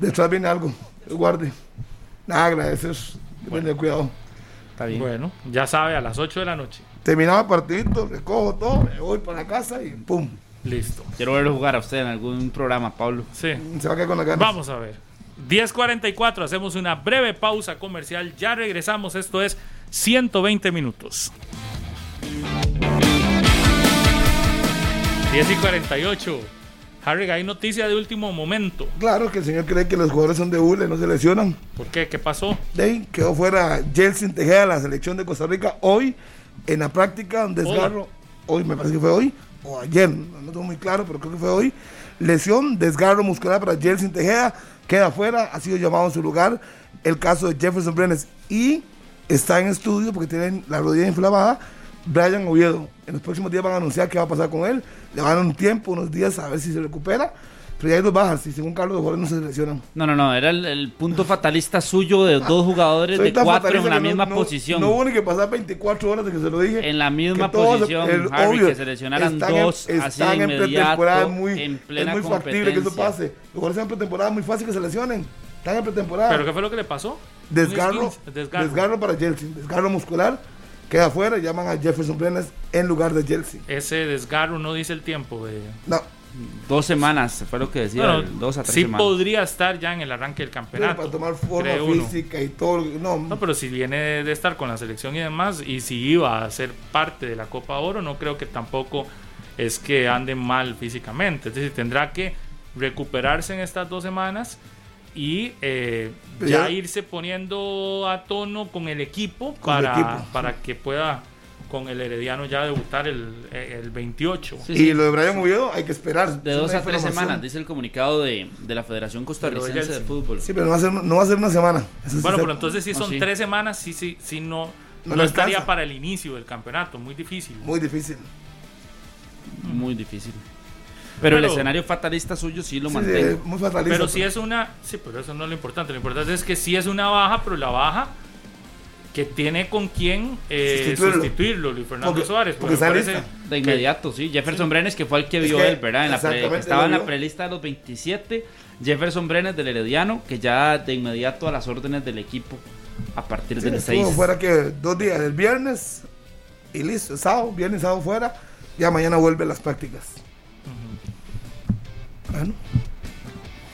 Detrás viene algo, guarde. Nada, agradecer, bueno. cuidado. Está bien. Bueno, ya sabe, a las 8 de la noche. Terminaba el partidito, recojo todo, me voy para la casa y pum. Listo. Quiero verlo jugar a usted en algún programa, Pablo. Sí. Se va a quedar con la ganas. Vamos a ver. 10.44, hacemos una breve pausa comercial. Ya regresamos, esto es 120 minutos. 10 y 48. Harry, hay noticia de último momento. Claro que el señor cree que los jugadores son de hule, no se lesionan. ¿Por qué? ¿Qué pasó? De ahí quedó fuera Jelsin Tejeda, la selección de Costa Rica, hoy en la práctica, un desgarro. Hoy, me parece que fue hoy, o ayer, no tengo muy claro, pero creo que fue hoy. Lesión, desgarro muscular para Jelsin Tejeda, queda fuera, ha sido llamado en su lugar. El caso de Jefferson Brenes y está en estudio porque tienen la rodilla inflamada Brian Oviedo. En los próximos días van a anunciar qué va a pasar con él. Le van a dar un tiempo, unos días, a ver si se recupera. Pero ya hay dos bajas y según Carlos, los jugadores no se lesionan. No, no, no. Era el, punto fatalista suyo de dos jugadores de cuatro en la misma posición. No, hubo ni que pasar 24 horas de que se lo dije. En la misma posición, el, Harry, que se lesionaran dos en, así están en pretemporada. Muy, en plena es muy factible que eso pase. Los jugadores en pretemporada muy fácil que se lesionen. Están en pretemporada. ¿Pero qué fue lo que le pasó? Desgarro, desgarro. desgarro para Chelsea. Desgarro muscular queda afuera y llaman a Jefferson Brenes en lugar de Chelsea. Ese desgarro no dice el tiempo. De... No. Dos semanas, fue lo que decía. dos a tres sí semanas. podría estar ya en el arranque del campeonato. para tomar forma física y todo. No. no, pero si viene de estar con la selección y demás, y si iba a ser parte de la Copa Oro, no creo que tampoco es que ande mal físicamente. Es decir, tendrá que recuperarse en estas dos semanas y eh, ya irse poniendo a tono con el equipo, para, para que pueda con el Herediano ya debutar el, el 28. y lo de Brian Oviedo hay que esperar. De dos a tres semanas, dice el comunicado de, de la Federación Costarricense de Fútbol. Sí, pero no va a ser, no va a ser una semana. bueno, pero entonces si son tres semanas, sí, sí, sí no, no, estaría para el inicio del campeonato. Muy difícil. Muy difícil. Muy difícil. Pero, el escenario fatalista suyo sí lo mantiene. muy fatalista. Pero si es una. Sí, pero eso no es lo importante. Lo importante es que sí es una baja, pero la baja que tiene con quién eh, sustituirlo, Luis Fernando Suárez. Porque de inmediato, sí. Jefferson Brenes, que fue el que vio él, ¿verdad? En la estaba en la prelista de los 27. Jefferson Brenes del Herediano, que ya de inmediato a las órdenes del equipo a partir del 6. fuera que dos días, el viernes y listo, sábado, viernes, sábado fuera, ya mañana vuelven las prácticas. Bueno,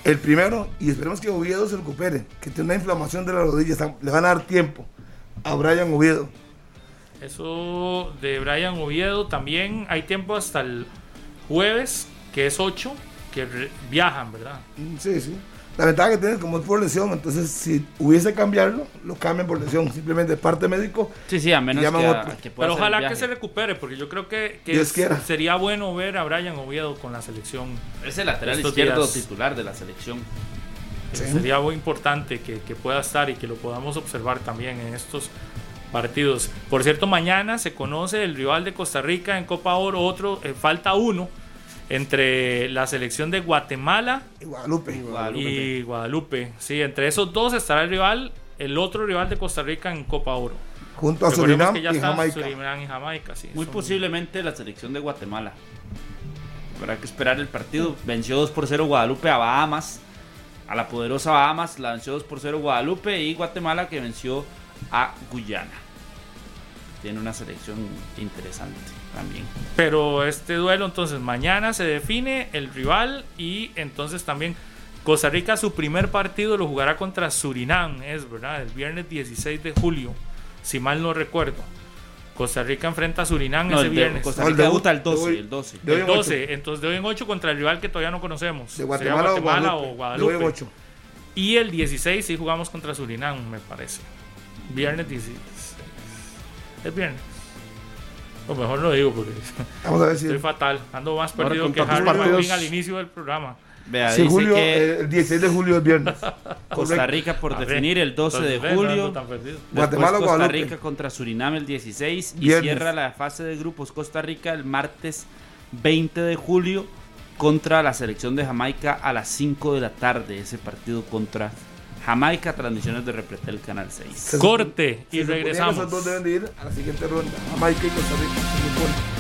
el primero, y esperemos que Oviedo se recupere, que tiene una inflamación de la rodilla, le van a dar tiempo a Brian Oviedo. Eso de Brian Oviedo también hay tiempo hasta el jueves, que es 8, que viajan, ¿verdad? Sí, sí. La ventaja que tiene como es por lesión, entonces si hubiese cambiarlo, lo cambian por lesión, simplemente parte médico. Sí, sí, a menos que, Pero ojalá que se recupere, porque yo creo que, sería bueno ver a Brian Oviedo con la selección. Es el lateral izquierdo titular de la selección. Sería muy importante que, pueda estar y que lo podamos observar también en estos partidos. Por cierto, mañana se conoce el rival de Costa Rica en Copa Oro, otro, eh, falta uno entre la selección de Guatemala y Guadalupe. y Guadalupe. Sí, entre esos dos estará el rival, el otro rival de Costa Rica en Copa Oro. Junto a Surinam, y Jamaica. y Jamaica. Muy posiblemente la selección de Guatemala. Habrá que esperar el partido. Venció 2 por 0 Guadalupe a Bahamas a la poderosa Bahamas, la venció 2 por 0 Guadalupe y Guatemala que venció a Guyana. Tiene una selección interesante también. Pero este duelo entonces mañana se define el rival y entonces también Costa Rica su primer partido lo jugará contra Surinam, es verdad, el viernes 16 de julio, si mal no recuerdo. Costa Rica enfrenta a Surinam ese viernes. Costa Rica debuta el 12. el 12. el 12. Entonces de hoy en 8 contra el rival que todavía no conocemos. De Guatemala, o Guadalupe. Y el 16 sí jugamos contra Surinam, me parece. Viernes 16. Es viernes. O mejor lo digo porque Vamos a ver si estoy fatal. Ando más perdido que Harry al inicio del programa. Vea, sí, julio, que el 16 de julio es viernes. Costa Rica por definir el 12 de julio. Guatemala, Costa Rica contra Surinam el 16 y cierra la fase de grupos Costa Rica el martes 20 de julio contra la selección de Jamaica a las 5 de la tarde. Ese partido contra Jamaica, transmisiones de Repretel Canal 6. Corte y regresamos. Esos dos deben de ir a la siguiente ronda. Jamaica y Costa Rica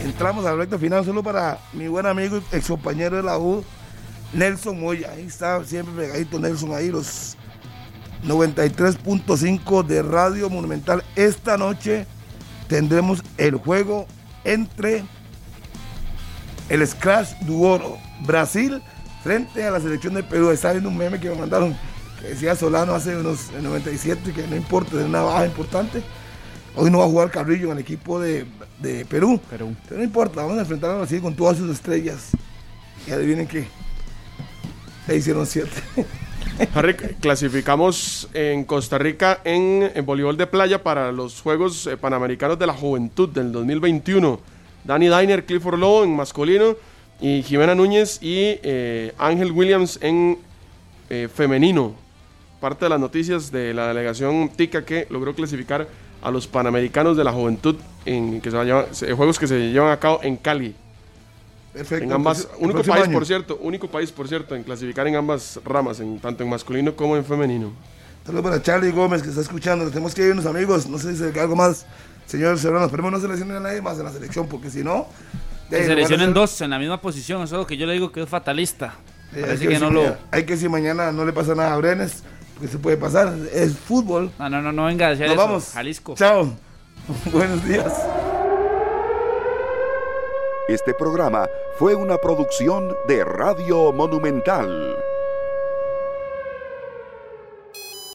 entramos al recta final solo para mi buen amigo y ex compañero de la U, Nelson Moya. Ahí está siempre pegadito Nelson, ahí los 93.5 de Radio Monumental. Esta noche tendremos el juego entre el Scratch Duoro Brasil frente a la selección de Perú. Está viendo un meme que me mandaron que decía Solano hace unos 97 que no importa, es una baja importante. Hoy no va a jugar Carrillo en el equipo de, Perú. Pero no importa, vamos a enfrentar a Brasil con todas sus estrellas. Y adivinen qué. Se hicieron siete. Harry, clasificamos en Costa Rica en, voleibol de playa para los Juegos eh, Panamericanos de la Juventud del 2021. Danny Diner, Clifford Lowe en masculino y Jimena Núñez y eh, Ángel Williams en eh, femenino. Parte de las noticias de la delegación TICA que logró clasificar a los Panamericanos de la Juventud en que se juegos que se llevan a cabo en Cali. Perfecto. En ambas, único país, por cierto, único país, por cierto, en clasificar en ambas ramas, en, tanto en masculino como en femenino. Saludos para Charlie Gómez que está escuchando. Tenemos que irnos, amigos. No sé si hay algo más, señor Serrano. Esperemos no seleccionen a nadie más en la selección, porque si no. Que seleccionen dos en la misma posición. Eso es lo que yo le digo que es fatalista. hay que, no lo... hay que si mañana no le pasa nada a Brenes, que se puede pasar. Es fútbol. No, no, no, no venga Nos vamos. Jalisco. Chao. Buenos días. Este programa fue una producción de Radio Monumental.